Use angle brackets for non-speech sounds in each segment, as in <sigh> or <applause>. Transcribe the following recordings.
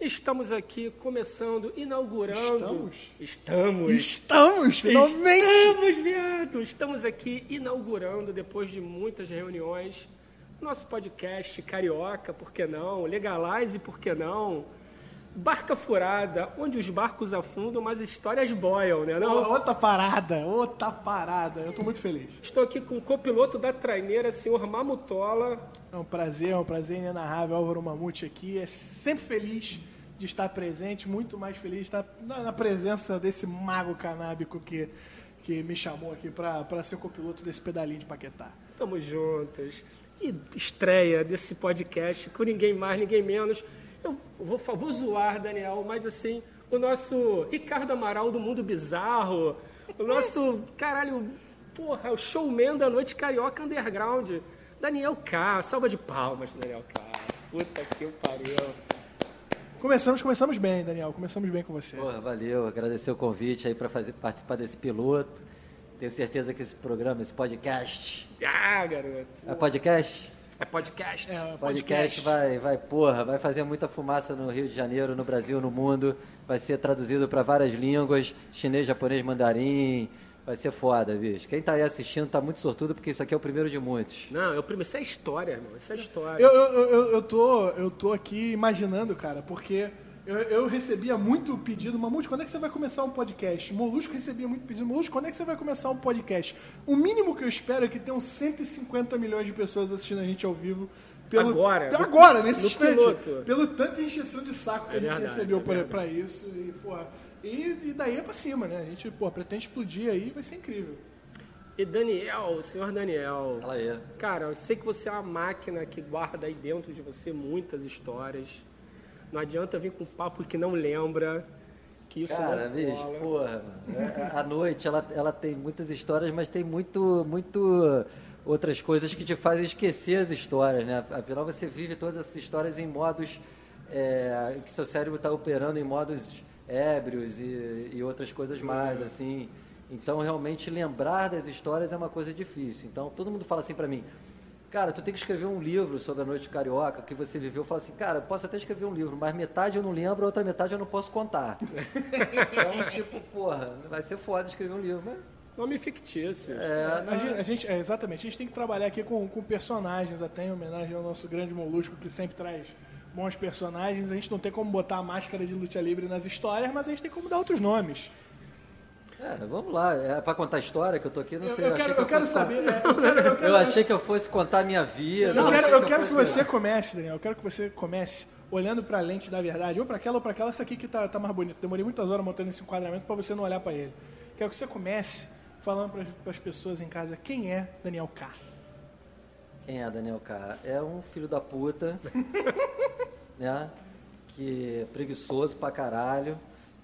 Estamos aqui começando, inaugurando. Estamos? Estamos. Estamos, finalmente! Estamos, viado! Estamos aqui inaugurando, depois de muitas reuniões, nosso podcast Carioca, por que não? Legalize, por que não? Barca Furada, onde os barcos afundam, mas histórias boiam, né? Não? Outra parada, outra parada. Eu tô muito feliz. Estou aqui com o copiloto da traineira, senhor Mamutola. É um prazer, é um prazer inenarrável. Álvaro Mamute aqui. É sempre feliz de estar presente, muito mais feliz de estar na, presença desse mago canábico que, que me chamou aqui para ser copiloto desse pedalinho de Paquetá. Tamo juntos. E estreia desse podcast com ninguém mais, ninguém menos. Eu vou, vou zoar, Daniel, mas assim, o nosso Ricardo Amaral do Mundo Bizarro, o nosso, caralho, porra, o showman da noite carioca underground, Daniel K. Salva de palmas, Daniel K. Puta que pariu. Começamos, começamos bem, Daniel. Começamos bem com você. Porra, valeu. Agradecer o convite aí para fazer participar desse piloto. Tenho certeza que esse programa, esse podcast. Ah, garoto. É podcast? É podcast. É, Podcast vai, vai, porra, vai fazer muita fumaça no Rio de Janeiro, no Brasil, no mundo. Vai ser traduzido para várias línguas, chinês, japonês, mandarim. Vai ser foda, bicho. Quem tá aí assistindo tá muito sortudo, porque isso aqui é o primeiro de muitos. Não, eu primeiro, isso é história, irmão. Isso é história. Eu, eu, eu, eu, tô, eu tô aqui imaginando, cara, porque eu, eu recebia muito pedido, Mamute, quando é que você vai começar um podcast? Molusco recebia muito pedido, Molusco, quando é que você vai começar um podcast? O mínimo que eu espero é que tenham 150 milhões de pessoas assistindo a gente ao vivo. Pelo, Agora, pelo- agora, nesse instante. piloto. Pelo tanto de encheção de saco que É a gente verdade, recebeu é pra, pra isso. E, porra, e, e daí é pra cima, né? A gente, pô, pretende explodir aí, vai ser incrível. E Daniel, senhor Daniel. Fala aí. Cara, eu sei que você é uma máquina que guarda aí dentro de você muitas histórias. Não adianta vir com papo que não lembra. Que isso Cara, não bicho, cola. porra, mano. É, A noite, ela, ela tem muitas histórias, mas tem muito, muito outras coisas que te fazem esquecer as histórias, né? Afinal, você vive todas essas histórias em modos é, que seu cérebro está operando em modos ébrios e, e outras coisas mais, assim. Então, realmente, lembrar das histórias é uma coisa difícil. Então, todo mundo fala assim pra mim, Cara, tu tem que escrever um livro sobre a noite carioca que você viveu. Eu falo assim, cara, eu posso até escrever um livro, mas metade eu não lembro, a outra metade eu não posso contar. <laughs> então, tipo, porra, vai ser foda escrever um livro. Mas, Nome fictício. é, A não- gente, a gente- é, exatamente, a gente tem que trabalhar aqui com, com personagens, até em homenagem ao nosso grande molusco que sempre traz bons personagens. A gente não tem como botar a máscara de luta livre nas histórias, mas a gente tem como dar outros nomes. é, vamos lá, é pra contar a história que eu tô aqui, não Eu, sei. eu quero, que eu quero fosse saber. contar- é, eu quero, eu quero- <laughs> Eu achei que eu fosse contar a minha vida. eu quero, eu quero que fosse- você comece, Daniel. Eu quero que você comece olhando pra lente da verdade, ou pra aquela ou pra aquela. Essa aqui que tá, tá mais bonita. Demorei muitas horas montando esse enquadramento pra você não olhar pra ele. Quero que você comece falando para as pessoas em casa quem é Daniel K. Quem é Daniel K? É um filho da puta, <laughs> né? Que é preguiçoso pra caralho,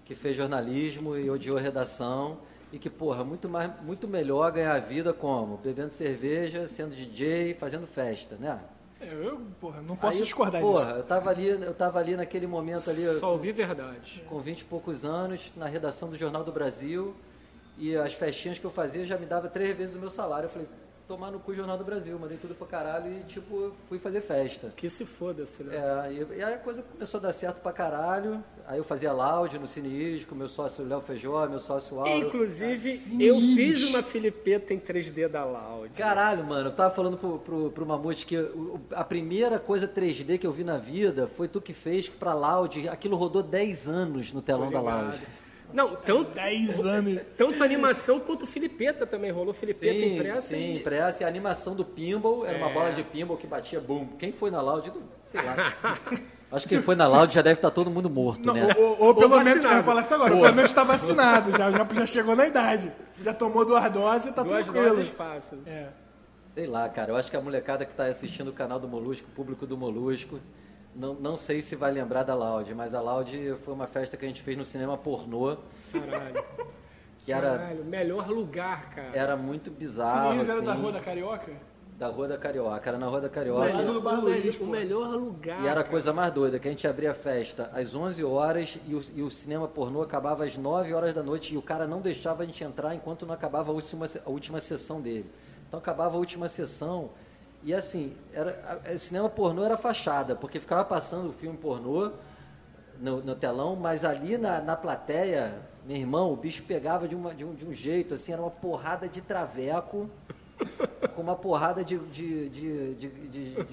que fez jornalismo e odiou redação e que, porra, muito, mais, muito melhor ganhar a vida como? Bebendo cerveja, sendo DJ, fazendo festa, né? Eu, eu, porra, não posso Aí, discordar porra, disso. eu tava ali, eu tava ali naquele momento ali, Só ouvi verdade. com 20 e poucos anos, na redação do Jornal do Brasil, e as festinhas que eu fazia já me dava três vezes o meu salário. Eu falei, tomar no cu Jornal do Brasil, mandei tudo pra caralho e, tipo, fui fazer festa. Que se foda-se, né? É, e, e aí a coisa começou a dar certo pra caralho. Aí eu fazia loud no Cine com meu sócio Léo Feijó, meu sócio Auro. Inclusive, eu fiz uma filipeta em 3D da Loud. Caralho, mano, eu tava falando pro, pro, pro Mamute que a primeira coisa 3D que eu vi na vida foi tu que fez pra Loud. Aquilo rodou 10 anos no telão da Loud. Não, tanto, 10 anos. tanto animação quanto filipeta também rolou. Filipeta Sim, impressa sim, e... impressa. E a animação do pinball era É. uma bola de pinball que batia boom. Quem foi na Loud? Sei lá. <laughs> Acho que quem foi na Loud já deve estar todo mundo morto, Não, né? ou, ou pelo Ou menos, eu falar isso agora, pelo menos está vacinado, já, já, já chegou na idade. Já tomou duas doses e tá Duas tranquilo. doses fácil. É. Sei lá, cara. Eu acho que a molecada que está assistindo o canal do Molusco, o público do Molusco, não, não sei se vai lembrar da Loud, mas a Loud foi uma festa que a gente fez no cinema pornô, Caralho. <laughs> que era, Caralho, melhor lugar, cara. era muito bizarro. Era assim, da Rua da Carioca? da Rua da Carioca. Era na Rua da Carioca. Melhor- do Bar o Luiz, o melhor lugar. E era a coisa mais doida, que a gente abria a festa às 11 horas e o, e o cinema pornô acabava às 9 horas da noite e o cara não deixava a gente entrar enquanto não acabava a última, a última sessão dele. Então acabava a última sessão e assim, era, a- cinema pornô era fachada, porque ficava passando o filme pornô, no, no telão, mas ali na, na plateia, meu irmão, o bicho pegava de, uma, de, um, de um jeito, assim, era uma porrada de traveco, com uma porrada de, de, de, de, de,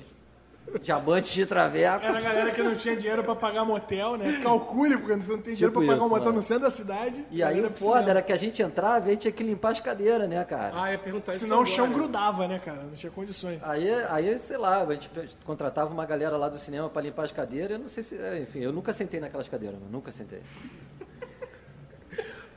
diamantes de traveco. Era a galera que não tinha dinheiro pra pagar motel, né? Calcule, porque você não tem dinheiro Tipo pra pagar um isso, motel mano. no centro da cidade. E aí o foda era que a gente entrava e a gente tinha que limpar as cadeiras, né, cara? Ah, ia perguntar isso Senão o chão grudava, né, cara? Não tinha condições. Aí, aí, sei lá, a gente contratava uma galera lá do cinema pra limpar as cadeiras. Eu não sei se. é, Enfim, eu nunca sentei naquelas cadeiras, mano. Nunca sentei.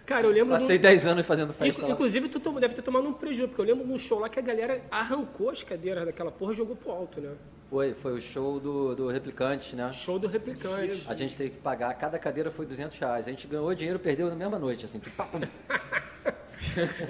Cara, eu lembro... Passei do- 10 anos fazendo festa Inclu- lá. Inclusive, tu deve ter tomado um prejuízo, porque eu lembro num show lá que a galera arrancou as cadeiras daquela porra e jogou pro alto, né? Foi, foi o show do, do Replicante, né? Show do replicante. A gente teve que pagar, cada cadeira foi 200 reais. A gente ganhou dinheiro, perdeu na mesma noite, assim. <laughs>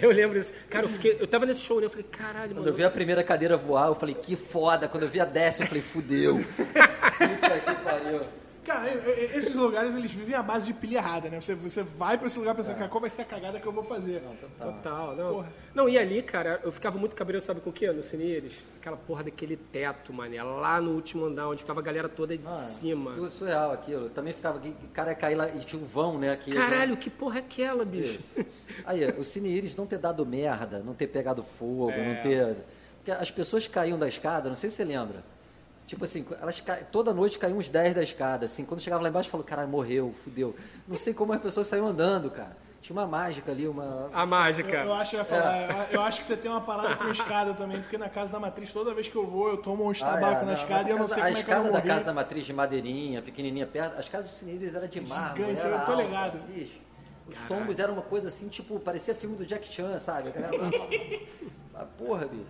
Eu lembro disso. Cara, eu, fiquei, eu tava nesse show, né? Eu falei, caralho, Quando mano. eu vi a primeira cadeira voar, eu falei, que foda. Quando eu vi a décima, eu falei, fudeu. <laughs> Puta que pariu. Cara, esses lugares eles vivem à base de pilha errada, né? Você, você vai pra esse lugar pensando, cara, qual vai ser a cagada que eu vou fazer? Total, não. Porra. Não, e ali, cara, eu ficava muito cabreiro, sabe com o quê? No Cineires? Aquela porra daquele teto, mané. Lá no último andar, onde ficava a galera toda de Ah, cima. tudo Surreal aquilo. Também ficava, que o cara ia cair lá e tinha um vão, né? Que, Caralho, que porra é aquela, bicho? <laughs> Aí, o Cine Iris não ter dado merda, não ter pegado fogo, É. não ter. Porque as pessoas caíam da escada, não sei se você lembra. Tipo assim, elas ca... toda noite caíam uns 10 da escada, assim. Quando chegava lá embaixo, falou, caralho, morreu, fudeu. Não sei como as pessoas saíam andando, cara. Tinha uma mágica ali, uma. A Eu, mágica. eu acho que eu ia falar, eu, eu acho que você tem uma parada com escada também, porque na casa da matriz, toda vez que eu vou, eu tomo um Ah, estabaco é, na escada e eu não a sei casa- como A é que eu não escada da casa da matriz de madeirinha, pequenininha, perto. As casas do Cine Iris eram de mármore. Gigante, era eu tô alta, ligado. bicho. Os tombos eram uma coisa assim, tipo, parecia filme do Jack Chan, sabe? <laughs> A galera- Ah, Porra, bicho.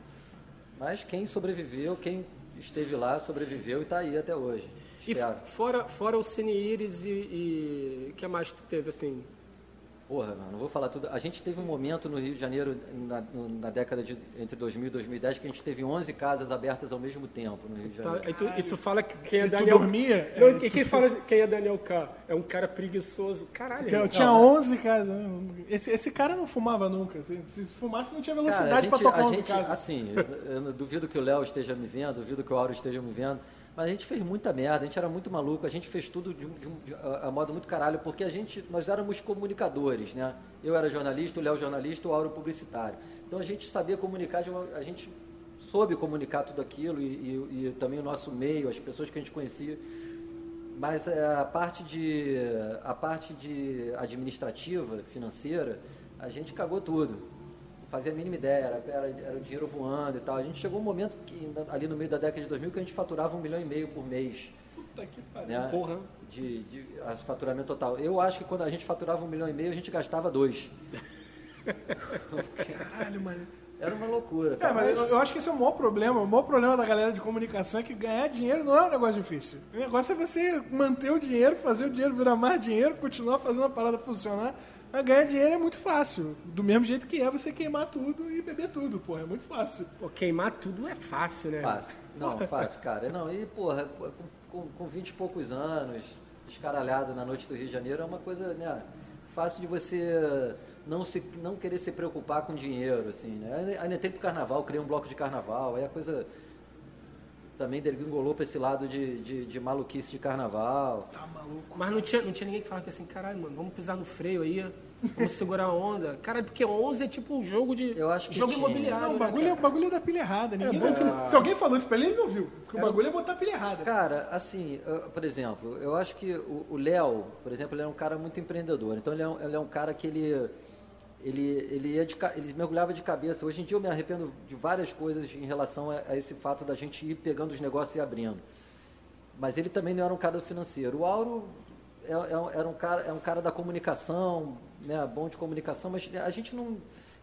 Mas quem sobreviveu, quem esteve lá, sobreviveu e tá aí até hoje. E Espero. f- fora, fora o Cine Iris e. e... O que mais tu teve, assim? Porra, mano, não vou falar tudo. A gente teve um momento no Rio de Janeiro, na, na década de entre 2000 e 2010, que a gente teve 11 casas abertas ao mesmo tempo no Rio de Tá, Janeiro. e, tu, e tu fala que quem é tu Daniel... dormia? Não, É, e quem fala quem é Daniel K? É um cara preguiçoso. Caralho. Eu tinha 11 casas. né? Esse, esse cara não fumava nunca. Se, se fumasse, não tinha velocidade pra tocar a 11 gente casas. assim, eu, eu duvido que o Léo esteja me vendo, duvido que o Auro esteja me vendo, mas a gente fez muita merda, a gente era muito maluco, a gente fez tudo de, de de- a, modo muito caralho, porque a gente, nós éramos comunicadores, né? Eu era jornalista, o Léo jornalista, o Auro publicitário. Então a gente sabia comunicar, uma- a gente soube comunicar tudo aquilo e, e- e também o nosso meio, as pessoas que a gente conhecia. Mas é, a parte de a parte de administrativa, financeira, a gente cagou tudo. Fazia a mínima ideia, era, era, era o dinheiro voando e tal. A gente chegou um momento que ali no meio da década de 2000 que a gente faturava um milhão e meio por mês, Puta que pariu. né? Porra. De, de a faturamento total. Eu acho que quando a gente faturava um milhão e meio a gente gastava dois. Caralho, mano. Era uma loucura. É, cara. mas eu, eu acho que esse é o maior problema. O maior problema da galera de comunicação é que ganhar dinheiro não é um negócio difícil. O negócio é você manter o dinheiro, fazer o dinheiro virar mais dinheiro, continuar fazendo a parada funcionar. Mas ganhar dinheiro é muito fácil. Do mesmo jeito que é você queimar tudo e beber tudo, porra. É muito fácil. Pô, queimar tudo é fácil, né? Fácil. Não, <laughs> fácil, cara. Não, e, porra, com, com, com 20 e poucos anos, escaralhado na noite do Rio de Janeiro, é uma coisa, né? Fácil de você não, se, não querer se preocupar com dinheiro, assim, né? Aí nem tempo carnaval, criei um bloco de carnaval, aí a coisa também degringolou pra esse lado de, de, de maluquice de carnaval. Tá maluco. Mas não tinha, não tinha ninguém que falava assim, caralho, mano, vamos pisar no freio aí, vamos segurar a onda. Caralho, porque 11 é tipo um jogo de. Eu acho que jogo tinha. imobiliário. Não, o né, bagulho, é, cara? o bagulho é da pilha errada. Ninguém bom tá- Se alguém falou isso pra ele, ele não viu. Porque o bagulho é botar pilha errada. Cara, assim, eu- por exemplo, eu acho que o Léo, por exemplo, ele é um cara muito empreendedor. Então ele é um, ele é um cara que ele ele ele, ia de ele mergulhava de cabeça. Hoje em dia eu me arrependo de várias coisas em relação a, a esse fato da gente ir pegando os negócios e abrindo. Mas ele também não era um cara financeiro. O Auro é, é um- era um cara é um cara da comunicação, né, bom de comunicação, mas a gente não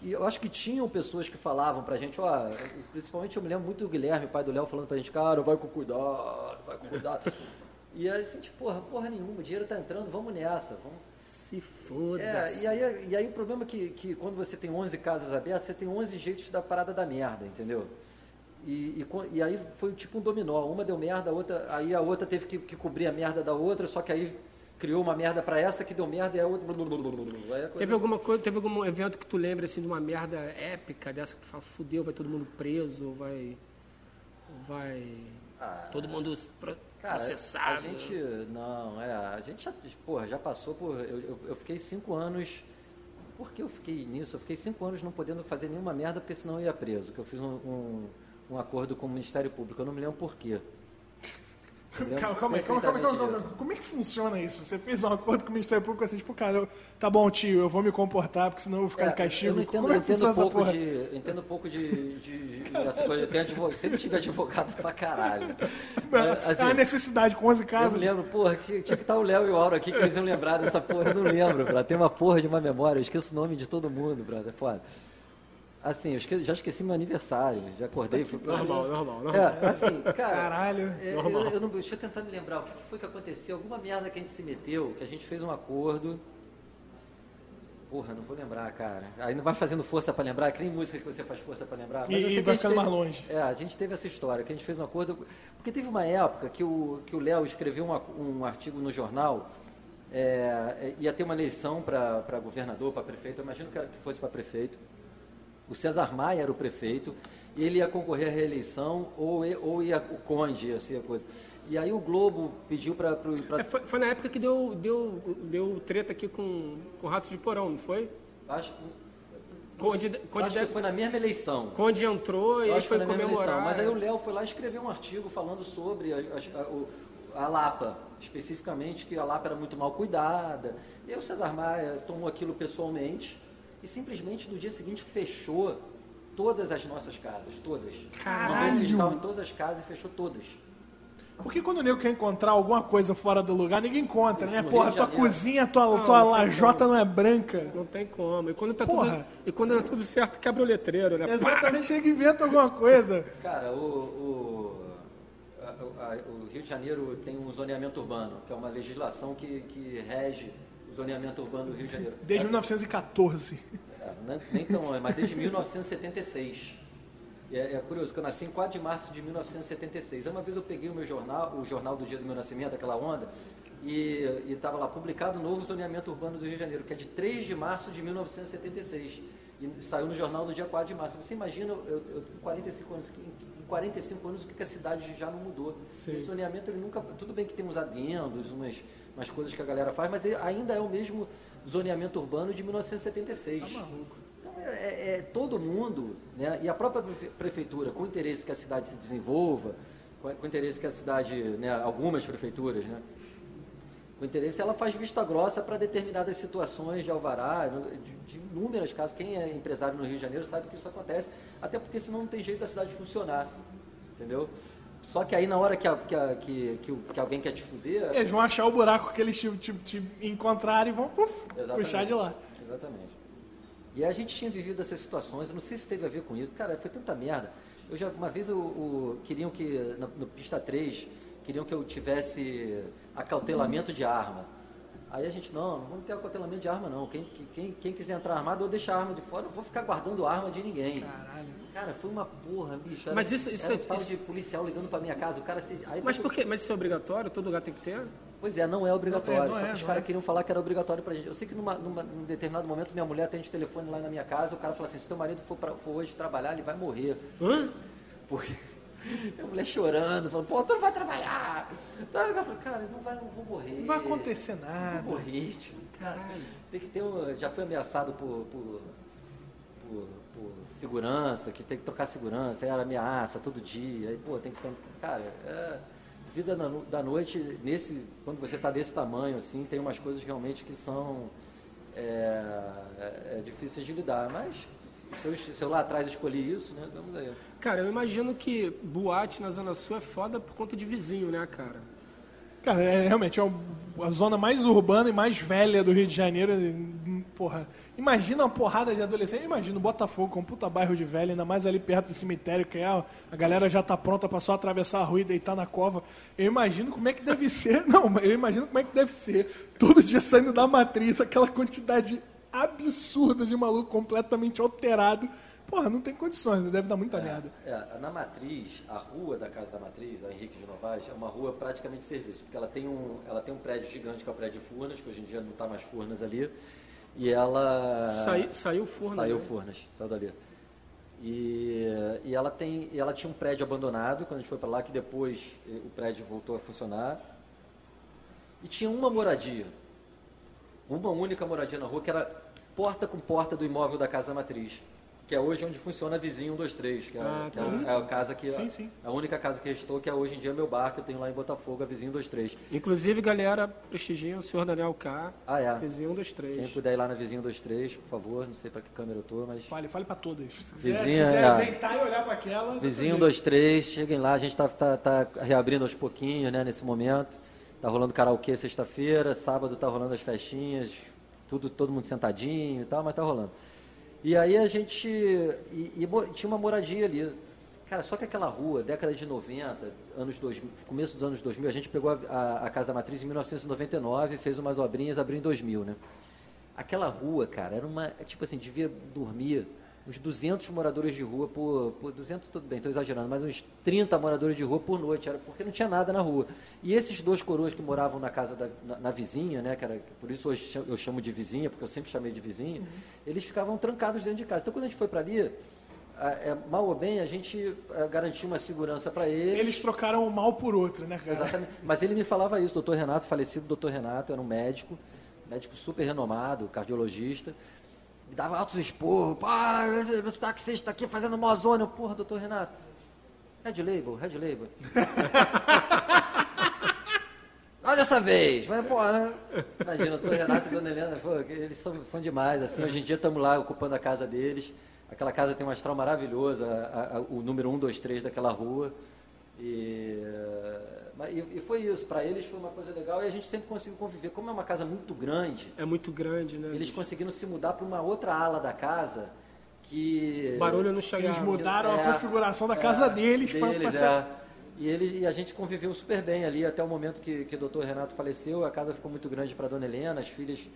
eu acho que tinham pessoas que falavam pra gente, ó, principalmente eu me lembro muito do Guilherme, pai do Léo, falando pra gente, cara, vai com cuidado, vai com cuidado. <laughs> E a gente, porra, porra nenhuma, o dinheiro tá entrando, vamos nessa, vamos. Se É, foda-se. e aí, e aí o problema é que, que quando você tem 11 casas abertas, você tem 11 jeitos da parada da merda, entendeu? E, e, e aí foi tipo um dominó, uma deu merda, a outra, aí a outra teve que, que cobrir a merda da outra, só que aí criou uma merda pra essa que deu merda e a outra... Coisa- Teve alguma coisa, teve algum evento que tu lembra assim de uma merda épica dessa que tu fala, fudeu, vai todo mundo preso, vai. Vai. Ah. todo mundo pro- Cara, processado. A gente, não, é, a gente já, porra, já passou por. Eu, eu, eu fiquei cinco anos. Por que eu fiquei nisso? Eu fiquei cinco anos não podendo fazer nenhuma merda, porque senão eu ia preso. Que eu fiz um, um, um acordo com o Ministério Público. Eu não me lembro por quê. Calma, calma aí, calma, calma, calma, calma, Como é que funciona isso? Você fez um acordo com o Ministério Público assim, tipo, cara, eu, tá bom, tio, eu vou me comportar, porque senão eu vou ficar É, de castigo. Eu entendo, é eu entendo um pouco de. eu entendo um pouco de. de, de essa coisa. Eu tenho advogado, sempre tive advogado pra caralho. É, assim, É a necessidade com 11 eu casas. não lembro, porra, tinha, que estar o Léo e o Auro aqui que eles iam lembrar dessa porra. Eu não lembro, brother. Tem uma porra de uma memória, eu esqueço o nome de todo mundo, brother. É foda. Assim, eu esque- já esqueci meu aniversário, já acordei e fui pra. Normal, normal, normal. É, assim, cara. Caralho. é, eu, eu não, deixa eu tentar me lembrar o que, foi que aconteceu. Alguma merda que a gente se meteu, que a gente fez um acordo. Porra, não vou lembrar, cara. Aí não vai fazendo força pra lembrar, que nem música que você faz força pra lembrar. E- eu e vai ficando teve- mais longe. É, a gente teve essa história, que a gente fez um acordo. Porque teve uma época que o que o Léo escreveu uma- um artigo no jornal. é, ia ter uma eleição para governador, para prefeito. Eu imagino que fosse para prefeito. O César Maia era o prefeito, e ele ia concorrer à reeleição, ou, ou ia o Conde, ia ser a coisa. E aí o Globo pediu para. É, foi, foi na época que deu, deu, deu treta aqui com, com Ratos de Porão, não foi? Acho, Conde, acho Conde, que deve- foi na mesma eleição. Conde entrou e aí acho que foi na mesma comemorar. eleição. Mas aí o Léo foi lá e escreveu um artigo falando sobre a, a- a- a Lapa, especificamente, que a Lapa era muito mal cuidada. E aí o César Maia tomou aquilo pessoalmente e simplesmente no dia seguinte fechou todas as nossas casas, todas. Caralho! Mandou fiscal em todas as casas e fechou todas. Porque quando o nego quer encontrar alguma coisa fora do lugar, ninguém encontra, né? Porra, tua Janeiro. cozinha, tua, Não, tua não tem lajota não é branca. Não tem como. E quando tá Porra. tudo, e quando tá tudo certo, quebra o letreiro, né? Exatamente, chega e inventa alguma coisa. Cara, o, o, a- a- o Rio de Janeiro tem um zoneamento urbano, que é uma legislação que, que rege zoneamento urbano do Rio de Janeiro. Desde Essa- 1914. É, não é- nem tão longe, mas desde 1976. E é, é curioso, que eu nasci em 4 de março de 1976. Aí Uma vez eu peguei o meu jornal, o jornal do dia do meu nascimento, aquela onda, e estava lá publicado o novo zoneamento urbano do Rio de Janeiro, que é de 3 de março de 1976. E saiu no jornal do dia 4 de março. Você imagina, eu, eu tenho 45 anos, em em 45 anos o que que a cidade já não mudou. Sim. Esse zoneamento, ele nunca. Tudo bem que tem uns adendos, umas, umas coisas que a galera faz, mas ainda é o mesmo zoneamento urbano de 1976. Tá maluco. Então, é, é- é todo mundo, né, e a própria prefe- prefeitura, com interesse que a cidade se desenvolva, com, com interesse que a cidade, né, algumas prefeituras, né, com interesse, ela faz vista grossa para determinadas situações de alvará, de, de inúmeras casas. Quem é empresário no Rio de Janeiro sabe que isso acontece, até porque senão não tem jeito da cidade funcionar, entendeu? Só que aí na hora que, a- que, a- que, que, o- que alguém quer te fuder... Eles vão achar o buraco que eles te, te, te encontrarem e vão puf, puxar de lá. Exatamente. E a gente tinha vivido essas situações, eu não sei se teve a ver com isso. Cara, foi tanta merda. Eu já, uma vez, o, o- queriam que, no, no pista 3, queriam que eu tivesse acautelamento de arma. Aí a gente, não, não vamos ter acautelamento de arma não. Quem, quem, quem quiser entrar armado, eu deixo a arma de fora, eu vou ficar guardando arma de ninguém. Caralho. Cara, foi uma porra, bicho. Era, Mas isso- isso era é- um tal isso- de policial ligando pra minha casa, o cara se... Aí Mas por quê? Mas isso é obrigatório? Todo lugar tem que ter? Pois é, não é obrigatório. Não é, não só é, que os não caras é. queriam falar que era obrigatório pra gente. Eu sei que numa, numa- num determinado momento minha mulher atende o telefone lá na minha casa, o cara falou assim, se teu marido for, pra- for hoje trabalhar, ele vai morrer. Hã? Porque <laughs> a mulher chorando, falando, pô, tu não vai trabalhar. Então, eu falei, cara, não vai, não vou morrer. Não vai acontecer Não nada. vou morrer, tio. Cara, tem que ter um. Já foi ameaçado por. por, por- por segurança, que tem que trocar segurança, aí era ameaça todo dia, aí, pô, tem que ficar. Cara, é, vida da, no- da noite, nesse, quando você está desse tamanho, assim, tem umas coisas realmente que são é, é, é difíceis de lidar, mas se eu, se eu lá atrás escolhi isso, né, vamos aí. Cara, eu imagino que boate na Zona Sul é foda por conta de vizinho, né, cara? Cara, é realmente é a zona mais urbana e mais velha do Rio de Janeiro. e, Porra, imagina uma porrada de adolescente. Imagina o Botafogo, um puta bairro de velho, ainda mais ali perto do cemitério, que é, a galera já tá pronta pra só atravessar a rua e deitar na cova. Eu imagino como é que deve <laughs> ser. Não, eu imagino como é que deve ser. Todo dia saindo da matriz, aquela quantidade absurda de maluco completamente alterado. Porra, não tem condições, deve dar muita merda. É, na Matriz, a rua da Casa da Matriz, a Henrique de Novaes, é uma rua praticamente de serviço, porque ela tem um, ela tem um prédio gigante que é o prédio Furnas, que hoje em dia não está mais Furnas ali, e ela... Sai- saiu Furnas, Saiu né? Furnas, saiu dali. E, e ela tem, e ela tinha um prédio abandonado quando a gente foi para lá, que depois eh, o prédio voltou a funcionar. E tinha uma moradia, uma única moradia na rua, que era porta com porta do imóvel da Casa Matriz que é hoje onde funciona a Vizinho 123, que é, Ah, que é, tá. a- é a casa que Sim, sim. a única casa que restou, que é hoje em dia meu bar, que eu tenho lá em Botafogo, a Vizinho 123. Inclusive, galera, prestigiam o senhor Daniel K. Ah, é. Vizinho um dos Quem três. puder ir lá na Vizinho 123, por favor, não sei para que câmera eu tô, mas Fale, fale pra todas. Se quiser, Vizinha, se quiser é. deitar e olhar pra aquela. Vizinho 123, cheguem lá, a gente tá, tá, tá reabrindo aos pouquinhos, né, nesse momento. Tá rolando karaokê sexta-feira, sábado tá rolando as festinhas, tudo, todo mundo sentadinho e tal, mas tá rolando. E aí a gente. E, e tinha uma moradia ali. Cara, só que aquela rua, década de 90, anos 2000, começo dos anos 2000, a gente pegou a, a- a Casa da Matriz em 1999, fez umas obrinhas, abriu em 2000, né? Aquela rua, cara, era uma. Tipo assim, devia dormir uns 200 moradores de rua por. por 200, tudo bem, estou exagerando, mas uns 30 moradores de rua por noite, era porque não tinha nada na rua. E esses dois coroas que moravam na casa da na, na vizinha, né, que era, por isso hoje eu chamo de vizinha, porque eu sempre chamei de vizinha, eles ficavam trancados dentro de casa. Então quando a gente foi para ali, é, mal ou bem, a gente é, garantiu uma segurança para eles. Eles trocaram um mal por outro, né, cara? Exatamente. Mas ele me falava isso, doutor Renato, falecido doutor Renato, era um médico, médico super renomado, cardiologista. Me dava altos esporros. Pá, o taxista está aqui fazendo mozônio. Porra, doutor Renato. Red Label, Red Label. <laughs> Olha essa vez. Mas, pô, né? imagina, doutor Renato e dona Helena, pô, eles são, são demais. Assim, hoje em dia estamos lá ocupando a casa deles. Aquela casa tem um astral maravilhoso, a- a- o número 1, 2, 3 daquela rua. E, e, e foi isso, para eles foi uma coisa legal e a gente sempre conseguiu conviver. Como é uma casa muito grande, É muito grande, né? eles bicho? conseguiram se mudar para uma outra ala da casa que. O barulho não chegava. Eles mudaram É, a configuração da casa é, deles, pra- deles, pra ser- é. E, ele, e a gente conviveu super bem ali até o momento que, que o doutor Renato faleceu. A casa ficou muito grande para dona Helena, as filhas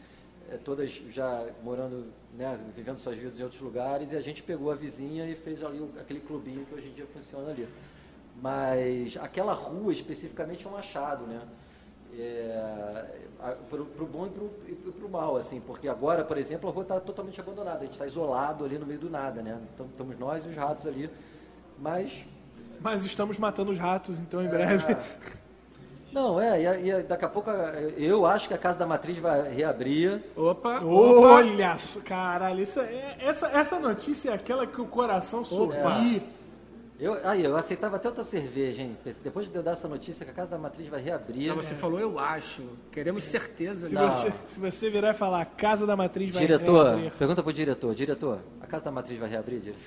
eh, todas já morando, né, vivendo suas vidas em outros lugares. E a gente pegou a vizinha e fez ali o- aquele clubinho que hoje em dia funciona ali. Mas aquela rua especificamente é um achado, né? É, para o bom e para o mal, assim, porque agora, por exemplo, a rua está totalmente abandonada, a gente está isolado ali no meio do nada, né? Então, estamos nós e os ratos ali, mas Mas estamos matando os ratos, então em breve. Não, é, e, a- e daqui a pouco eu acho que a Casa da Matriz vai reabrir. Opa. Olha só, caralho, isso é, essa, essa notícia é aquela que o coração sorri. Eu, aí, eu aceitava até outra cerveja, hein? Depois de eu dar essa notícia que a Casa da Matriz vai reabrir. Não, você falou eu acho. Queremos certeza Se você, se você virar e falar, Casa da Matriz vai Diretor, reabrir. pergunta pro diretor. Diretor, a Casa da Matriz vai reabrir, diretor?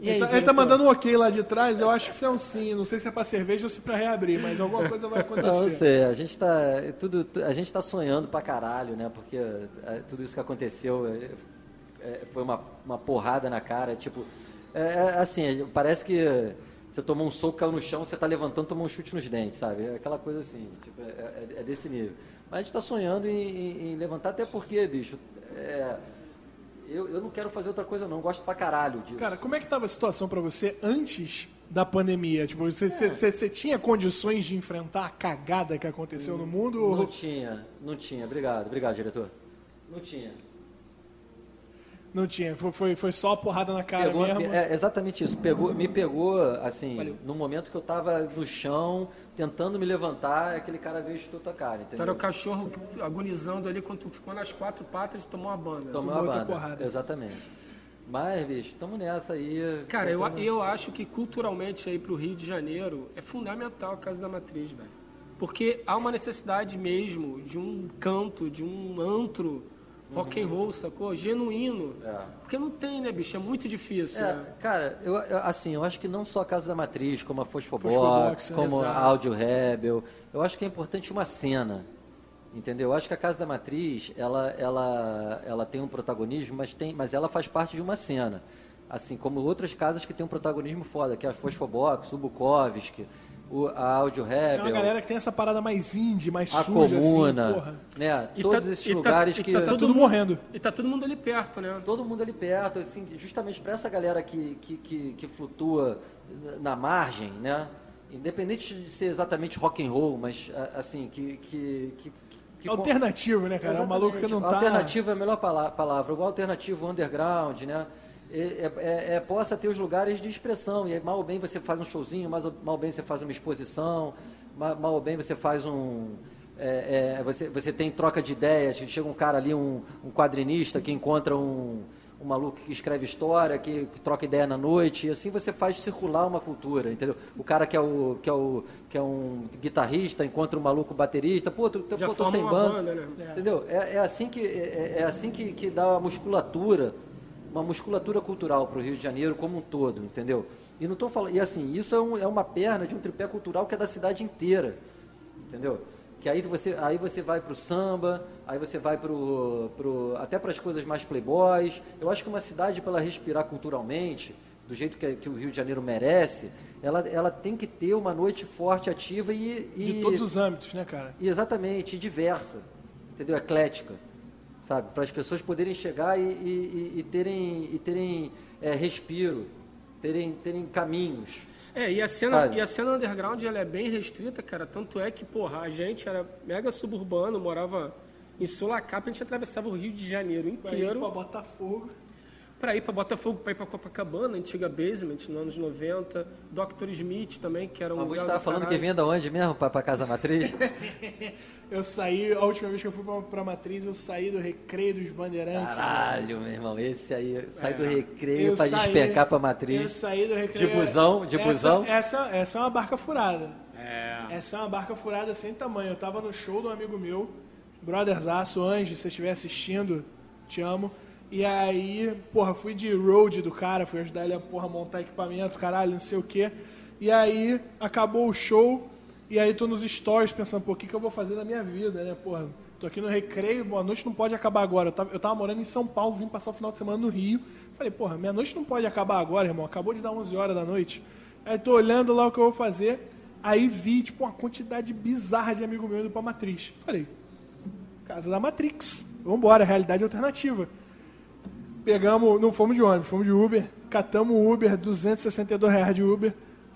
E Ele, aí, tá, ele tá diretor? mandando um ok lá de trás, eu acho que isso é um sim. Não sei se é pra cerveja ou se é pra reabrir, mas alguma <laughs> coisa vai Não, eu acontecer. sei, a gente tá, é tudo, a gente tá sonhando pra caralho, né? Porque é, tudo isso que aconteceu é, é, foi uma, uma porrada na cara, tipo, é, é, assim, parece que você tomou um soco, caiu no chão, você tá levantando, tomou um chute nos dentes, sabe? É aquela coisa assim, tipo, é, é- é desse nível. Mas a gente tá sonhando em, em- em levantar, até porque, bicho, é, eu, eu não quero fazer outra coisa não, gosto pra caralho disso. Cara, como é que tava a situação pra você antes da pandemia? Tipo, você, É. você- você- você tinha condições de enfrentar a cagada que aconteceu no mundo? Não Ou... tinha, não tinha, obrigado, obrigado, diretor. Não tinha. Não tinha, foi, foi, foi só a porrada na cara Pegou- mesmo. é exatamente isso. Pegou, me pegou, assim, no momento que eu tava no chão, tentando me levantar, aquele cara veio e chutou a cara, Então era entendeu? o cachorro agonizando ali quando tu ficou nas quatro patas e tomou a banda. Tomou a tomou outra banda. porrada. Exatamente. Mas, bicho, estamos nessa aí. Cara, eu, eu acho que culturalmente aí pro Rio de Janeiro é fundamental a Casa da Matriz, velho. Porque há uma necessidade mesmo de um canto, de um antro rock and roll, sacou? Genuíno. É. Porque não tem, né, bicho? É muito difícil, É, né? cara, eu, assim, eu acho que não só a Casa da Matriz, como a Fosfobox, como a exato. Audio Rebel, eu acho que é importante uma cena, entendeu? Eu acho que a Casa da Matriz, ela, ela, ela tem um protagonismo, mas, tem, mas ela faz parte de uma cena, assim como outras casas que têm um protagonismo foda, que é a Fosfobox, o Bukowski, o, a Audio É Rebel, uma galera que tem essa parada mais indie, mais a suja, Comuna, assim, porra. né? E Todos tá- esses tá- lugares e que... tá Tá todo tudo mundo- morrendo. E tá todo mundo ali perto, né? todo mundo ali perto, assim, justamente para essa galera que, que, que, que flutua na margem, né? Independente de ser exatamente rock and roll, mas assim, que... que, que, que Alternativo, né, cara? É um maluco que não tá... Alternativo é a melhor pala- palavra. O alternativo underground, né? É, é- é- é- possa ter os lugares de expressão. E aí, mal ou bem você faz um showzinho, mas mal ou bem você faz uma exposição, ma- mal ou bem você faz um, é, é, você, você tem troca de ideias, chega um cara ali, um, um quadrinista que encontra um, um maluco que escreve história, que, que, troca ideia na noite, e assim você faz circular uma cultura, entendeu? O cara que é, o, que é, o, que é um guitarrista encontra um maluco baterista, pô, tu, Já pô, tô sem banda, banda né? entendeu? É, é assim, que, é, é assim que, que dá a musculatura, uma musculatura cultural para o Rio de Janeiro como um todo, entendeu? E não tô falando, e assim, isso é, um, é uma perna de um tripé cultural que é da cidade inteira, entendeu? que aí você, aí você vai para o samba, aí você vai pro, pro, até para as coisas mais playboys. Eu acho que uma cidade, para ela respirar culturalmente, do jeito que, que, o Rio de Janeiro merece, ela, ela tem que ter uma noite forte, ativa e... e de todos os âmbitos, né, cara? E exatamente, e diversa, entendeu? Eclética, sabe? Para as pessoas poderem chegar e, e, e terem, e terem é, respiro, terem, terem caminhos. É, e a cena, e a cena underground ela é bem restrita, cara. Tanto é que, porra, a gente era mega suburbano, morava em Sulacapa, a gente atravessava o Rio de Janeiro inteiro. Pra Botafogo. Pra ir pra Botafogo, pra ir pra Copacabana, antiga basement, nos anos 90. Dr. Smith também, que era um. Você estava falando que vinha da onde mesmo, pra, pra Casa Matriz? <laughs> Eu saí, a última vez que eu fui pra, pra Matriz, eu saí do Recreio dos Bandeirantes. Caralho, meu irmão, esse aí, sai é. do Recreio eu pra saí, despencar pra Matriz. Eu saí do Recreio. De busão, de essa, busão. Essa, essa é uma barca furada. É. Essa é uma barca furada sem tamanho. Eu tava no show de um amigo meu, Brotherzaço, Anjo, se você estiver assistindo, te amo. E aí, porra, fui de road do cara, fui ajudar ele a porra, montar equipamento, caralho, não sei o quê. E aí, acabou o show, e aí tô nos stories pensando, pô, o que, que eu vou fazer na minha vida, né? Porra, tô aqui no recreio, boa noite não pode acabar agora. Eu tava, eu tava morando em São Paulo, vim passar o final de semana no Rio. Falei, porra, minha noite não pode acabar agora, irmão. Acabou de dar 11 horas da noite. Aí tô olhando lá o que eu vou fazer. Aí vi, tipo, uma quantidade bizarra de amigo meu indo pra Matriz. Falei, casa da Matrix. Vambora, realidade alternativa. Pegamos, não fomos de ônibus, fomos de Uber. Catamos o Uber, 262 reais de Uber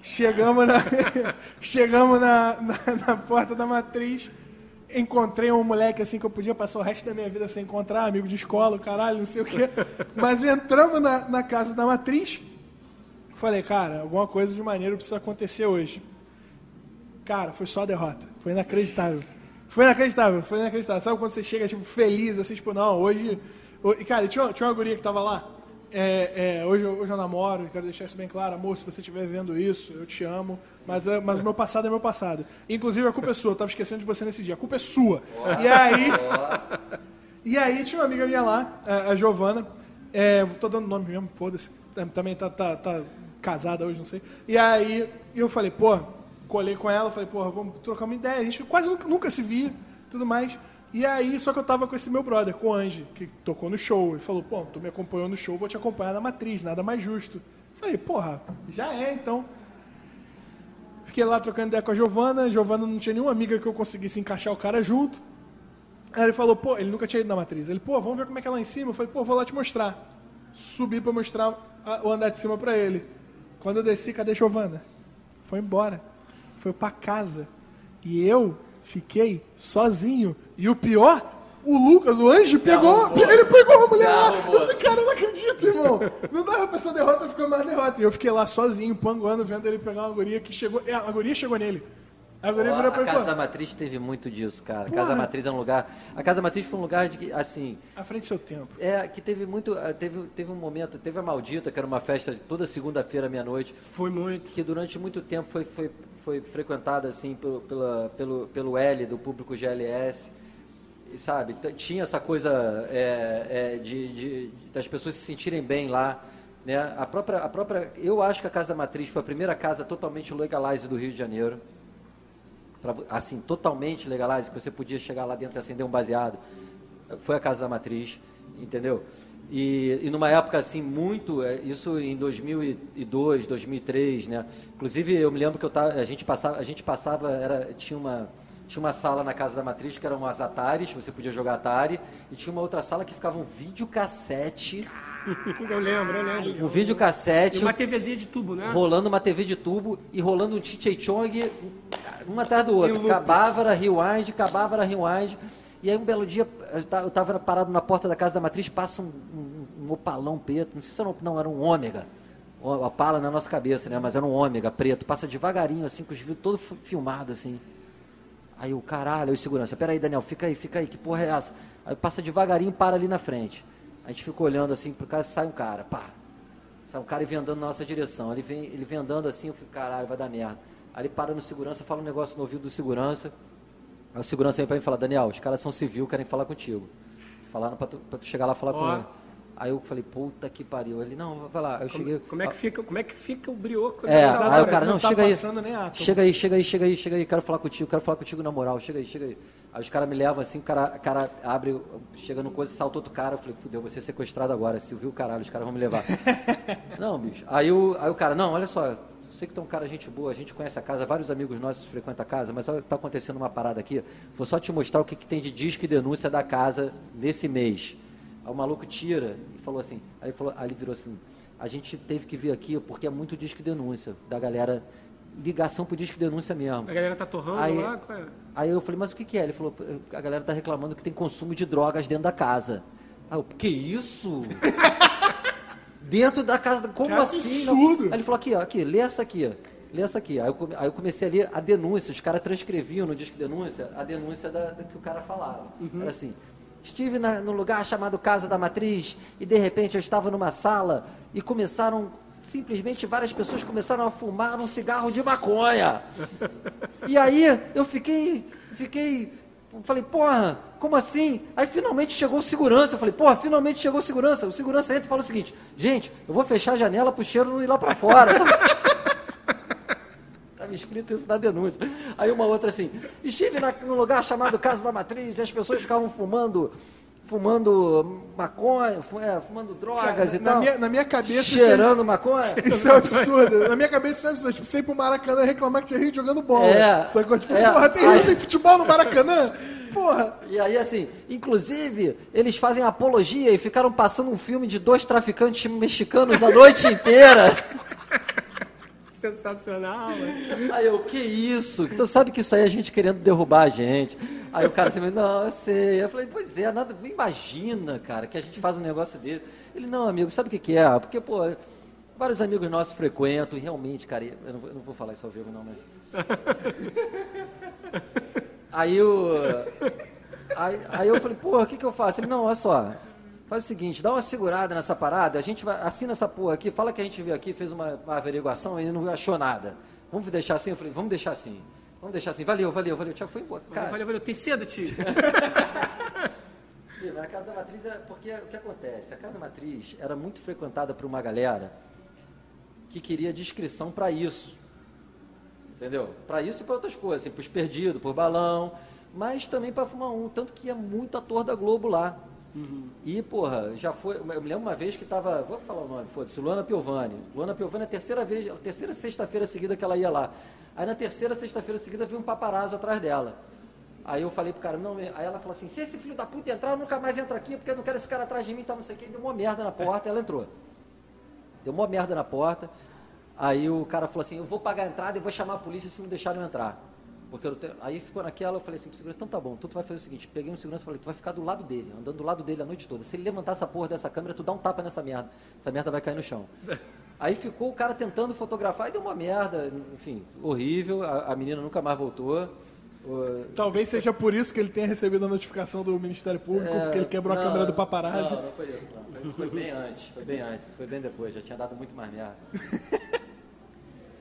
Chegamos na, <laughs> chegamos na, na, na, porta da matriz. Encontrei um moleque assim que eu podia passar o resto da minha vida sem encontrar, amigo de escola, caralho, não sei o quê. Mas entramos na, na casa da matriz. Falei, cara, alguma coisa de maneiro precisa acontecer hoje. Cara, foi só derrota. Foi inacreditável. Foi inacreditável, foi inacreditável. Sabe quando você chega, tipo, feliz, assim, tipo, não, hoje. hoje... Cara, tinha, tinha uma guria que tava lá. É, é, hoje, hoje eu namoro, quero deixar isso bem claro, amor, se você estiver vendo isso, eu te amo, mas, é, mas o meu passado é meu passado. Inclusive a culpa é sua, eu estava esquecendo de você nesse dia, a culpa é sua. e aí, e aí tinha uma amiga minha lá, a, a Giovana, é, tô dando nome mesmo, foda-se, é, também tá, tá, tá casada hoje, não sei. E aí eu falei, pô, colei com ela, falei, pô, vamos trocar uma ideia, a gente quase nunca, nunca se via, tudo mais. E aí, só que eu tava com esse meu brother, com o Anji, que tocou no show. Ele falou, pô, tu me acompanhou no show, vou te acompanhar na matriz, nada mais justo. Falei, porra, já é então. Fiquei lá trocando ideia com a Giovana. A Giovana não tinha nenhuma amiga que eu conseguisse encaixar o cara junto. Aí ele falou, pô, ele nunca tinha ido na matriz. Ele, pô, vamos ver como é que é lá em cima. Eu falei, pô, vou lá te mostrar. Subi para mostrar o andar de cima para ele. Quando eu desci, cadê a Giovana? Foi embora. Foi para casa. E eu fiquei sozinho. E o pior, o Lucas, o anjo, Se pegou. Arrumou. Ele pegou a mulher lá. Eu falei, cara, eu não acredito, irmão. Não dava pra essa derrota ficar mais derrota. E eu fiquei lá sozinho, panguando, vendo ele pegar uma guria que chegou. É, a guria chegou nele. A, guria virou pra a Casa da Matriz teve muito disso, cara. A Casa da Matriz é um lugar. A Casa da Matriz foi um lugar de que, assim. À frente do seu tempo. É, que teve muito. Ah, teve, teve um momento, teve a Maldita, que era uma festa toda segunda-feira, meia-noite. Foi muito. Que durante muito tempo foi, foi foi frequentada assim pelo, pela, pelo, pelo L do público GLS, sabe? Tinha essa coisa é, é, de, de, das pessoas se sentirem bem lá. Né? A própria, a própria, eu acho que a Casa da Matriz foi a primeira casa totalmente legalized do Rio de Janeiro. Pra, assim, totalmente legalized, que você podia chegar lá dentro e acender um baseado. Foi a Casa da Matriz, entendeu? E, e numa época assim muito, é, isso em 2002, 2003, né? Inclusive eu me lembro que eu tava, a gente passava, a gente passava, era tinha uma tinha uma sala na casa da matriz que eram as Ataris, você podia jogar Atari, e tinha uma outra sala que ficava um videocassete. <laughs> Eu lembro, eu lembro. Um videocassete. E uma TVzinha de tubo, né? Rolando uma TV de tubo e rolando um Chichei Chong, um atrás do outro. Cabávara, Rewind, Cabávara, Rewind. E aí um belo dia, eu estava parado na porta da casa da matriz, passa um, um, um opalão preto, não sei se era um, não, era um ômega. A pala na nossa cabeça, né? Mas era um ômega preto, passa devagarinho, assim, com os vidros todo filmado, assim. Aí o caralho, aí o segurança, peraí, Daniel, fica aí, fica aí, que porra é essa? Aí passa devagarinho, para ali na frente. A gente fica olhando assim, pro cara sai um cara, pá. Sai um cara e vem andando na nossa direção. Ele vem, ele vem andando assim, eu fico, caralho, vai dar merda. Aí ele para no segurança, fala um negócio no ouvido do segurança. Aí o segurança vem pra mim e fala, Daniel, os caras são civil, querem falar contigo. Falaram pra tu, pra tu chegar lá e falar Ó. com ele. Aí eu falei, puta que pariu. Ele, não, vai lá. Aí eu cheguei. Como é que fica, como é que fica o brioco É, nessa aí hora? o cara, não, Não tá chega aí. Chega aí, chega aí, chega aí, chega aí, quero falar contigo, quero falar contigo na moral, chega aí, chega aí. Aí os caras me levam assim, o cara, cara abre, chega no coisa, salta outro cara, eu falei, fudeu, vou ser sequestrado agora, se viu o caralho, os caras vão me levar. <laughs> não, bicho. Aí o, aí o cara, não, olha só, sei que tu é um cara gente boa, a gente conhece a casa, vários amigos nossos frequentam a casa, mas olha, tá acontecendo uma parada aqui, vou só te mostrar o que, que tem de disco e denúncia da casa nesse mês. Aí o maluco tira e falou assim, aí, ele falou, aí ele virou assim, a gente teve que vir aqui porque é muito disco denúncia da galera, ligação pro disco denúncia mesmo. A galera tá torrando Aí- lá? É? Aí eu falei, mas o que, que é? Ele falou, a galera tá reclamando que tem consumo de drogas dentro da casa. Aí eu, que isso? <laughs> dentro da casa, como Que assim? Absurdo. Aí ele falou, aqui, ó, aqui, lê essa aqui, ó. Lê essa aqui. Aí eu, aí eu comecei a ler a denúncia, os caras transcreviam no disco denúncia a denúncia da, da que o cara falava. Era assim, estive na- no lugar chamado Casa da Matriz e de repente eu estava numa sala e começaram, simplesmente várias pessoas começaram a fumar um cigarro de maconha. E aí eu fiquei, fiquei, falei, porra, como assim? Aí finalmente chegou o segurança. Eu falei, porra, finalmente chegou o segurança. O segurança entra e fala o seguinte, gente, eu vou fechar a janela pro cheiro não ir lá pra fora. <laughs> Estava escrito isso na denúncia. Aí uma outra assim, estive na, num lugar chamado Casa da Matriz e as pessoas ficavam fumando, fumando maconha, é, fumando drogas e na, tal. minha, na minha cabeça. cheirando maconha. Isso é, <laughs> isso é um absurdo. Na minha cabeça isso é um absurdo. Tipo, ir pro Maracanã reclamar que tinha gente jogando bola. É. Sacou? Tipo, É. porra, tem, Aí- tem futebol no Maracanã? Porra. E aí, assim, inclusive, eles fazem apologia e ficaram passando um filme de dois traficantes mexicanos a noite inteira. <laughs> Sensacional. Aí eu, que isso? Então sabe que isso aí é a gente querendo derrubar a gente. Aí o cara assim, não, eu sei. Eu falei, pois é, nada, imagina, cara, que a gente faz um negócio dele. Ele, não, amigo, sabe o que, que é? Porque, pô, vários amigos nossos frequentam, e realmente, cara, eu não, vou- eu não vou falar isso ao vivo, não, mas. <laughs> Aí o. Aí, aí eu falei, porra, o que, que eu faço? Ele, não, olha só. Faz o seguinte, dá uma segurada nessa parada, a gente vai, assina essa porra aqui, fala que a gente veio aqui, fez uma, uma averiguação e não achou nada. Vamos deixar assim? Eu falei, vamos deixar assim. Vamos deixar assim. Valeu, valeu, valeu. Tiago foi embora. Cara, Valeu, valeu. Tem cedo, tio? <laughs> Ih, mas a Casa da Matriz é porque o que acontece? A Casa da Matriz era muito frequentada por uma galera que queria descrição para isso. Entendeu? Para isso e para outras coisas, assim, para os perdidos, por balão, mas também para fumar um, tanto que é muito ator da Globo lá. E, porra, já foi. Eu me lembro uma vez que tava. Vou falar o nome, foda-se, Luana Piovani. Luana Piovani a terceira vez, a terceira sexta-feira seguida que ela ia lá. Aí na terceira sexta-feira seguida veio um paparazzo atrás dela. Aí eu falei pro cara, não, aí ela falou assim, se esse filho da puta entrar, eu nunca mais entro aqui, porque eu não quero esse cara atrás de mim, tá não sei o que, deu uma merda na porta, ela entrou. Deu uma merda na porta. Aí o cara falou assim, eu vou pagar a entrada e vou chamar a polícia se não deixarem eu entrar. Porque eu aí ficou naquela, eu falei assim pro segurança, então tá bom, então tu vai fazer o seguinte, peguei um segurança e falei, tu vai ficar do lado dele, andando do lado dele a noite toda. Se ele levantar essa porra dessa câmera, tu dá um tapa nessa merda. Essa merda vai cair no chão. <laughs> Aí ficou o cara tentando fotografar e deu uma merda, enfim, horrível, a, a menina nunca mais voltou. Talvez seja por isso que ele tenha recebido a notificação do Ministério Público, É, porque ele quebrou a não, câmera do paparazzi. Não, não foi isso, não. Isso foi bem antes, foi bem antes, foi bem depois, já tinha dado muito mais merda. <laughs>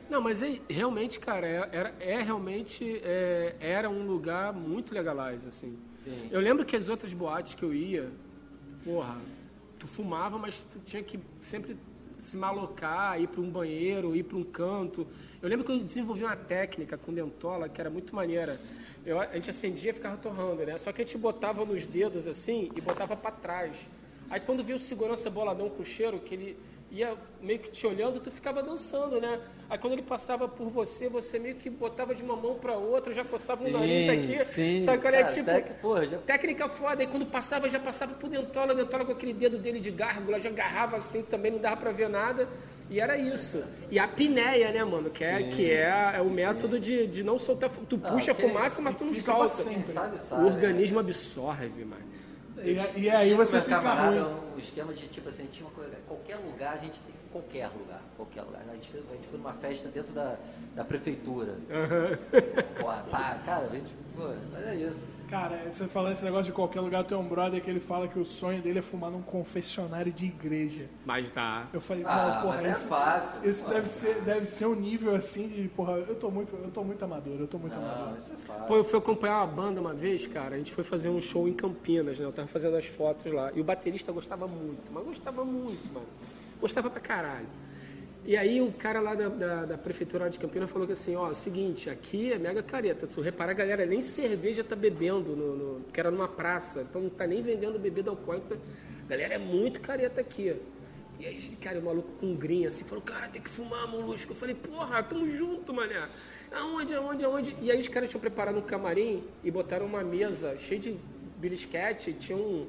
Não, mas é, realmente, cara, é, era, é realmente é, era um lugar muito legalize, assim. Sim. Eu lembro que as outras boates que eu ia, porra, tu fumava, mas tu tinha que sempre se malocar, ir para um banheiro, ir para um canto. Eu lembro que eu desenvolvi uma técnica com dentola que era muito maneira. Eu, a gente acendia e ficava torrando, né? Só que a gente botava nos dedos assim e botava para trás. Aí quando viu o segurança boladão com cheiro, que ele ia meio que te olhando, tu ficava dançando, né? Aí quando ele passava por você, você meio que botava de uma mão para outra, já coçava o nariz aqui. sim. Sabe qual é? Cara, Tipo, tec- porra, já- Técnica foda, aí quando passava, já passava por dentola, dentola com aquele dedo dele de gárgula, já agarrava assim também, não dava pra ver nada. E era isso. E a apneia, né, mano? Que é, que é, é o método de, de não soltar. Tu puxa a ok. fumaça, mas tu não solta. sempre. Sabe, sabe. O organismo absorve, mano. E, e aí você fica camarada ruim. um esquema de tipo assim, tinha uma coisa, qualquer lugar a gente tem, qualquer lugar, qualquer lugar. A gente, fez, a gente foi numa festa dentro da, da prefeitura. Pô, pá, cara, a gente, pô, mas é isso. Cara, você falando esse negócio de qualquer lugar, tem um brother que ele fala que o sonho dele é fumar num confessionário de igreja. Mas dá. Eu falei, Ah, não, porra, mas é esse, fácil. esse pô. deve ser, deve ser um nível assim de, porra, eu tô muito, eu tô muito amador, eu tô muito amador. Não, isso é fácil. Pô, eu fui acompanhar uma banda uma vez, cara. A gente foi fazer um show em Campinas, né? Eu tava fazendo as fotos lá. E o baterista gostava muito, mas gostava muito, mano. Gostava pra caralho. E aí o cara lá da, da, da prefeitura de Campinas falou que assim, ó, seguinte, aqui é mega careta. Tu reparar, a galera nem cerveja tá bebendo, no, no, porque era numa praça. Então não tá nem vendendo bebida alcoólica. Galera é muito careta aqui. E aí, cara, o maluco com grinha assim, falou, cara, tem que fumar, molusco. Eu falei, porra, tamo junto, mané. Aonde, aonde, aonde? E aí os caras tinham preparado um camarim e botaram uma mesa cheia de belisquete, tinha um,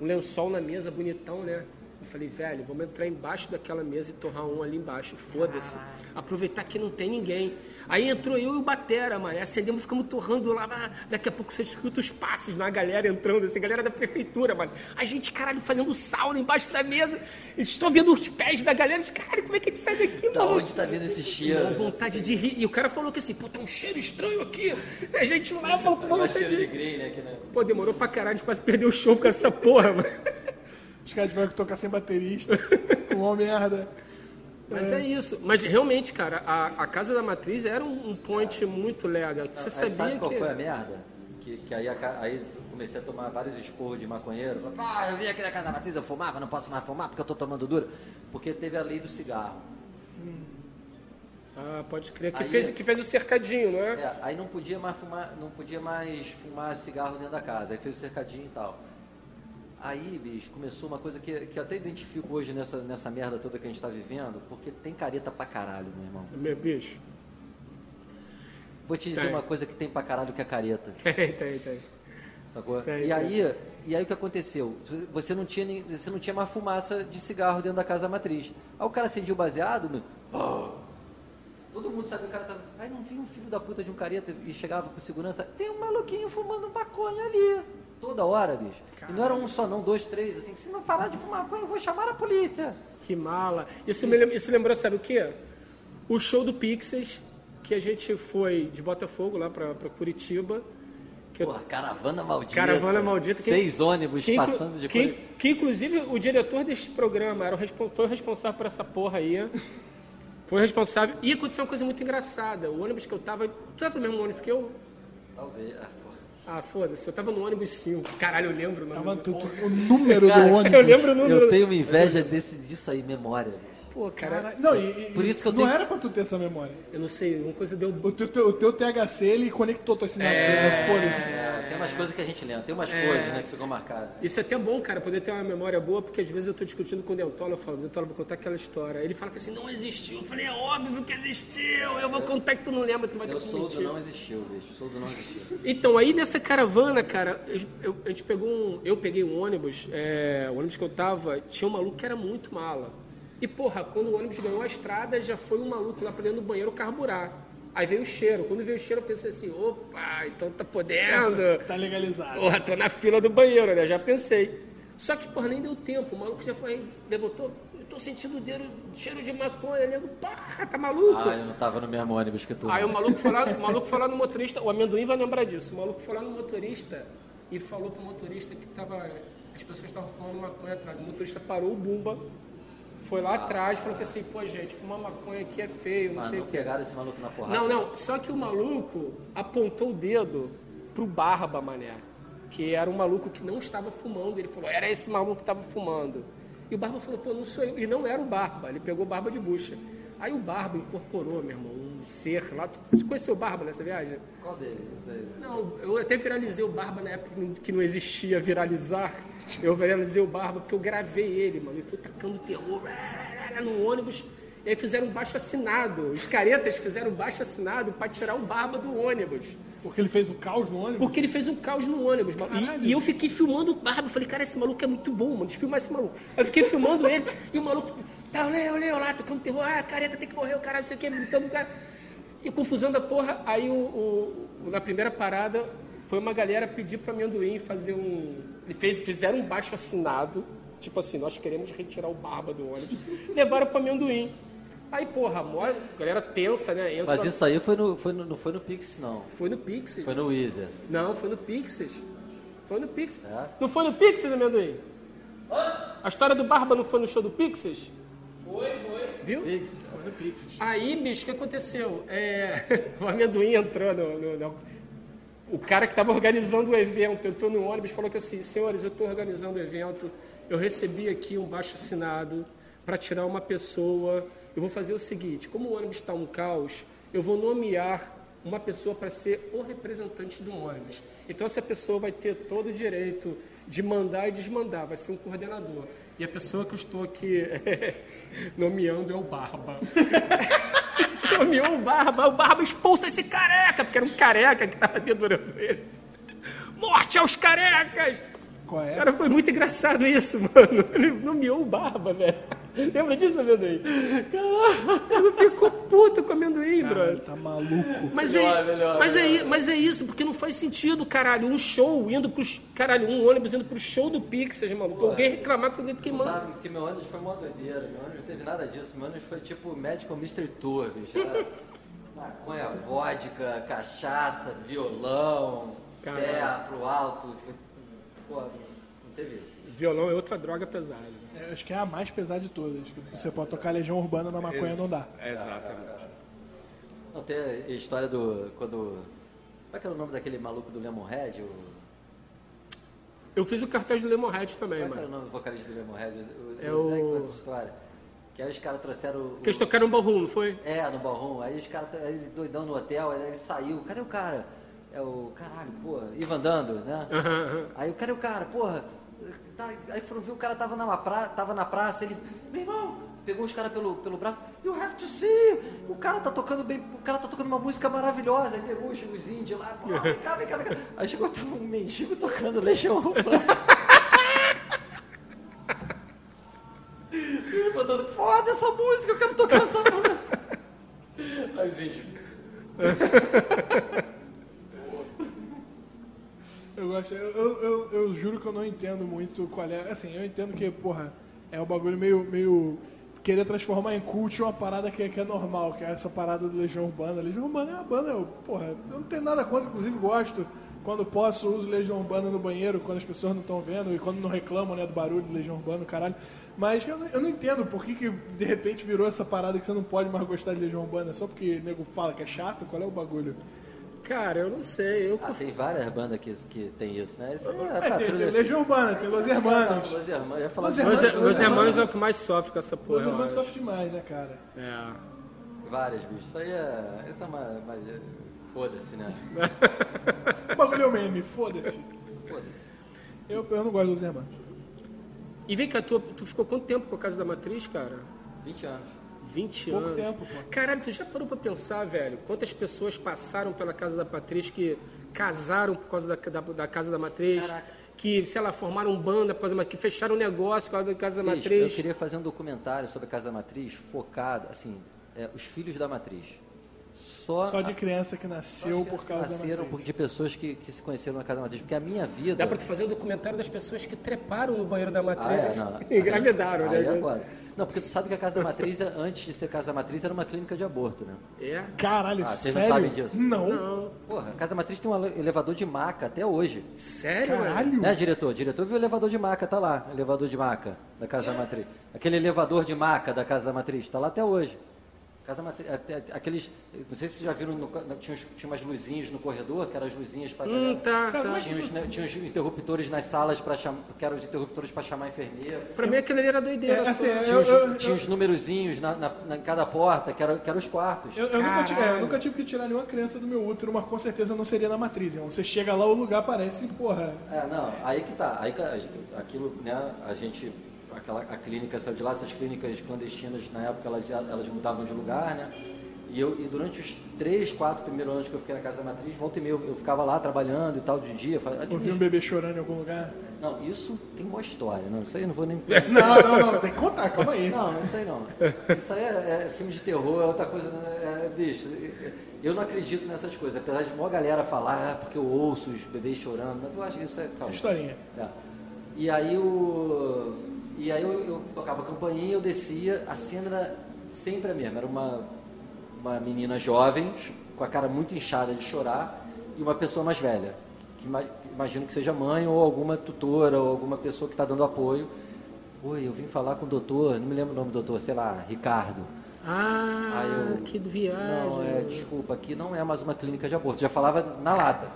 um lençol na mesa, bonitão, né? Eu falei, velho, vamos entrar embaixo daquela mesa e torrar um ali embaixo, foda-se. Aproveitar que não tem ninguém. Aí entrou eu e o Batera, mano. Acendemos, ficamos torrando lá. Daqui a pouco você escuta os passos na galera entrando, assim, galera da prefeitura, mano. A gente, caralho, fazendo sauna embaixo da mesa. Eles estão vendo os pés da galera. Eles, caralho, como é que a gente sai daqui, Da mano? onde tá vindo esse Uma cheiro? vontade de rir. E o cara falou que assim, pô, tá um cheiro estranho aqui. A gente lá, falou, pô, Uma vontade cheiro de... de né? aqui, né? Pô, demorou pra caralho, a gente quase perdeu o show com essa porra, mano. Os caras tiveram que tocar sem baterista, com <laughs> uma merda. Mas é isso. Mas realmente, cara, a, a Casa da Matriz era um, um point muito legal. Você Aí sabia sabe qual que. foi a merda? Que, que aí, a aí comecei a tomar vários esporros de maconheiro. Ah, eu vim aqui na casa da matriz, eu fumava, não posso mais fumar porque eu tô tomando dura. Porque teve a lei do cigarro. Ah, pode crer. Que, Aí- fez, que fez o cercadinho, não é? É, aí não podia mais fumar, não podia mais fumar cigarro dentro da casa. Aí fez o cercadinho e tal. Aí, bicho, começou uma coisa que, que eu até identifico hoje nessa, nessa merda toda que a gente tá vivendo, porque tem careta pra caralho, meu irmão. Meu bicho. Vou te dizer Tem. uma coisa que tem pra caralho que é careta. <laughs> Tem, tem, tem. Sacou? Tem, e, tem. aí, e aí o que aconteceu? Você não, tinha, nem- você não tinha mais fumaça de cigarro dentro da casa matriz. Aí o cara acendia o baseado, meu. <gasps> Todo mundo sabe que o cara tava. Aí não vinha um filho da puta de um careta e chegava pro segurança. Tem um maluquinho fumando maconha ali. Toda hora, bicho. E não era um só, não, dois, três, assim. Se não parar de fumar maconha, eu vou chamar a polícia. Que mala. Isso, me, lem- isso lembrou, sabe o quê? O show do Pixies, que a gente foi de Botafogo lá pra, pra Curitiba. Que Porra, caravana maldita. Caravana maldita. que- Seis ônibus que, passando de que, que, inclusive o diretor deste programa era o foi o responsável por essa porra aí. <laughs> Foi o responsável. E aconteceu uma coisa muito engraçada. O ônibus que eu tava. Tu tava no mesmo ônibus que eu? Talvez. Ah, foda-se. Eu tava no ônibus 5. Caralho, eu lembro o nome. Tava do- tudo, o número Cara, do ônibus. Eu lembro o número. Eu tenho uma inveja desse, disso aí, memória. Pô, cara, não, e, Por isso que eu não tenho- era pra tu ter essa memória. eu não sei. Uma coisa deu. O teu, teu- o teu THC, ele conectou tua sinapse, né? foda-se. É, tem umas coisas que a gente lembra, tem umas coisas né, que ficam marcadas. Isso é até bom, cara, poder ter uma memória boa, porque às vezes eu tô discutindo com o Dentola, eu falo, Dentola, vou contar aquela história. Ele fala que assim, não existiu. Eu falei, é óbvio que existiu. Eu vou contar que tu não lembra, tu vai ter Eu que sou do mentir. não existiu, bicho. Sou do não existiu. Então, aí nessa caravana, cara, eu, eu- a gente pegou um. Eu peguei um ônibus, é, o ônibus que eu tava, tinha um maluco que era muito mala. E, porra, quando o ônibus ganhou a estrada, já foi um maluco lá pra dentro do banheiro carburar. Aí veio o cheiro. Quando veio o cheiro, eu pensei assim, opa, então tá podendo. <laughs> Tá legalizado. Porra, tô na fila do banheiro, né? Já pensei. Só que, porra, nem deu tempo. O maluco já foi, levantou. Eu tô sentindo o dedo, cheiro de maconha, nego. Pá, tá maluco? Ah, eu não tava no mesmo ônibus que tu. Aí o maluco foi lá, <laughs> o maluco foi lá no motorista, o amendoim vai lembrar disso. O maluco foi lá no motorista e falou pro motorista que tava, as pessoas estavam fumando maconha atrás. O motorista parou o bumba, foi lá atrás, falou que assim, pô, gente, fumar maconha aqui é feio, não Ah, sei o que. pegaram esse maluco na porrada. Não, não, só que o maluco apontou o dedo pro Barba, mané. Que era um maluco que não estava fumando. Ele falou, era esse maluco que estava fumando. E o Barba falou, pô, não sou eu. E não era o Barba, ele pegou o Barba de bucha. Aí o Barba incorporou, meu irmão, um ser lá. Tu conheceu o Barba nessa viagem? Qual deles? Aí. Não, eu até viralizei o Barba na época que não, que não existia viralizar. Eu viralizei o Barba porque eu gravei ele, mano. E fui tacando terror no ônibus. E aí fizeram um baixo assinado. Os caretas fizeram um baixo assinado para tirar o Barba do ônibus. Porque ele fez um caos no ônibus. Porque ele fez um caos no ônibus, mano. E, e eu fiquei filmando o Barba. Eu falei, cara, esse maluco é muito bom, mano. Deixa eu filmar esse maluco. Eu fiquei filmando ele. E o maluco, tá, olê, olê, lá, tocando terror. Ah, careta tem que morrer, o caralho, não sei o que, gritando, o cara. E confusão da porra. Aí, o, o- na primeira parada, foi uma galera pedir para amendoim fazer um. Ele fez, fizeram um baixo assinado, tipo assim, nós queremos retirar o barba do ônibus. Levaram para amendoim. Aí, porra, a galera tensa, né? Entra- Mas isso aí foi no, foi no, não foi no Pix, não. Foi no Pixel. Foi no Weezer. Não, foi no Pixies. Foi no Pixies. É? Não foi no Pixies, amendoim? A história do Barba não foi no show do Pixies? Foi, foi. Viu? Pix. Aí, bicho, o que aconteceu? É, <laughs> o amendoim entrou no, no- no- O cara que estava organizando o evento entrou no ônibus e falou que assim, senhores, eu estou organizando o evento, eu recebi aqui um baixo assinado para tirar uma pessoa. Eu vou fazer o seguinte, como o ônibus está um caos, eu vou nomear uma pessoa para ser o representante do ônibus. Então essa pessoa vai ter todo o direito de mandar e desmandar, vai ser um coordenador. E a pessoa que eu estou aqui <laughs> nomeando é o Barba. <laughs> Nomeou o Barba, o Barba expulsa esse careca, porque era um careca que estava dedurando ele. Morte aos carecas! Qual é? Cara, foi muito engraçado isso, <laughs> mano. Ele nomeou o Barba, velho. Lembra disso, amendoim? Ele ficou puto com o amendoim, brother. Tá maluco. Mas, Melhor, é, melhor, mas, é, melhor. i- mas é isso, porque não faz sentido, caralho, um show indo pro. Caralho, um ônibus indo pro show do Pixels, maluco. Alguém reclamar com alguém queimando. Tá, porque meu ônibus foi mó doideira. Meu ônibus não teve nada disso. Meu ônibus foi tipo Medical Mystery Tour, bicho. <laughs> Maconha, vodka, cachaça, violão, Caralho. pé pro alto. Foi... Pô, não teve isso. Violão é outra droga pesada. É, acho que é a mais pesada de todas. Você pode tocar Legião Urbana na maconha, não dá. Exatamente. Não tem a história do. Quando. Como é que era o nome daquele maluco do Lemonhead? O... Eu fiz o cartaz do Lemonhead também, Como é que era o mano. nome do vocalista do Lemonhead? O, É o Zé que o- essa história. Que aí os caras trouxeram. o- Que eles tocaram um ballroom, não foi? É, no Ballroom. Aí os caras, ele doidão no hotel, aí ele saiu. Cadê o cara? É o. Caralho, porra. Ivan Dando, né? Aham. Aí o cadê o cara? Porra. Tá, aí foram ver o cara tava na, pra, tava na praça, ele. Meu irmão! Pegou os caras pelo, pelo braço. You have to see! O cara tá tocando bem. O cara tá tocando uma música maravilhosa. Aí pegou os, os índios lá. Pô, vem cá, vem cá, vem cá. Aí chegou, tava um mendigo tocando Legião Urbana. <laughs> Ele falando, foda essa música, eu quero tocar essa música. Aí os índios. <laughs> Eu gosto. Eu, eu, eu- juro que eu não entendo muito qual é. Assim, eu entendo que, porra, é um bagulho meio. meio querer transformar em cult uma parada que, é- que é normal, que é essa parada do Legião Urbana. Legião Urbana é uma banda, eu, porra, eu não tenho nada contra, inclusive gosto. Quando posso, uso Legião Urbana no banheiro, quando as pessoas não estão vendo, e quando não reclamam né, do barulho do Legião Urbana, caralho. Mas eu, eu não entendo por que, que de repente virou essa parada que você não pode mais gostar de Legião Urbana, só porque o nego fala que é chato, qual é o bagulho? Cara, eu não sei. Eu Ah, tem várias bandas que, que tem isso, né? Isso aí é É, tem, patrulha. tem Legião Urbana, tem Los Hermanos. Los Hermanos, ia falar Los de Hermanos- Los, Los Los é o que mais sofre com essa Los porra, eu Hermanos sofre demais, né, cara? É. várias, bicho. Isso aí é. Isso é uma. uma- Foda-se, né? <laughs> O bagulho é o meme, foda-se. Foda-se. Eu, eu não gosto dos Hermanos. E vem cá, tu, tu ficou quanto tempo com a Casa da Matriz, cara? 20 anos. 20 Pouco anos. tempo, pô. Caralho, tu já parou pra pensar, velho? Quantas pessoas passaram pela Casa da Matriz que casaram por causa da, da, da Casa da Matriz? Caraca. Que, sei lá, formaram banda por causa da Matriz, que fecharam um negócio por causa da Casa da Matriz. eu queria fazer um documentário sobre a Casa da Matriz focado, assim, é, os filhos da Matriz. Só, Só de criança que nasceu as por causa que nasceram da de pessoas que, que se conheceram na Casa da Matriz. Porque a minha vida. Dá pra tu fazer um documentário das pessoas que treparam no banheiro da Ah, Matriz é, não. <laughs> e engravidaram, Aí né? é. Não, porque tu sabe que a Casa da Matriz, antes de ser Casa da Matriz, era uma clínica de aborto, né? É. Caralho, Ah, vocês sério? não sabem disso? Não. Não. Porra, a Casa da Matriz tem um ele- elevador de maca até hoje. Sério? Caralho. Né, diretor? Diretor viu o elevador de maca, tá lá. Elevador de maca da Casa da Matriz. Aquele elevador de maca da Casa da Matriz, tá lá até hoje. Casa Matriz, até- aqueles. Não sei se vocês já viram, no- tinha, uns- tinha umas luzinhas no corredor, que eram as luzinhas para. Hum, tá, tá. Tinha os, né, tinha os interruptores nas salas, pra cham, que eram os interruptores para chamar a enfermeira. Pra mim aquilo ali era doideira É, assim, é- Tinha, Eu- os, eu- tinha os numerozinhos na, na, na- em cada porta, que eram que eram os quartos. Eu, eu nunca tive, é, eu nunca tive que tirar nenhuma criança do meu útero, mas com certeza não seria na matriz, irmão. Você chega lá, o lugar parece, porra. É, não, aí que tá. Aí aquilo, né, a gente. Aquela, a clínica saiu de lá, essas clínicas clandestinas, na época, elas, elas mudavam de lugar, né? E, eu, e durante os três, quatro primeiros anos que eu fiquei na casa da matriz, volta e meia eu, eu ficava lá trabalhando e tal, de dia. Falei, "Ah, Ouvi um bebê chorando em algum lugar? Não, isso tem uma história, não, isso aí eu não vou nem... <laughs> Não, não, não, tem que contar, calma aí. Não, isso aí não. Isso aí é, é filme de terror, é outra coisa. né? É, bicho, eu não acredito nessas coisas. Apesar de uma galera falar, ah, porque eu ouço os bebês chorando, mas eu acho que isso é. Calma. Historinha. É. E aí o. E aí eu, eu tocava a campainha, eu descia, a cena era sempre a mesma. Era uma, uma menina jovem, com a cara muito inchada de chorar, e uma pessoa mais velha. Que ima- imagino que seja mãe ou alguma tutora ou alguma pessoa que está dando apoio. Oi, eu vim falar com o doutor, não me lembro o nome do doutor, sei lá, Ricardo. Ah, eu- que viagem. Não, é, desculpa, aqui não é mais uma clínica de aborto. Já falava na lata.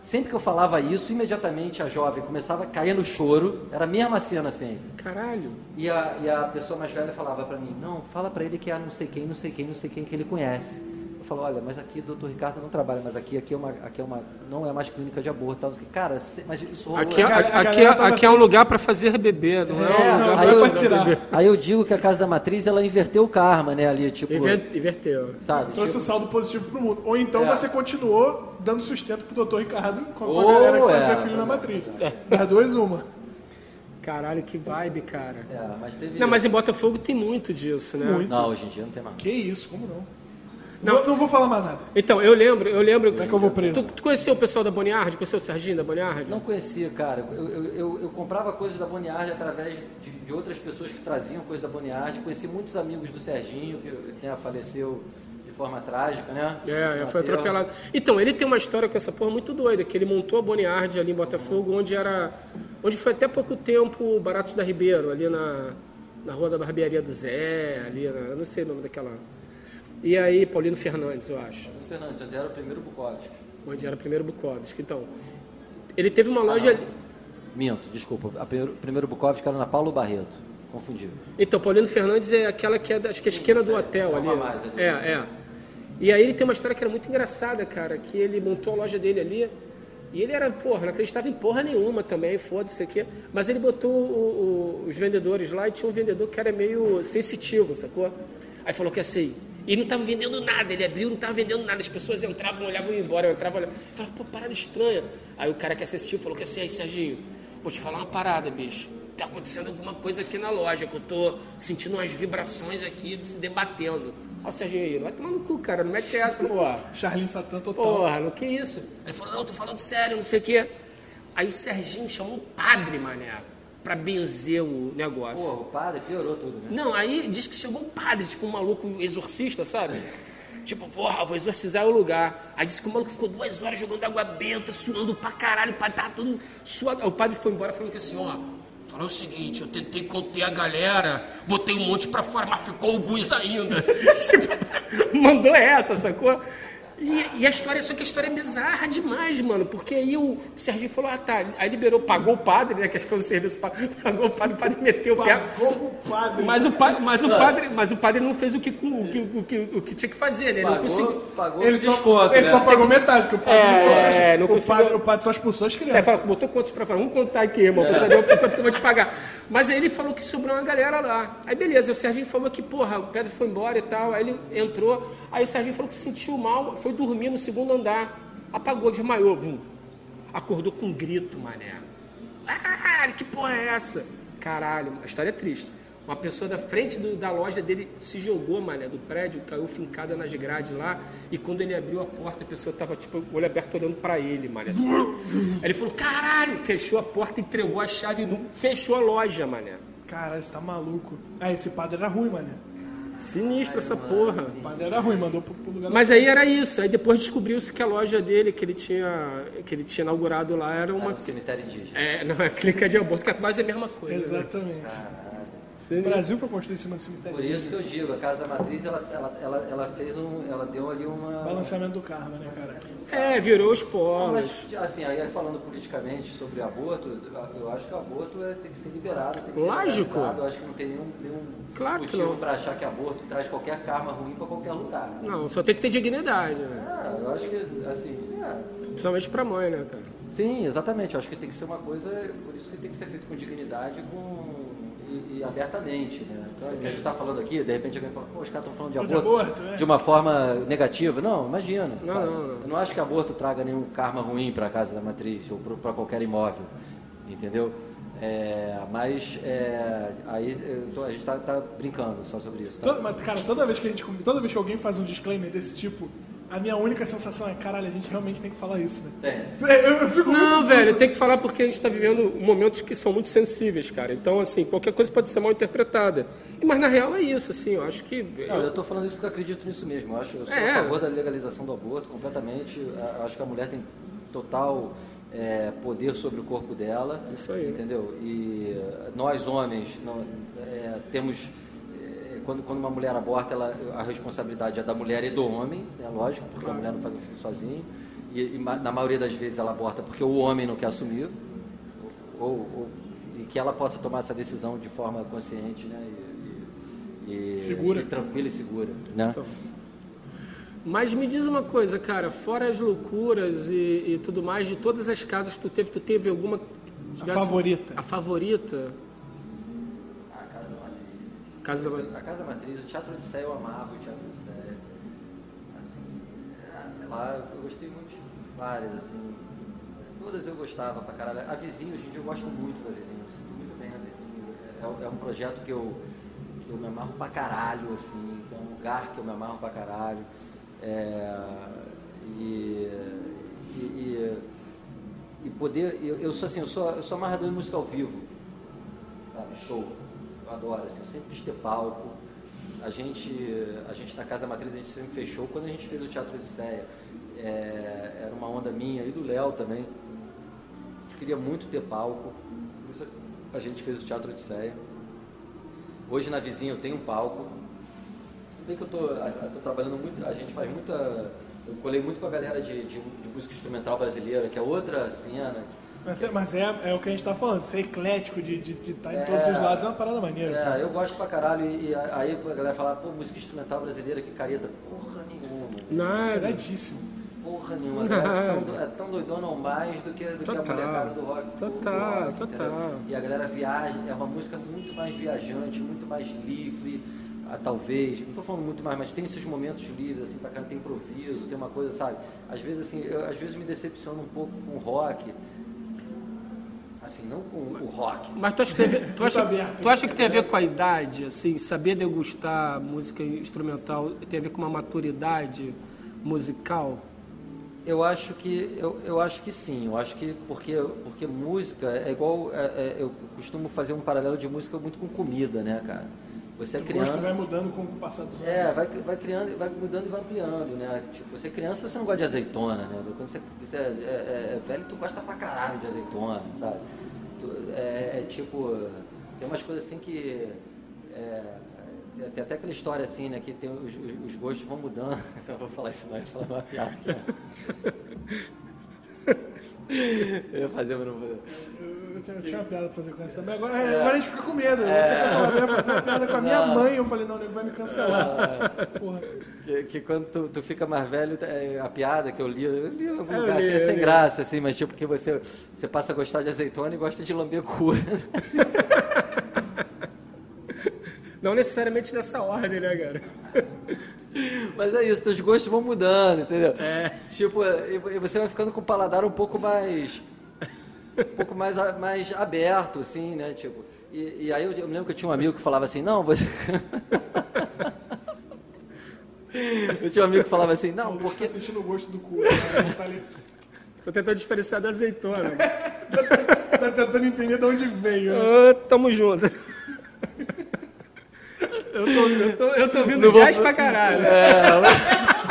Sempre que eu falava isso, imediatamente a jovem começava a cair no choro. Era a mesma cena sempre. Caralho. E a, e a pessoa mais velha falava pra mim, não, fala pra ele que é não sei quem, não sei quem, não sei quem que ele conhece. Eu falo, olha, mas aqui o doutor Ricardo não trabalha, mas aqui, aqui, é uma, aqui é uma, não é mais clínica de aborto. Tal. Cara, se- mas isso rolou. Aqui, é- A gal- a aqui, tava aqui é um lugar pra fazer bebê, não é, É, um lugar aí pra eu- tirar. Aí eu digo que a casa da matriz, ela inverteu o karma, né, ali, tipo, Inver- Inverteu. sabe? Trouxe tipo, o saldo positivo pro mundo. Ou então É. você continuou dando sustento pro doutor Ricardo com a Ou galera que fazia é. filho na matriz. Das duas, uma. Caralho, que vibe, cara. é, mas teve... Não, mas em Botafogo tem muito disso, né? Muito. Não, hoje em dia não tem mais. Que isso, como não? Não. Não, vou falar mais nada. Então, eu lembro, eu lembro. Como é que eu vou preso? Tu, tu conheceu o pessoal da Boniard? Conheceu o Serginho da Boniard? Não conhecia, cara. Eu, eu, eu, eu comprava coisas da Boniard através de, de outras pessoas que traziam coisas da Boniard. Conheci muitos amigos do Serginho, que né, faleceu de forma trágica, né? É, é, foi atropelado. Então, ele tem uma história com essa porra muito doida, que ele montou a Boniard ali em Botafogo, onde era. onde foi até pouco tempo o Baratos da Ribeiro, ali na, na rua da barbearia do Zé, ali, na, eu não sei o nome daquela. E aí, Paulino Fernandes, eu acho. O Fernandes, onde era o primeiro Bukowski. Onde era primeiro Bukowski. Então, ele teve uma loja. ali- Minto, desculpa. A primeiro, o primeiro Bukowski era na Paulo Barreto. Confundi. Então, Paulino Fernandes é aquela que é, da- acho que é a esquina do hotel é ali. mais ali. É, é. E aí ele tem uma história que era muito engraçada, cara, que ele montou a loja dele ali. E ele era, porra, não acreditava em porra nenhuma também, foda-se aqui. Mas ele botou o- o- os vendedores lá e tinha um vendedor que era meio sensitivo, sacou? Aí falou que assim. E não estava vendendo nada, ele abriu, não estava vendendo nada. As pessoas entravam, olhavam e iam embora, eu entrava, olhava. Falava, pô, parada estranha. Aí o cara que assistiu falou que assim, aí, Serginho, vou te falar uma parada, bicho. Tá acontecendo alguma coisa aqui na loja, que eu tô sentindo umas vibrações aqui se debatendo. Ó, o Serginho aí, vai tomar no cu, cara, não mete essa, porra. Charlin Satã total. Porra, não que isso? Ele falou, não, tô falando sério, não sei o quê. Aí o Serginho chamou um padre, mané, pra benzer o negócio. Pô, o padre piorou tudo, né? Não, aí diz que chegou um padre, tipo um maluco exorcista, sabe? Tipo, porra, vou exorcizar o lugar. Aí disse que o maluco ficou duas horas jogando água benta, suando pra caralho, o padre tava todo suado. Aí o padre foi embora falando que assim, ó, falou o seguinte, eu tentei conter a galera, botei um monte pra fora, mas ficou alguns ainda. <laughs> Tipo, mandou essa, sacou? E, e a história, só que a história é bizarra demais, mano, porque aí o Serginho falou, ah tá, aí liberou, pagou o padre, né, que acho que foi um serviço, <laughs> pagou o padre, o padre meteu o pé. Pagou o padre. Mas o, pa- mas, o padre, mas o padre não fez o que, o que, o que, o que tinha que fazer, né? Ele não conseguiu. Pagou, pagou Ele o só, desconto, ele né? só pagou metade, porque o padre, É, não, não o, padre, conseguiu- o padre só expulsou as É, crianças. fala, botou quantos pra fora? Vamos contar aqui, irmão, pra saber o quanto que eu vou te pagar. Mas aí ele falou que sobrou uma galera lá. Aí beleza, o Serginho falou que, porra, o Pedro foi embora e tal. Aí ele entrou, aí o Serginho falou que se sentiu mal, foi dormir no segundo andar. Apagou, desmaiou, bum. Acordou com um grito, mané. Caralho, que porra é essa? Caralho, a história é triste. Uma pessoa da frente do- da loja dele se jogou, mané, do prédio, caiu fincada nas grades lá. E quando ele abriu a porta, a pessoa tava, tipo, o olho aberto olhando pra ele, mané. Assim. Aí ele falou, caralho! Fechou a porta, entregou a chave e fechou a loja, mané. Caralho, você tá maluco. Ah, esse padre era ruim, mano. Sinistra essa porra. O padre era ruim, mandou pro, pro lugar Mas aí era isso. Aí depois descobriu-se que a loja dele, que ele tinha, que ele tinha inaugurado lá, era Era uma. no cemitério indígena. É, não, é clínica de aborto, que é quase a mesma coisa. né? Exatamente. O. Brasil foi construído em cima do cemitério. Por isso que eu digo, a Casa da Matriz, ela, ela, ela, ela fez um... Ela deu ali uma... Balanceamento do karma, né, cara? É, virou os polos. mas, assim, aí falando politicamente sobre aborto, eu acho que o aborto é, tem que ser liberado, tem que ser Lógico. legalizado. Eu acho que não tem nenhum, nenhum Claro motivo para achar que aborto traz qualquer karma ruim para qualquer lugar. Não, só tem que ter dignidade, né? Ah, eu acho que, assim, é. Principalmente pra mãe, né, cara? Sim, exatamente. Eu acho que tem que ser uma coisa, por isso que tem que ser feito com dignidade com, e, e abertamente, né? Então, o que a gente está falando aqui, de repente alguém fala, pô, os caras estão falando de De aborto, aborto, é. de uma forma negativa. Não, imagina. Não, não, não. Eu não acho que aborto traga nenhum karma ruim para a casa da matriz ou para qualquer imóvel, entendeu? É, mas é, aí tô- a gente está brincando só sobre isso. Tá? Toda- mas, cara, toda vez que a gente, toda vez que alguém faz um disclaimer desse tipo, a minha única sensação é, caralho, a gente realmente tem que falar isso, né? Tem. Eu, eu fico Não, muito velho, tem que falar porque a gente está vivendo momentos que são muito sensíveis, cara. Então, assim, qualquer coisa pode ser mal interpretada. E, mas na real é isso, assim, eu acho que. Não, eu estou falando isso porque eu acredito nisso mesmo. Eu, acho, eu sou É. a favor da legalização do aborto completamente. Eu acho que a mulher tem total é, poder sobre o corpo dela. Isso aí. Entendeu? E nós, homens, não- é, temos. Quando, quando uma mulher aborta, ela, a responsabilidade é da mulher e do homem, é lógico, porque a mulher não faz o filho sozinho. E, e na maioria das vezes ela aborta porque o homem não quer assumir, ou, ou- e que ela possa tomar essa decisão de forma consciente né, e, e- Segura. e tranquila e segura. Né? Então. Mas me diz uma coisa, cara, fora as loucuras e, e tudo mais, de todas as casas que tu teve, tu teve alguma. tivesse- favorita. A favorita? A Casa da Matriz. Casa da A Casa da Matriz, o Teatro de Sé eu amava o Teatro de Sé. Assim, ah, sei lá, eu gostei muito de várias, assim. Todas eu gostava pra caralho. A Vizinho, dia eu gosto muito da Vizinho, eu sinto muito bem a Vizinho. É, é um projeto que eu, que eu me amarro pra caralho, assim, é um lugar que eu me amarro pra caralho. É, e, e, e, e poder, eu, eu sou assim, eu sou, eu sou amarrador em música ao vivo sabe, show. Eu adoro, assim, eu sempre quis ter palco. A gente, a gente na Casa da Matriz, a gente sempre fechou. Quando a gente fez o Teatro Odisseia, é, era uma onda minha e do Léo também. A gente queria muito ter palco, por isso a gente fez o Teatro Odisseia. Hoje na vizinha eu tenho um palco. Bem que eu tô, eu tô trabalhando muito, a gente faz muita... Eu colei muito com a galera de, de, de música instrumental brasileira, que é outra cena, Mas, é, mas é, é o que a gente tá falando, ser eclético, de estar em É. todos os lados é uma parada maneira. cara. É, eu gosto pra caralho. E, e aí a galera fala, pô, música instrumental brasileira, que careta. Porra nenhuma. Nada. Verdadíssimo. Porra nenhuma. <laughs> É tão, é tão doidona ou mais do que, do que a molecada do rock. Total, rock, total. entendeu? E a galera viaja, é uma música muito mais viajante, muito mais livre. ah, talvez, não estou falando muito mais, mas tem esses momentos livres, assim, pra cá tem improviso, tem uma coisa, sabe? Às vezes, assim, eu, às vezes me decepciono um pouco com o rock, assim, não com o rock, Mas tu acha, que tem a ver, tu, acha, aberto. tu acha que tem a ver com a idade, assim, saber degustar música instrumental tem a ver com uma maturidade musical? Eu acho que eu, eu acho que sim. Eu acho que porque porque música é igual é, é, eu costumo fazer um paralelo de música muito com comida, né, cara? Você é O criança. gosto vai mudando com o passar dos anos. É, vai, vai criando, vai mudando e vai ampliando, né? Tipo, você é criança, você não gosta de azeitona, né? Quando você, você é, é- é velho, tu gosta pra caralho de azeitona, sabe? Tu- é, é tipo, tem umas coisas assim que. é, é, tem até aquela história assim, né? Que tem os, os- os gostos vão mudando. <laughs> Então eu vou falar isso não, eu vou falar uma piada. <laughs> <laughs> Eu ia fazer, mas não vou. Eu, eu tinha, eu tinha uma piada pra fazer com essa também. Agora, agora a gente fica com medo. Você pensou, fazer uma piada com a minha Não. mãe. Eu falei, não, o nego vai me cancelar. Porra. Que, que quando tu, tu fica mais velho, é, a piada que eu li, eu li algum lugar, li, assim, é sem li. graça, assim, mas tipo que você, você passa a gostar de azeitona e gosta de lamber cu. <laughs> Não necessariamente nessa ordem, né, cara? <laughs> Mas é isso, teus gostos vão mudando, entendeu? É. Tipo, você vai ficando com o paladar um pouco mais. Um pouco mais, mais aberto, assim, né? Tipo, e, e aí eu, eu me lembro que eu tinha um amigo que falava assim, não, você. <laughs> eu tinha um amigo que falava assim, não, Porque porque. tá sentindo o gosto do cu. Gente tá, ali, <laughs> Tô tentando diferenciar da azeitona. <laughs> tá tentando entender de onde veio. né? Ô, tamo junto. Eu tô, eu tô, eu tô ouvindo Não vou- jazz pra caralho. É, <laughs>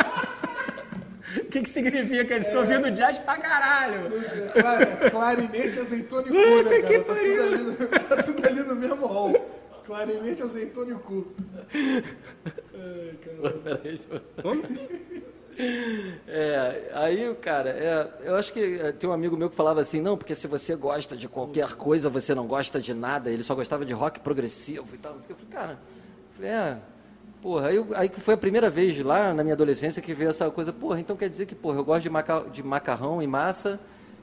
O que, que significa isso? Tô ouvindo jazz pra caralho. Cla- Clarinete, azeitona e cu, Puta né, que cara? Tá tudo, pariu. ali tá tudo ali no mesmo hall. Clarinete, azeitona e cu. Ai, Como? É, aí, cara, é, eu acho que é, tem um amigo meu que falava assim, não, porque se você gosta de qualquer coisa, você não gosta de nada, ele só gostava de rock progressivo e tal. Eu falei, cara, é, porra, aí, aí que foi a primeira vez lá na minha adolescência que veio essa coisa, porra, então quer dizer que, porra, eu gosto de, maca, de macarrão e massa,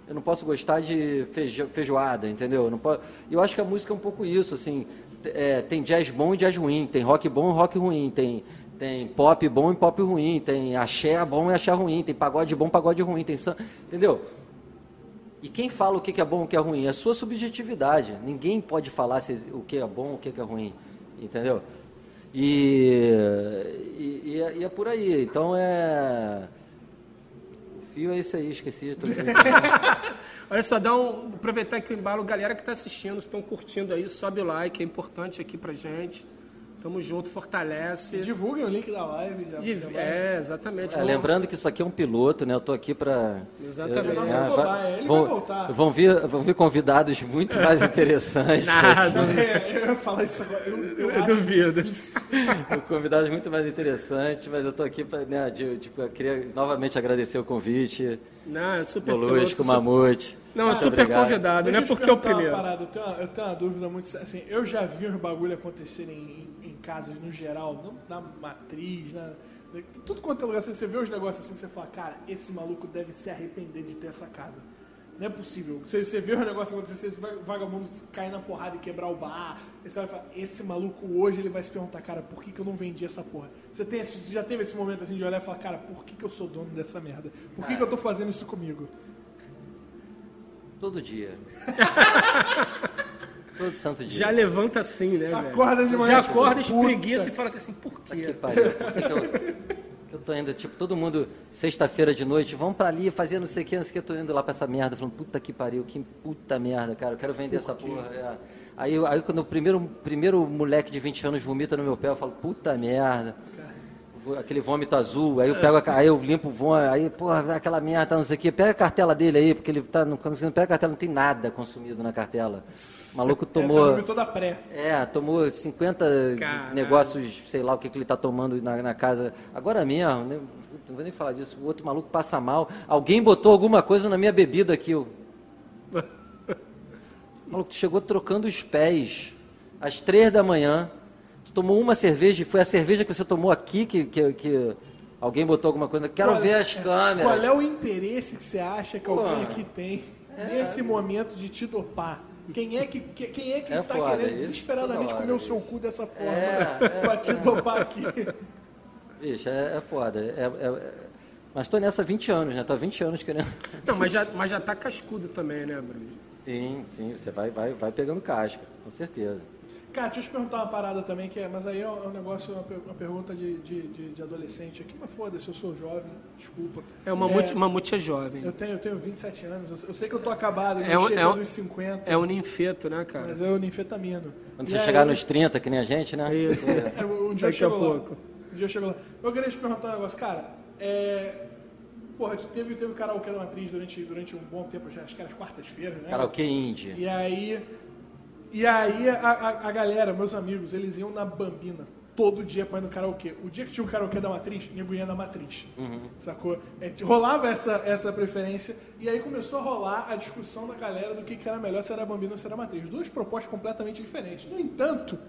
eu não posso gostar de feijo, feijoada, entendeu? Eu Não posso, eu acho que a música é um pouco isso, assim, é, tem jazz bom e jazz ruim, tem rock bom e rock ruim, tem, tem pop bom e pop ruim, tem axé bom e axé ruim, tem pagode bom e pagode ruim, tem sam- entendeu? E quem fala o que é bom e o que é ruim? É a sua subjetividade. Ninguém pode falar o que é bom o que é ruim, entendeu? E, e, é, e é por aí. Então é. O fio é esse aí, esqueci. tô- <laughs> Olha só, dá um, aproveitar aqui o embalo, galera que está assistindo, estão curtindo aí, sobe o like, é importante aqui pra gente. Tamo junto, fortalece. Divulguem o link da live. Já, De- já vai. é, exatamente. É, lembrando que isso aqui é um piloto, né? Eu tô aqui para Exatamente. Nossa cobaia, ele vai voltar. Vão vir, vão vir convidados muito mais <laughs> interessantes. Nada. É, eu ia falar isso agora. Eu, eu Eu duvido. convidados muito mais interessantes, mas eu tô aqui para, né, de- tipo, eu queria novamente agradecer o convite. Não, é super Molusco, piloto, Mamute. Não, é Muito super obrigado. convidado, Deixa né? eu te Porque é o primeiro. parada, eu, tenho uma, eu tenho uma dúvida muito séria. Assim, eu já vi uns bagulho acontecerem em, em casas no geral, não na matriz, na, na- tudo quanto é lugar. Assim, você vê os negócios assim, você fala, cara, esse maluco deve se arrepender de ter essa casa. Não é possível. Você, você vê um negócio acontecer, va- vagabundo cair na porrada e quebrar o bar. Aí você vai falar, esse maluco hoje ele vai se perguntar, cara, por que, que eu não vendi essa porra? Você, tem esse- você já teve esse momento assim de olhar e falar, cara, por que, que eu sou dono dessa merda? Por que, que eu tô fazendo isso comigo? Todo dia. <laughs> Todo santo dia. Já levanta assim, né, velho? Acorda de manhã, Já tipo, acorda, puta. espreguiça e fala que assim, por Que quê? pariu. Por que, que eu, que eu tô indo, tipo, todo mundo, sexta-feira de noite, vamos pra ali fazer não sei o que, não sei o que, eu tô indo lá pra essa merda, falando, puta que pariu, que puta merda, cara, eu quero vender essa porra. é. Aí, aí quando o primeiro, primeiro moleque de 20 anos vomita no meu pé, eu falo, puta merda. Aquele vômito azul, aí eu pego a, aí eu limpo o vômito, aí, porra, aquela merda, não sei o que, pega a cartela dele aí, porque ele tá, não, não pega a cartela, não tem nada consumido na cartela. O maluco É, tomou. tá toda pré. É, tomou 50 Caralho. negócios, sei lá o que, que ele tá tomando na, na casa. Agora mesmo, né? Não vou nem falar disso. O outro maluco passa mal. Alguém botou alguma coisa na minha bebida aqui. Eu... <laughs> maluco, tu chegou trocando os pés às três da manhã. Tomou uma cerveja e foi a cerveja que você tomou aqui que, que, que alguém botou alguma coisa. Quero Qual- ver as câmeras. Qual é o interesse que você acha que alguém aqui tem nesse momento de te dopar? Quem é que, que- quem é que É tá foda, querendo isso desesperadamente hora, comer o seu cu dessa forma É, <laughs> pra te dopar aqui? Bicho, é, é foda. É- é- é- Mas tô nessa há 20 anos, né? Tô há 20 anos querendo. Não, mas já, mas já tá cascudo também, né, Bruno? Sim, sim, você vai, vai, vai pegando casca, com certeza. Cara, deixa eu te perguntar uma parada também, que é, mas aí é um é um negócio, uma, uma pergunta de, de, de, de adolescente aqui, mas foda-se, eu sou jovem, desculpa. É, o Mamute, Mamute é jovem. Eu tenho, eu tenho 27 anos, eu, eu sei que eu tô acabado, eu É um- é um- dos 50, É um ninfeto, né, cara? mas eu ninfetamino. Quando E você aí- chegar nos 30, que nem a gente, né? Isso. É, um dia eu Daqui a chego lá. pouco. Um dia eu chego lá. Eu queria te perguntar um negócio, cara. É... Porra, teve, teve karaokê da matriz durante, durante um bom tempo, acho que era as quartas-feiras, né? Karaokê indie. E aí. E aí a, a, a galera, meus amigos, eles iam na Bambina todo dia pra ir no karaokê. O dia que tinha o karaokê da matriz, nego ia na matriz. Sacou? É, rolava essa, essa preferência. E aí começou a rolar a discussão da galera do que, que era melhor, se era a Bambina ou se era a matriz. Duas propostas completamente diferentes. No entanto,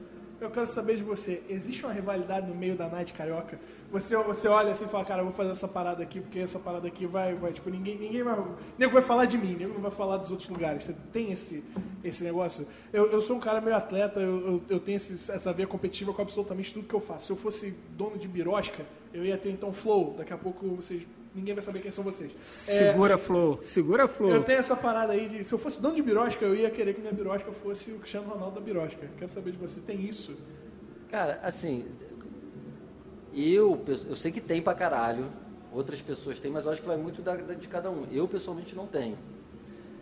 eu quero saber de você, existe uma rivalidade no meio da Night Carioca? Você, você olha assim e fala, cara, eu vou fazer essa parada aqui, porque essa parada aqui vai, vai tipo, ninguém, ninguém vai. Nego vai falar de mim, nego não vai falar dos outros lugares. Você tem esse, esse negócio? Eu, eu sou um cara meio atleta, eu, eu, eu tenho esse- essa veia competitiva com absolutamente tudo que eu faço. Se eu fosse dono de birosca, eu ia ter então flow. Daqui a pouco vocês. Ninguém vai saber quem são vocês. É, Segura Flow, segura Flow. eu tenho essa parada aí de. Se eu fosse dono de birosca, eu ia querer que minha birosca fosse o Cristiano Ronaldo da birosca. Quero saber de você. Tem isso? Cara, assim, eu, eu sei que tem pra caralho, outras pessoas têm, mas eu acho que vai muito da- da- de cada um. Eu, pessoalmente, não tenho.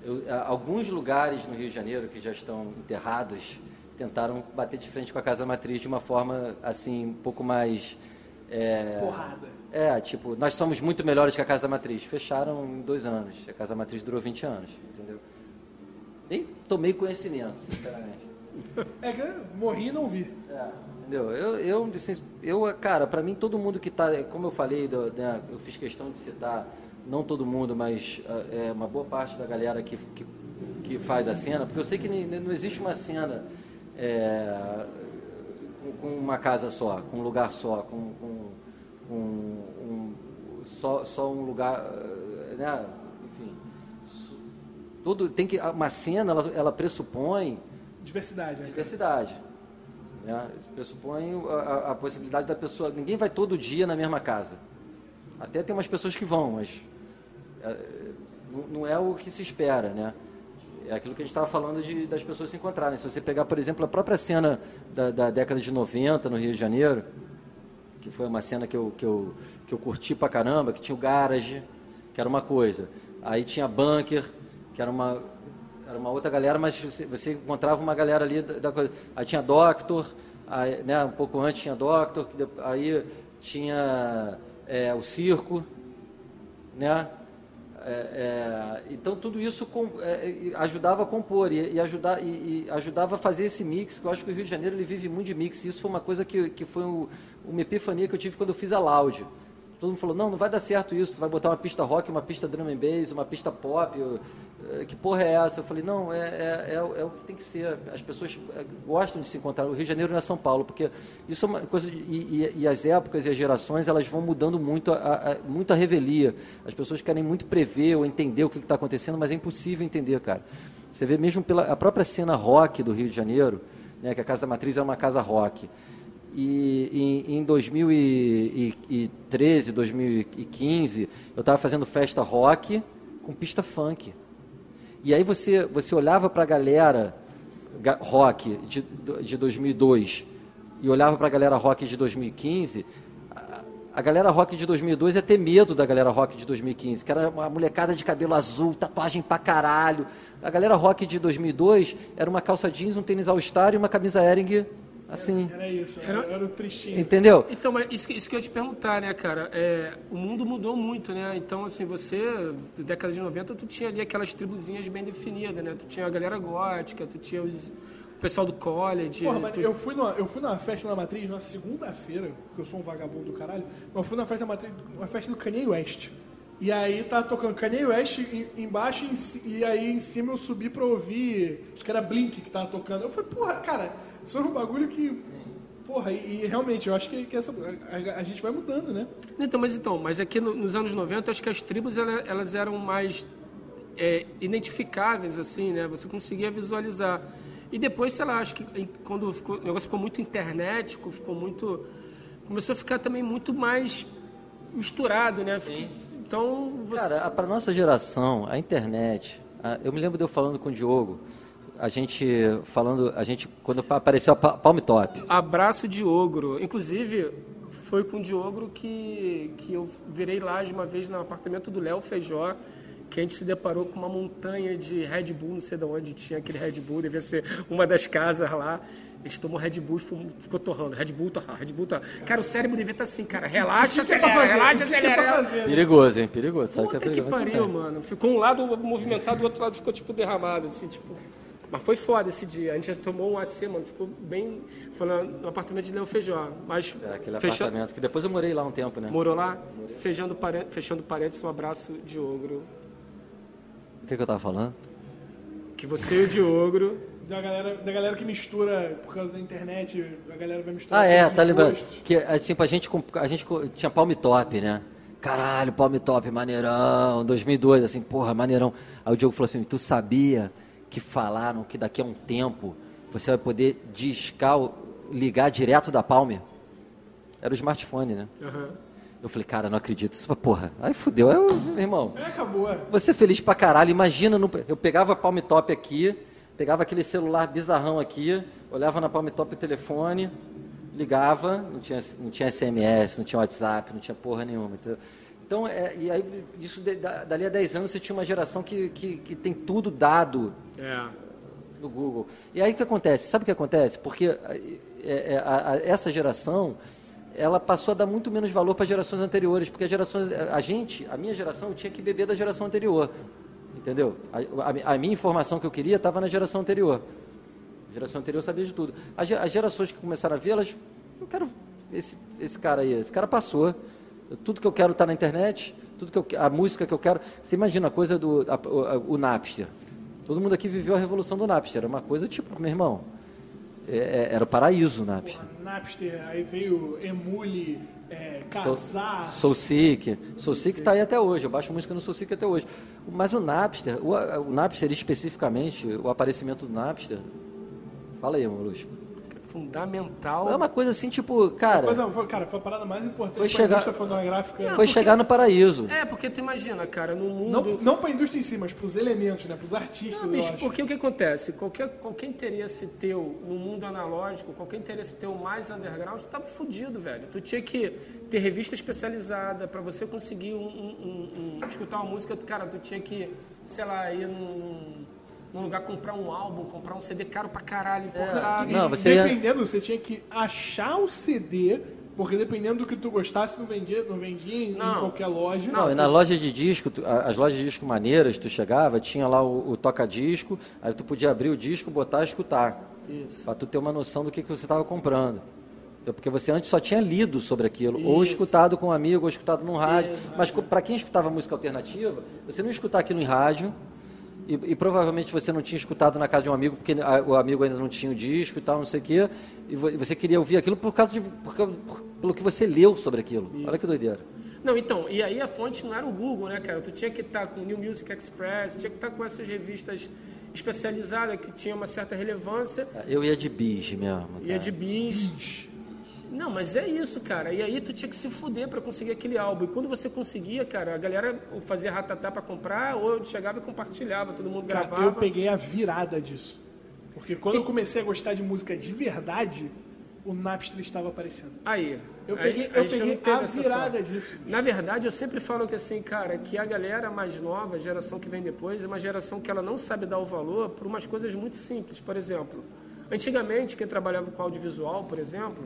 Eu, alguns lugares no Rio de Janeiro que já estão enterrados tentaram bater de frente com a Casa Matriz de uma forma, assim, um pouco mais... é, Porrada. É, tipo, nós somos muito melhores que a Casa da Matriz. Fecharam em dois anos. A Casa da Matriz durou 20 anos, entendeu? Nem tomei conhecimento, sinceramente. É que eu morri e não vi. É, entendeu? Eu, eu, assim, eu, cara, pra mim todo mundo que tá, como eu falei, do- né, eu fiz questão de citar, não todo mundo, mas ah, é, uma boa parte da galera que, que, que faz a cena, porque eu sei que não existe uma cena é, com, com uma casa só, com um lugar só, com, com, com um, só, só um lugar, eh, né? Enfim, tudo tem que uma cena ela, ela pressupõe Diversidade, né? diversidade. Né? Pressupõe a, a, possibilidade da pessoa. Ninguém vai todo dia na mesma casa. Até tem umas pessoas que vão, mas não, não é o que se espera, né? É aquilo que a gente estava falando de, das pessoas se encontrarem. Se você pegar, por exemplo, a própria cena da, da, década de 90 no Rio de Janeiro, que foi uma cena que eu, que, eu, que eu curti pra caramba, que tinha o Garage, que era uma coisa. Aí tinha Bunker, que era uma, era uma outra galera, mas você, você encontrava uma galera ali da, da coisa. Aí tinha Doctor, aí, né, um pouco antes tinha Doctor, aí tinha é, o Circo, né? É, é, então tudo isso com, é, ajudava a compor e, e, ajudar, e, e, ajudava a fazer esse mix, que eu acho que o Rio de Janeiro ele vive muito de mix. E isso foi uma coisa que, que foi um, uma epifania que eu tive quando eu fiz a Loud. Todo mundo falou, não, não vai dar certo isso, tu vai botar uma pista rock, uma pista drum and bass, uma pista pop, eh, que porra é essa? Eu falei, não, é, é, é, é, o que tem que ser. As pessoas eh, gostam de se encontrar. O Rio de Janeiro não é São Paulo, porque isso é uma coisa. De, e, e, as épocas e as gerações elas vão mudando muito a, a, muito a revelia. As pessoas querem muito prever ou entender o que está acontecendo, mas é impossível entender, cara. Você vê mesmo pela a própria cena rock do Rio de Janeiro, né, que a Casa da Matriz é uma casa rock. E em, em 2013, 2015, eu estava fazendo festa rock com pista funk. E aí você, você olhava para a galera rock de, de 2002 e olhava para a galera rock de 2015, a, galera rock de 2002 ia ter medo da galera rock de 2015, que era uma molecada de cabelo azul, tatuagem pra caralho. A galera rock de 2002 era uma calça jeans, um tênis all-star e uma camisa Ering Assim. Era, era isso, era, era, o tristinho. Entendeu? Então, mas isso, isso que eu ia te perguntar, né, cara? É, o mundo mudou muito, né? Então, assim, você, na década de 90, tu tinha ali aquelas tribuzinhas bem definidas, né? Tu tinha a galera gótica, tu tinha os, o pessoal do college. Porra, tu... eu, fui numa, eu fui numa festa na Matriz na segunda-feira, porque eu sou um vagabundo do caralho, mas eu fui na festa da Matriz, uma festa do Kanye West. E aí tá tocando Kanye West embaixo e aí em cima eu subi pra ouvir, acho que era Blink que tava tocando. Eu falei, porra, cara isso é um bagulho que. Porra, e, e realmente, eu acho que, que essa, a, a, gente vai mudando, né? Então, mas então, mas aqui no, nos anos 90, eu acho que as tribos elas, elas eram mais é, identificáveis, assim, né? Você conseguia visualizar. E depois, sei lá, acho que quando ficou, o negócio ficou muito internet, ficou muito. Começou a ficar também muito mais misturado, né? Sim. Então, você... Cara, para nossa geração, a internet. A, eu me lembro de eu falando com o Diogo a gente falando, a gente quando apareceu a Palm Top. Abraço de ogro. Inclusive, foi com o Diogro que, que eu virei lá de uma vez no apartamento do Léo Feijó, que a gente se deparou com uma montanha de Red Bull, não sei de onde tinha aquele Red Bull, devia ser uma das casas lá. A gente tomou Red Bull e ficou torrando. Red Bull torrando, Red Bull torrando. Cara, o cérebro devia estar assim, cara. Relaxa, <laughs> acelera, relaxa, acelera. Perigoso, hein? Perigoso. Sabe Puta que, é perigoso, que pariu, mano. Ficou um lado movimentado, o outro lado ficou, tipo, derramado, assim, tipo... Mas foi foda esse dia. A gente tomou um AC, mano. Ficou bem. Foi no apartamento de Leão Feijó. Mas é, aquele fecha... apartamento que depois eu morei lá um tempo, né? Morou lá? Morei. Fechando, pare... Fechando paredes, um abraço de ogro. O que, que eu tava falando? Que você e o Diogro. <laughs> Da galera, da galera que mistura por causa da internet, a galera vai misturar. Ah, é, tá lembrando? Que tipo, a gente, a gente tinha Palm Top, né? Caralho, Palm Top, maneirão, 2002, assim, porra, maneirão. Aí o Diogo falou assim: tu sabia que falaram que daqui a um tempo você vai poder discar, ligar direto da Palme. Era o smartphone, né? Uhum. Eu falei, cara, não acredito. Isso, porra, aí fudeu. Eu, meu irmão. É, acabou. É. Você feliz pra caralho. Imagina, no, eu pegava a Palm Top aqui, pegava aquele celular bizarrão aqui, olhava na Palm Top o telefone, ligava, não tinha, não tinha SMS, não tinha WhatsApp, não tinha porra nenhuma. Então, é, e aí, isso de, da, dali a 10 anos você tinha uma geração que, que, que tem tudo dado é. no Google. E aí o que acontece? Sabe o que acontece? Porque é, é, a, a, essa geração ela passou a dar muito menos valor para gerações anteriores, porque a gerações, a gente, a minha geração, tinha que beber da geração anterior, entendeu? A, a, a minha informação que eu queria estava na geração anterior. A geração anterior sabia de tudo. As, as gerações que começaram a ver, elas, eu quero esse, esse cara aí, esse cara passou tudo que eu quero está na internet, tudo que eu, a música que eu quero. Você imagina a coisa do a, o, o, Napster. Todo mundo aqui viveu a revolução do Napster. Era uma coisa tipo, meu irmão, é, é, era o paraíso o Napster. Porra, Napster, aí veio Emule, é, Casar. Soul Seek. Soul Seek está aí até hoje. Eu baixo música no Soul Seek até hoje. Mas o Napster, o, o Napster especificamente, o aparecimento do Napster. Fala aí, Molusco. Fundamental. É uma coisa assim, tipo, cara, Coisa, foi, cara, foi a parada mais importante Foi pra chegar- indústria fonográfica. foi chegar no paraíso. É, porque tu imagina, cara, no mundo. Não, não pra indústria em si, mas pros elementos, né? Pros artistas, Não, eu bicho, acho. porque o que acontece? Qualquer, qualquer interesse teu no mundo analógico, qualquer interesse teu mais underground, tu tava fudido, velho. Tu tinha que ter revista especializada pra você conseguir um, um- um- um- escutar uma música. Cara, tu tinha que, sei lá, ir num, num lugar comprar um álbum, comprar um CD caro pra caralho, importado. Não, E você ia- dependendo, você tinha que achar o CD, porque dependendo do que tu gostasse, não vendia, não vendia em, em Não. qualquer loja. Não, e na loja de disco, tu- as lojas de disco maneiras, tu chegava, tinha lá o, o toca-disco, aí tu podia abrir o disco, botar e escutar. Isso. Pra tu ter uma noção do que, que você estava comprando. Então, Porque você antes só tinha lido sobre aquilo, ou Isso. escutado com um amigo, ou escutado no rádio. Mas para quem escutava música alternativa, você não ia escutar aquilo em rádio, e, e provavelmente você não tinha escutado na casa de um amigo, porque a- o amigo ainda não tinha o disco e tal, não sei o quê, e vo- e você queria ouvir aquilo por causa de, por por- pelo que você leu sobre aquilo. Olha que doideira. Não, então, e aí a fonte não era o Google, né, cara? Tu tinha que estar com o New Music Express, tinha que estar com essas revistas especializadas que tinham uma certa relevância. Eu ia de bis mesmo. Ia cara. de bis. Não, mas é isso, cara. E aí tu tinha que se fuder pra conseguir aquele álbum. E quando você conseguia, cara, a galera fazia ratatá pra comprar, ou eu chegava e compartilhava, todo mundo Cara, gravava. eu peguei a virada disso. Porque quando eu comecei a gostar de música de verdade, o Napster estava aparecendo. Aí. Eu peguei, aí eu peguei a virada disso. Na verdade, eu sempre falo que assim, cara, que a galera mais nova, a geração que vem depois, é uma geração que ela não sabe dar o valor por umas coisas muito simples. Por exemplo, antigamente, quem trabalhava com audiovisual, por exemplo,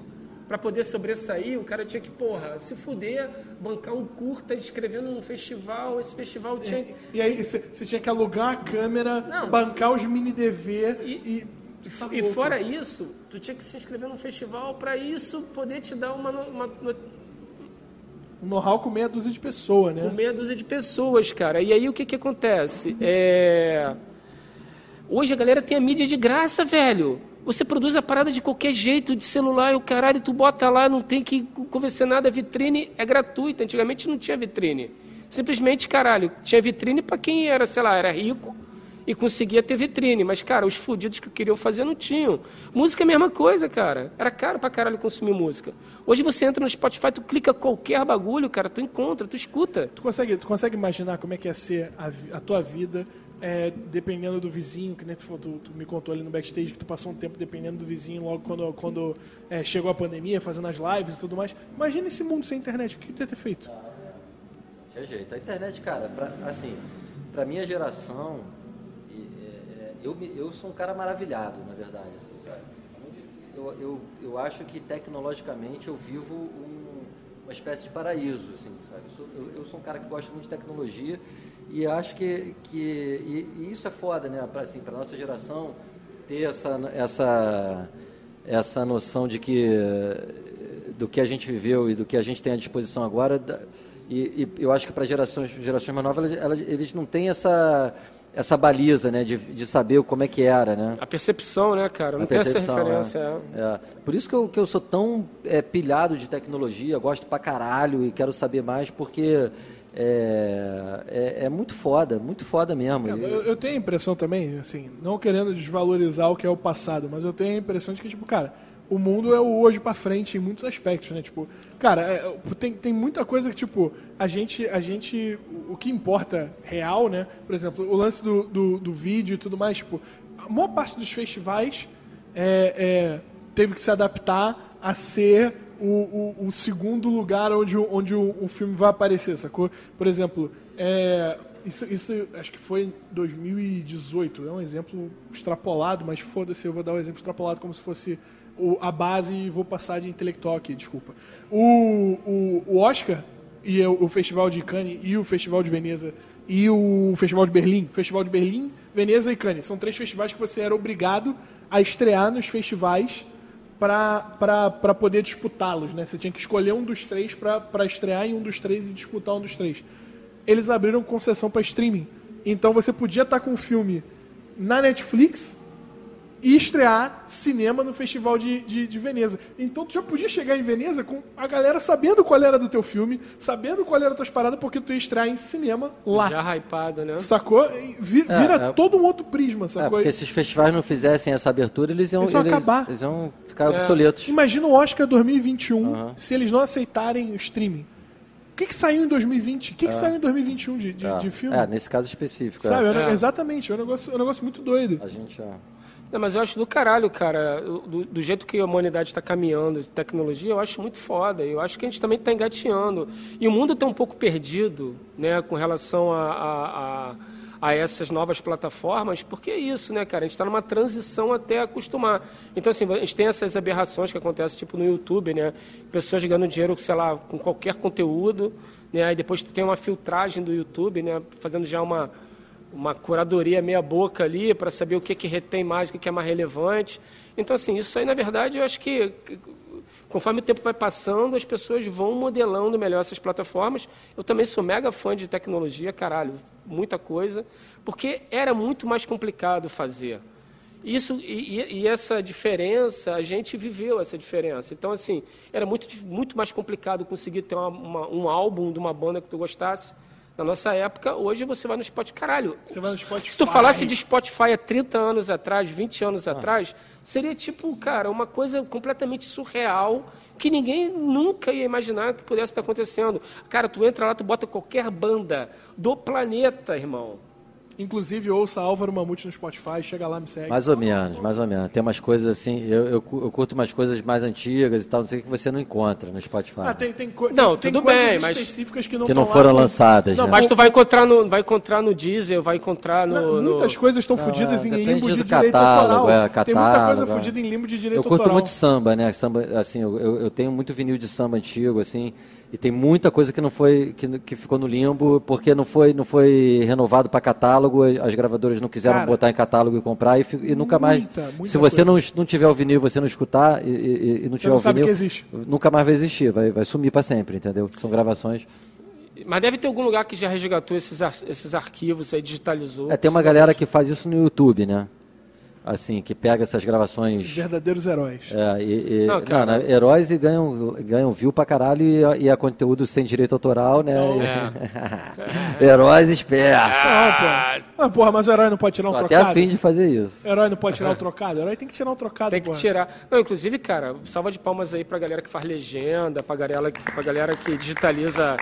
para poder sobressair, o cara tinha que, porra, se fuder, bancar um curta escrevendo num festival, esse festival tinha... E aí você tinha que alugar a câmera, Não. bancar os mini DV E- e. tá E louco. fora isso, tu tinha que se inscrever num festival para isso poder te dar uma, uma, no- Um know-how com meia dúzia de pessoas, né? com meia dúzia de pessoas, cara. E aí o que que acontece? É... Hoje a galera tem a mídia de graça, velho. Você produz a parada de qualquer jeito, de celular e o caralho, tu bota lá, não tem que convencer nada, a vitrine é gratuita. Antigamente não tinha vitrine. Simplesmente, caralho, tinha vitrine para quem era, sei lá, era rico e conseguia ter vitrine. Mas, cara, os fudidos que queriam fazer não tinham. Música é a mesma coisa, cara. Era caro pra caralho consumir música. Hoje você entra no Spotify, tu clica qualquer bagulho, cara, tu encontra, tu escuta. Tu consegue, tu consegue imaginar como é que ia ser a, a tua vida é, dependendo do vizinho, que nem tu, tu, tu me contou ali no backstage que tu passou um tempo dependendo do vizinho logo quando, quando é, chegou a pandemia, fazendo as lives e tudo mais. Imagina esse mundo sem internet, o que tu ia ter feito? Tinha jeito. A internet, cara, pra, assim, pra minha geração, é, é, eu, eu sou um cara maravilhado, na verdade. Assim? Eu, eu, eu acho que tecnologicamente eu vivo um- uma espécie de paraíso, assim, sabe? Eu, eu sou um cara que gosta muito de tecnologia e acho que, que e, e isso é foda, né? Para assim, para nossa geração ter essa, essa, essa noção de que do que a gente viveu e do que a gente tem à disposição agora. E, e eu acho que para gerações, gerações mais novas, elas, elas- eles não têm essa, essa baliza, né, de, de saber como é que era, né? A percepção, né, cara? Não A tem essa percepção, referência. é. é. É. Por isso que eu, que eu sou tão é, pilhado de tecnologia, gosto pra caralho e quero saber mais, porque é, é, é muito foda, muito foda mesmo. E- eu, eu tenho a impressão também, assim, não querendo desvalorizar o que é o passado, mas eu tenho a impressão de que, tipo, cara, o mundo é o hoje pra frente em muitos aspectos, né? Tipo, cara, é, tem, tem muita coisa que, tipo, a gente, a gente, o que importa real, né? Por exemplo, o lance do, do, do vídeo e tudo mais, tipo, a maior parte dos festivais é, é, teve que se adaptar a ser o, o, o segundo lugar onde, onde o, o filme vai aparecer, sacou? Por exemplo, é, isso, isso acho que foi em 2018, é um exemplo extrapolado, mas foda-se, eu vou dar o um exemplo extrapolado como se fosse o- a base e vou passar de intelectual aqui, desculpa. O, o, o Oscar e o, o Festival de Cannes e o Festival de Veneza e o Festival de Berlim, Festival de Berlim, Veneza e Cannes, são três festivais que você era obrigado a estrear nos festivais para poder disputá-los, né? Você tinha que escolher um dos três para estrear em um dos três e disputar um dos três. Eles abriram concessão para streaming. Então você podia estar com o filme na Netflix e estrear cinema no Festival de, de, de, Veneza. Então tu já podia chegar em Veneza com a galera sabendo qual era do teu filme, sabendo qual era das tuas paradas, porque tu ia estrear em cinema lá. Já hypado, né? Sacou? Vi, é, vira é, todo um outro prisma, é, sacou? É, porque se os festivais não fizessem essa abertura, eles iam, eles iam eles, acabar. Eles iam ficar obsoletos. Imagina o Oscar 2021 uhum. se eles não aceitarem o streaming. O que, que saiu em 2020? O que, que saiu em 2021 de, de, de filme? É, nesse caso específico. Sabe? Exatamente. É um negócio, é um negócio muito doido. A gente... Não, mas eu acho do caralho, cara. Do, do jeito que a humanidade está caminhando, tecnologia, eu acho muito foda. Eu acho que a gente também está engateando. E o mundo está um pouco perdido, né, com relação a, a, a, a, essas novas plataformas, porque é isso, né, cara? A gente está numa transição até acostumar. Então, assim, a gente tem essas aberrações que acontecem, tipo no YouTube, né? Pessoas ganhando dinheiro, sei lá, com qualquer conteúdo, né? Aí depois tu tem uma filtragem do YouTube, né? Fazendo já uma uma curadoria meia boca ali para saber o que, que retém mais, o que, que é mais relevante. Então, assim, isso aí, na verdade, eu acho que conforme o tempo vai passando, as pessoas vão modelando melhor essas plataformas. Eu também sou mega fã de tecnologia, caralho, muita coisa, porque era muito mais complicado fazer. Isso e, e, essa diferença, a gente viveu essa diferença. Então, assim, era muito, muito mais complicado conseguir ter uma, uma, um álbum de uma banda que tu gostasse na nossa época, hoje você vai no Spotify. Caralho, no Spotify. se tu falasse de Spotify há 30 anos atrás, 20 anos ah. atrás, seria tipo, cara, uma coisa completamente surreal que ninguém nunca ia imaginar que pudesse estar acontecendo. Cara, tu entra lá, tu bota qualquer banda do planeta, irmão. Inclusive, ouça Álvaro Mamute no Spotify, chega lá, me segue. Mais ou menos, mais ou menos. Tem umas coisas assim, eu, eu, eu curto umas coisas mais antigas e tal, não sei o que você não encontra no Spotify. Ah, tem, tem, co não, tem, tudo tem bem, mas específicas que não, que não foram lá, lançadas. Não, né? mas tu vai encontrar no, vai encontrar no Deezer, vai encontrar no. Não, muitas no... coisas estão fodidas em limbo de direito catálogo, autoral. É, catálogo, tem muita coisa é. fodida em limbo de direito autoral. Eu curto autoral. muito samba, né? Samba, assim, eu, eu tenho muito vinil de samba antigo, assim. E tem muita coisa que não foi que, que ficou no limbo porque não foi não foi renovado para catálogo, as gravadoras não quiseram Cara, botar em catálogo e comprar e, e nunca muita, mais. Muita se você não, não tiver o vinil, você não escutar e, e, e não tiver não o vinil, nunca mais vai existir, vai, vai sumir para sempre, entendeu? São gravações. Mas deve ter algum lugar que já resgatou esses, esses arquivos aí, digitalizou. É, tem uma galera que faz isso no YouTube, né? Assim, que pega essas gravações. Verdadeiros heróis. É, e, e não, não, né, heróis e ganham, ganham view pra caralho e, e é conteúdo sem direito autoral, né? É. <laughs> heróis espertos. Ah. Ah, porra, mas o herói não pode tirar um Tô trocado. Até a fim de fazer isso. O herói não pode tirar o <laughs> um trocado. O herói tem que tirar um trocado. Tem que porra. tirar. Não, inclusive, cara, salva de palmas aí pra galera que faz legenda, pra galera, pra galera que digitaliza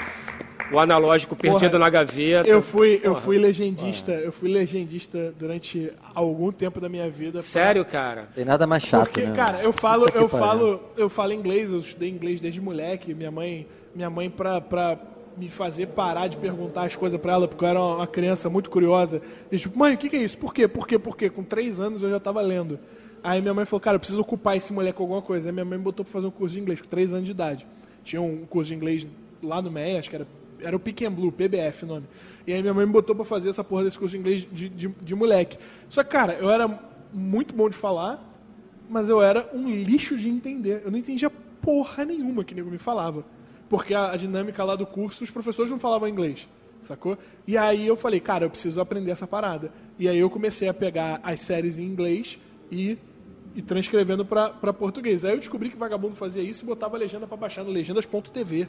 o analógico perdido Porra, na gaveta. Eu fui, eu fui legendista, Porra. eu fui legendista durante algum tempo da minha vida. Sério, pra... cara? Tem nada mais chato, Porque, né? cara, eu falo, eu falo, eu falo inglês, eu estudei inglês desde moleque, minha mãe, minha mãe pra, pra me fazer parar de perguntar as coisas para ela, porque eu era uma criança muito curiosa. E tipo, mãe, o que, que é isso? Por quê? Por quê? Por quê? Com três anos eu já estava lendo. Aí minha mãe falou, cara, eu preciso ocupar esse moleque com alguma coisa. Aí minha mãe me botou para fazer um curso de inglês com três anos de idade. Tinha um curso de inglês lá no MEI, acho que era era o Pick and Blue, PBF o nome. E aí minha mãe me botou pra fazer essa porra desse curso de inglês de, de, de moleque. Só que, cara, eu era muito bom de falar, mas eu era um lixo de entender. Eu não entendia porra nenhuma que nego me falava. Porque a, a, dinâmica lá do curso, os professores não falavam inglês, sacou? E aí eu falei, cara, eu preciso aprender essa parada. E aí eu comecei a pegar as séries em inglês e, e transcrevendo para português. Aí eu descobri que vagabundo fazia isso e botava legenda para baixar no legendas.tv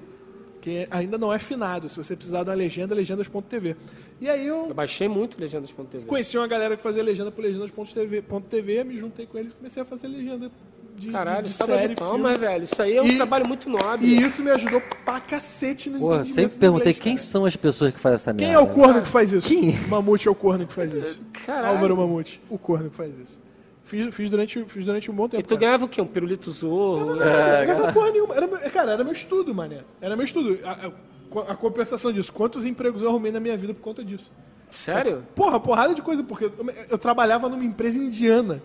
que ainda não é finado. Se você precisar da legenda, legendas.tv. E aí eu. Eu baixei muito legendas.tv. Conheci uma galera que fazia legenda por legendas.tv, me juntei com eles e comecei a fazer legenda de, Caralho, de, de série, palma, velho. Isso aí é um e, trabalho muito nobre. E isso me ajudou pra cacete no Porra, sempre perguntei inglês, quem são as pessoas que fazem essa merda. Quem é o corno que faz isso? Quem? Mamute é o corno que faz isso. Caralho. Álvaro Mamute, o corno que faz isso. Fiz, fiz, durante, fiz durante um bom tempo. E tu cara. ganhava o quê? Um pirulito zorro? Não, não, é, não ganhava porra nenhuma. Era, cara, era meu estudo, mané. Era meu estudo. A, a, a compensação disso. Quantos empregos eu arrumei na minha vida por conta disso? Sério? Porra, porrada de coisa, porque eu, eu trabalhava numa empresa indiana.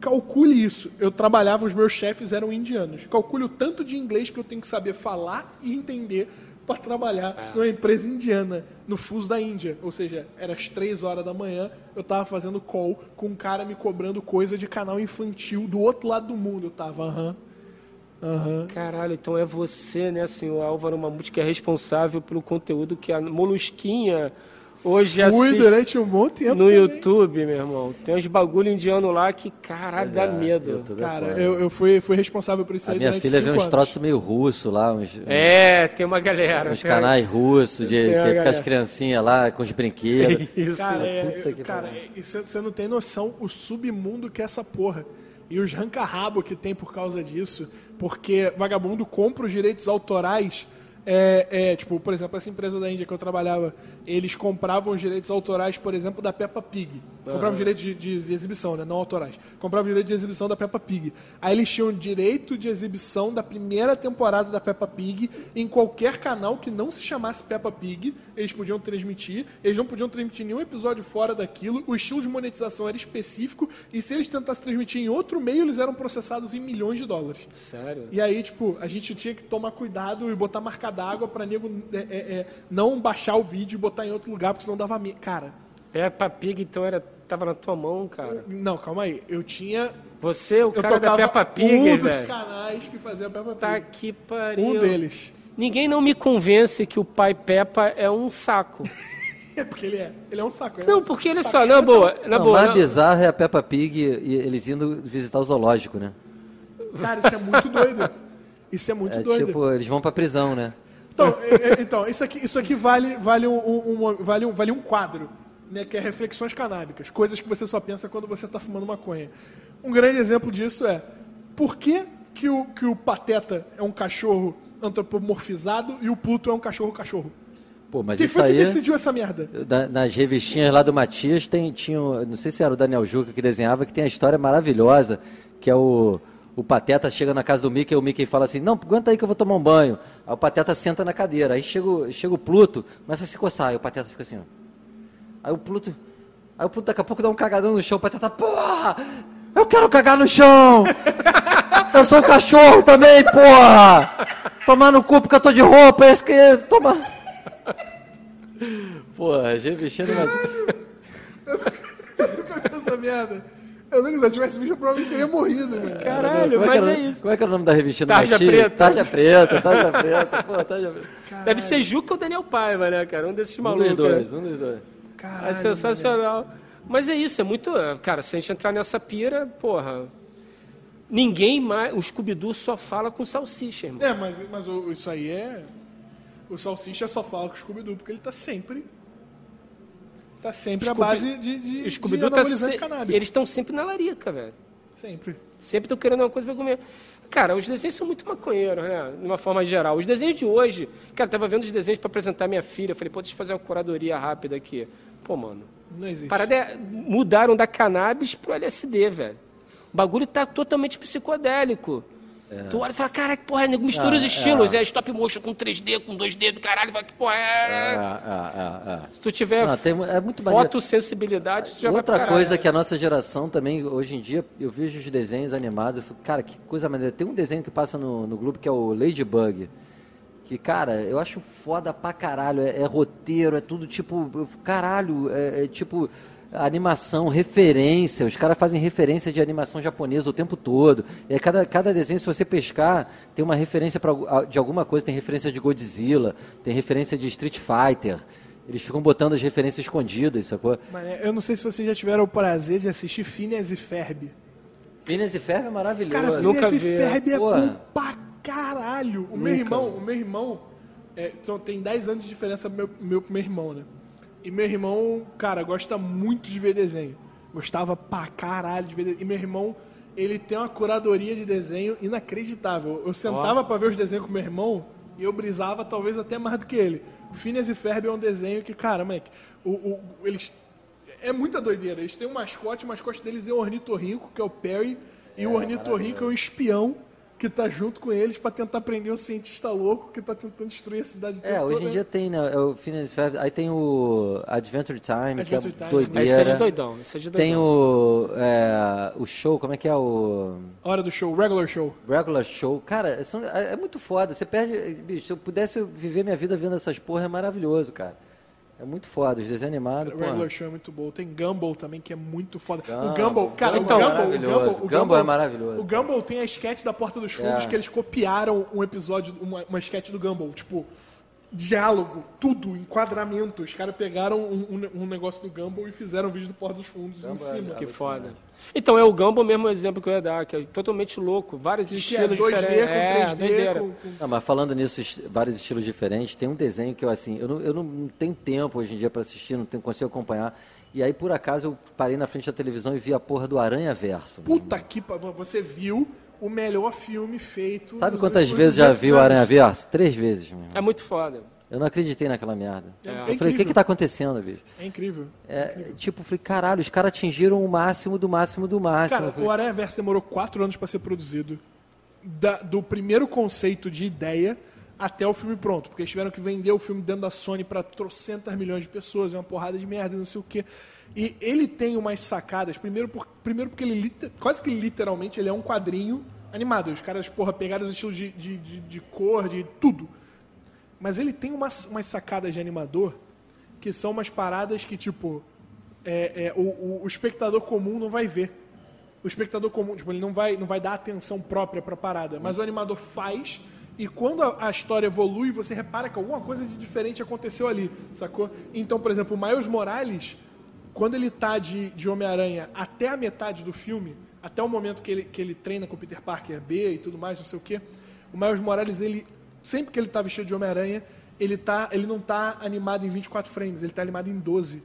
Calcule isso. Eu trabalhava, os meus chefes eram indianos. Calcule o tanto de inglês que eu tenho que saber falar e entender para trabalhar é. numa empresa indiana, no fuso da Índia. Ou seja, era às três horas da manhã, eu tava fazendo call com um cara me cobrando coisa de canal infantil do outro lado do mundo. Eu tava, aham. Uh. Uhum. Caralho, então é você, né, o Álvaro Mamute, que é responsável pelo conteúdo que a Molusquinha Hoje Fui durante um bom tempo no também. YouTube, meu irmão. Tem uns bagulho indiano lá que, caralho, Pois dá é, medo. YouTube é Cara, foda. eu, eu fui, fui responsável por isso A aí minha filha vê uns anos. troços meio russo lá, uns, É, tem uma galera. uns canais russos, de que fica as criancinhas lá com os brinquedos. <laughs> Isso. Cara, é, Puta eu- que cara pariu. é- você não tem noção o submundo que é essa porra. E os ranca-rabo que tem por causa disso. Porque vagabundo compra os direitos autorais. É, é, tipo, por exemplo, essa empresa da Índia que eu trabalhava, eles compravam os direitos autorais, por exemplo, da Peppa Pig. Compravam os direitos de, de- de exibição, né? Não autorais. Compravam os direitos de exibição da Peppa Pig. Aí eles tinham direito de exibição da primeira temporada da Peppa Pig em qualquer canal que não se chamasse Peppa Pig. Eles podiam transmitir. Eles não podiam transmitir nenhum episódio fora daquilo. O estilo de monetização era específico. E se eles tentassem transmitir em outro meio, eles eram processados em milhões de dólares. Sério? E aí, tipo, a gente tinha que tomar cuidado e botar marca d'água pra nego é, é, é, não baixar o vídeo e botar em outro lugar, porque senão dava me... Cara, Peppa Pig, então, era, tava na tua mão, cara. não, calma aí. Eu tinha. Você, o Eu cara da Peppa Pig, um dos velho. canais que fazia Peppa Pig. Tá que pariu. um deles. Ninguém não me convence que o pai Peppa é um saco. <laughs> É porque ele é. Ele é um saco. é Não, um porque olha só, na boa, na Não, o boa. mais não- bizarro é a Peppa Pig e eles indo visitar o zoológico, né? Cara, isso é muito doido. Isso é muito É doido. tipo, eles vão pra prisão, né? Então, é- é- então isso aqui, isso aqui vale, vale, um, um- vale, um, vale um quadro, né, que é reflexões canábicas, coisas que você só pensa quando você está fumando maconha. Um grande exemplo disso é por que, que, o, que o Pateta é um cachorro antropomorfizado e o Pluto é um cachorro-cachorro? Pô, mas Quem isso foi que aí. decidiu essa merda? Da- nas revistinhas lá do Matias tem, tinha, não sei se era o Daniel Juca que desenhava, que tem a história maravilhosa, que é o, o Pateta chega na casa do Mickey e o Mickey fala assim, não, aguenta aí que eu vou tomar um banho. Aí o Pateta senta na cadeira, aí chega, o- chega o Pluto, começa a se coçar, aí o Pateta fica assim, ó. Aí o Pluto, aí o Pluto daqui a pouco dá um cagadão no chão, o Pateta, porra, eu quero cagar no chão! Eu sou um cachorro também, porra! Tomar no cu porque eu tô de roupa, esse que toma... Porra, do Matias. <laughs> Eu nunca vi essa merda. Eu nunca, se eu tivesse visto, eu provavelmente teria morrido, mano. Caralho, Como mas é era- isso. Como é que era o nome da revista Tarja? Preta. Tarja Preta, Tarja Preta. Pô, Tarja Preta. Deve ser Juca ou Daniel Paiva, né, cara? Um desses Um malucos. dos dois, um dos dois. Caralho, É sensacional. Mas é isso, é muito. Cara, se a gente entrar nessa pira, porra. Ninguém mais. O Scooby-Doo só fala com salsicha, irmão. É, mas, mas isso aí é. O Salsicha só fala com o Scooby-Doo, porque ele tá sempre. Tá sempre à Scooby- base de, de, o de tá. Se... canábico. Eles estão sempre na larica, velho. Sempre. Sempre estão querendo uma coisa pra comer. Cara, os desenhos são muito maconheiros, né? De uma forma geral. Os desenhos de hoje. Cara, eu tava vendo os desenhos pra apresentar minha filha. Falei, pô, deixa eu fazer uma curadoria rápida aqui. Pô, mano. Não existe. Parada é- mudaram da cannabis pro LSD, velho. O bagulho tá totalmente psicodélico. Tu olha e fala, cara, que porra, nego, mistura os estilos. é. É. stop motion com 3D, com 2D do caralho, vai que porra É, é. é, é, é. Se tu tiver Não, tem é muito fotossensibilidade, tu já vai Outra pro coisa que a nossa geração também, hoje em dia, eu vejo os desenhos animados, eu fico, cara, que coisa maneira. Tem um desenho que passa no, no Globo que é o Ladybug. Que, cara, eu acho foda pra caralho. É, é roteiro, é tudo tipo. eu- Caralho, é, é tipo. Animação, referência. Os caras fazem referência de animação japonesa o tempo todo. E aí cada, cada desenho, se você pescar, tem uma referência pra, de alguma coisa. Tem referência de Godzilla, tem referência de Street Fighter. Eles ficam botando as referências escondidas, sacou? Mas, né, eu não sei se vocês já tiveram o prazer de assistir Phineas e Ferb. Phineas e Ferb é maravilhoso. Cara, nunca Phineas e vi. Ferb é Porra. bom pra caralho. O meu Nunca. irmão, o meu irmão, é, então tem 10 anos de diferença meu, meu pro meu irmão, né? E meu irmão, cara, gosta muito de ver desenho. Gostava pra caralho de ver desenho. E meu irmão, ele tem uma curadoria de desenho inacreditável. Eu sentava pra ver os desenhos com meu irmão e eu brisava talvez até mais do que ele. O Phineas e Ferb é um desenho que, cara, moleque, o, o- eles é muita doideira. Eles têm um mascote, o mascote deles é o ornitorrinco, que é o Perry, e o ornitorrinco é um espião que tá junto com eles pra tentar prender o cientista louco que tá tentando destruir a cidade É, toda. hoje em dia tem, né? é O Phineas Ferb, aí tem o Adventure Time, Adventure que Time. é doideira. Mas isso é de doidão. Isso é de doidão. Tem o, é, o show, como é que é o Hora do show, regular show. regular show? Cara, são- é, é muito foda. Você perde, bicho, se eu pudesse viver minha vida vendo essas porra, é maravilhoso, cara. É muito foda, os desenhos animados, O porra. regular show é muito bom. Tem Gumball também, que é muito foda. Gumball. O Gumball, cara, Gumball o é Gumball, o maravilhoso. Gumball, o Gumball é maravilhoso. O Gumball tem a sketch da Porta dos Fundos É. que eles copiaram um episódio, uma, uma sketch do Gumball. Tipo, diálogo, tudo, enquadramento. Os caras pegaram um, um- um negócio do Gumball e fizeram um vídeo do Porta dos Fundos em cima. Que foda. Então, é o Gumball mesmo exemplo que eu ia dar, que é totalmente louco. Vários Que é estilos 2D diferentes. com é, 3D, doideira. com, Não, mas falando nisso, vários estilos diferentes, tem um desenho que eu assim, eu não, eu não tenho tempo hoje em dia para assistir, não tenho, consigo acompanhar. E aí, por acaso, eu parei na frente da televisão e vi a porra do Aranha Verso. Puta que pa- Você viu o melhor filme feito. Sabe quantas vezes já 200 viu o. Aranha Verso? Três vezes, meu irmão. É muito foda. Eu não acreditei naquela merda. É, eu é falei, o que incrível. que tá acontecendo, bicho? É incrível. É, tipo, eu falei, caralho, os caras atingiram o máximo do máximo do máximo. Cara, falei, o Aranha Verso demorou quatro anos para ser produzido. Da- do primeiro conceito de ideia até o filme pronto. Porque eles tiveram que vender o filme dentro da Sony para trocentas milhões de pessoas. É uma porrada de merda, não sei o quê. E ele tem umas sacadas. Primeiro, por- primeiro porque ele quase que literalmente ele é um quadrinho animado. Os caras, porra, pegaram os estilos de, de, de, de cor, de tudo. Mas ele tem umas, umas sacadas de animador que são umas paradas que, tipo, é, é, o, o- o espectador comum não vai ver. O espectador comum, tipo, ele não vai, não vai dar atenção própria pra parada. Mas o animador faz, e quando a, a história evolui, você repara que alguma coisa de diferente aconteceu ali, sacou? Então, por exemplo, o Miles Morales, quando ele tá de, de Homem-Aranha até a metade do filme, até o momento que ele, que ele treina com o Peter Parker B e tudo mais, não sei o quê, o Miles Morales, ele, sempre que ele tá vestido de Homem-Aranha, ele, tá, ele não tá animado em 24 frames, ele tá animado em 12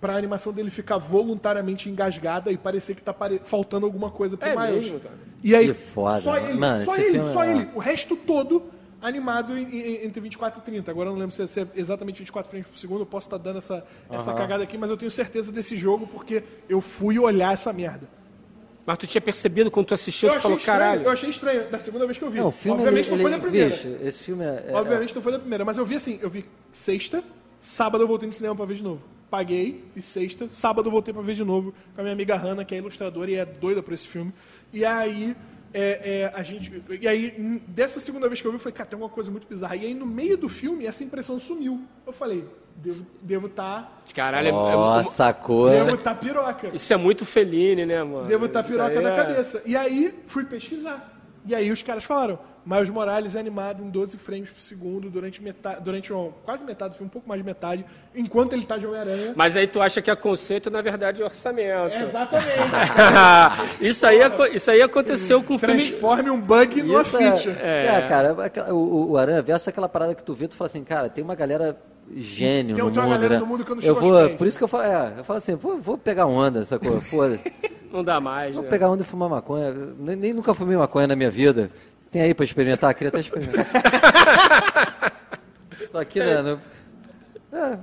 pra animação dele ficar voluntariamente engasgada e parecer que tá pare- faltando alguma coisa pro É Miles. mesmo, cara? E aí, Que foda, só mano. ele, Mano, só ele, só é- ele. O resto todo animado em- em- entre 24 e 30. Agora eu não lembro se é- se é exatamente 24 frames por segundo, eu posso estar dando essa, essa cagada aqui, mas eu tenho certeza desse jogo porque eu fui olhar essa merda. Mas tu tinha percebido quando tu assistiu, Eu tu achei, falou, estranho, caralho. eu achei estranho da segunda vez que eu vi. Não, o filme Obviamente ele, não foi ele- da primeira. Bicho, esse filme é. é- Obviamente não foi da primeira, mas eu vi assim, eu vi sexta, sábado eu voltei no cinema pra ver de novo. Paguei, vi sexta, sábado eu voltei pra ver de novo com a minha amiga Hanna, que é ilustradora e é doida por esse filme. E aí, é, é, a gente. E aí, n- dessa segunda vez que eu vi, eu falei, cara, tem alguma coisa muito bizarra. E aí, no meio do filme, essa impressão sumiu. Eu falei, devo estar. Devo tá, Caralho, é- é, Nossa, a cor. devo tá piroca. isso é muito Feline, né, mano? Devo estar Isso piroca na é- cabeça. E aí, fui pesquisar. E aí os caras falaram, Miles Morales é animado em 12 frames por segundo durante, metade, durante ó, quase metade do filme, um pouco mais de metade, enquanto ele tá de Homem-Aranha. Mas aí tu acha que é conceito, na verdade, é orçamento. Exatamente. <laughs> isso, aí, isso aí aconteceu com o filme... Transforme um bug numa é, feature. é, cara, aquela- o, o Aranha Verso é aquela parada que tu vê, tu fala assim, cara, tem uma galera gênio Tem no uma mundo, galera né? no mundo que eu não eu vou. Por isso que eu falo, é, eu falo assim, vou, vou pegar onda, sacou? Foda. Não dá mais, Vou né? pegar onda e fumar maconha. Nem, nem nunca fumei maconha na minha vida. Tem aí pra experimentar? Queria até experimentar. <laughs> Tô aqui, né? no- É,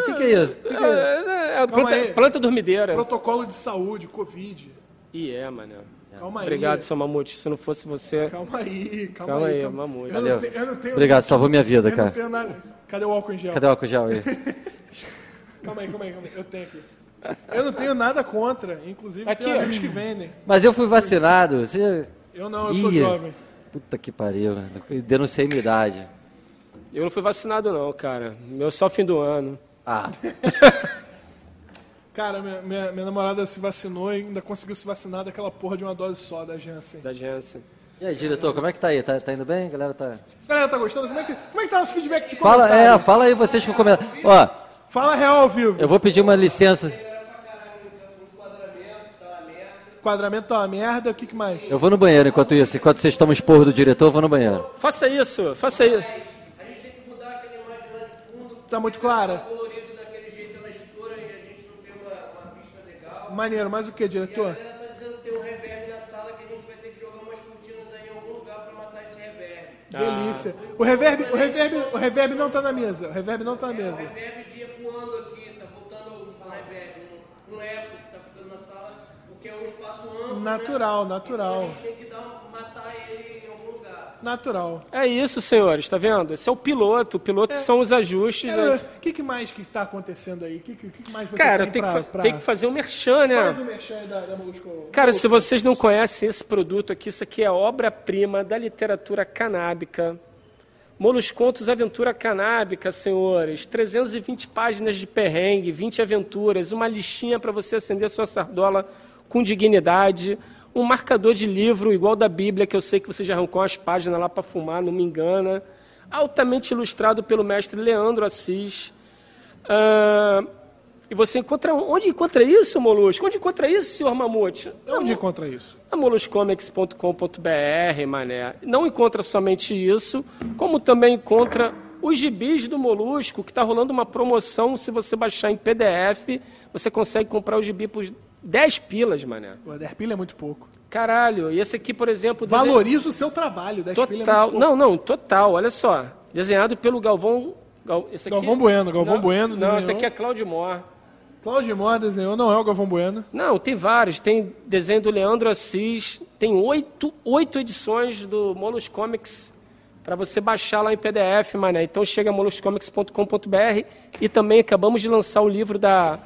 o que, que é isso? Que que é? É, é, é planta, aí. planta dormideira. Protocolo de saúde, Covid. E é, mano. Calma aí. Obrigado, seu Mamute. Se não fosse você... Calma aí, calma, Calma aí. aí, calma. mamute. Eu não, te- eu não tenho Obrigado, salvou minha vida, eu cara. não tenho nada. Cadê o álcool em gel? Cadê o álcool gel aí? <laughs> Calma aí, calma aí, calma aí. Eu tenho aqui. Eu não tenho nada contra, inclusive Aqui, tenho ó. amigos que vendem. Mas eu fui vacinado. Você... Eu não, eu sou jovem. Puta que pariu. Denunciei minha idade. Eu não fui vacinado, não, cara. Meu só fim do ano. Ah, <laughs> Cara, minha, minha, minha namorada se vacinou e ainda conseguiu se vacinar daquela porra de uma dose só da Janssen. Da Janssen. e aí, diretor, como é que tá aí? Tá, tá indo bem? A galera tá... Galera, tá gostando? Como é que, como é que tá nosso feedback de Fala, comentário? é, fala aí vocês que comentam. Ó, Fala real ao vivo. eu vou pedir uma licença. Enquadramento tá uma merda, o que, que mais? Eu vou no banheiro enquanto isso. Enquanto vocês tomam esporro do diretor, eu vou no banheiro. Faça isso, faça isso. A gente tem que mudar aquela imagem lá de fundo, Tá muito clara? colorido daquele jeito, ela estoura e a gente não tem uma, uma pista legal. Maneiro, mais o que, E a diretor? galera tá dizendo que tem um reverb na sala que a gente vai ter que jogar umas cortinas aí em algum lugar pra matar esse reverb. Delícia. O reverb, o reverb, o reverb não tá na mesa. O reverb não tá na O mesa. reverb de ecoando aqui, tá voltando ao reverb, um eco que tá ficando na sala, porque é um espaço amplo. Natural, né? natural. Então a gente tem que dar, matar ele em algum lugar. Natural. É isso, senhores, tá vendo? Esse é o piloto. O piloto são os ajustes. Né? O que, que mais que tá acontecendo aí? O que, que, que mais você Cara, tem, tem que, pra, fa- pra... tem que fazer um merchan, né? Faz o merchan da, da Molusco. Cara, se vocês não conhecem esse produto aqui, isso aqui é obra-prima da literatura canábica. Moluscontos Aventura Canábica, senhores. 320 páginas de perrengue, 20 aventuras, uma listinha para você acender sua sardola com dignidade, um marcador de livro igual da Bíblia, que eu sei que você já arrancou as páginas lá para fumar, não me engana. altamente ilustrado pelo mestre Leandro Assis. Ah, e você encontra. Onde encontra isso, Molusco? Onde encontra isso, senhor Mamute? Onde encontra isso? Na moluscomics.com.br, mané. Não encontra somente isso, como também encontra os gibis do Molusco, que está rolando uma promoção. Se você baixar em PDF, você consegue comprar o gibi por 10 pilas, mané. O 10 pila é muito pouco. Caralho, e esse aqui, por exemplo. desenho- Valoriza o seu trabalho. 10 pila é Total. muito pouco. Não, não, total. Olha só. Desenhado pelo Galvão. Gal... Esse aqui... Galvão Bueno, Galvão não, Bueno Não, esse desenhou. aqui é Claudio Mor. Claudio Mor desenhou, não é o Galvão Bueno. Não, tem vários. Tem desenho do Leandro Assis. Tem oito, oito edições do Molus Comics para você baixar lá em PDF, mané. Então chega a moluscomics.com.br e também acabamos de lançar o livro da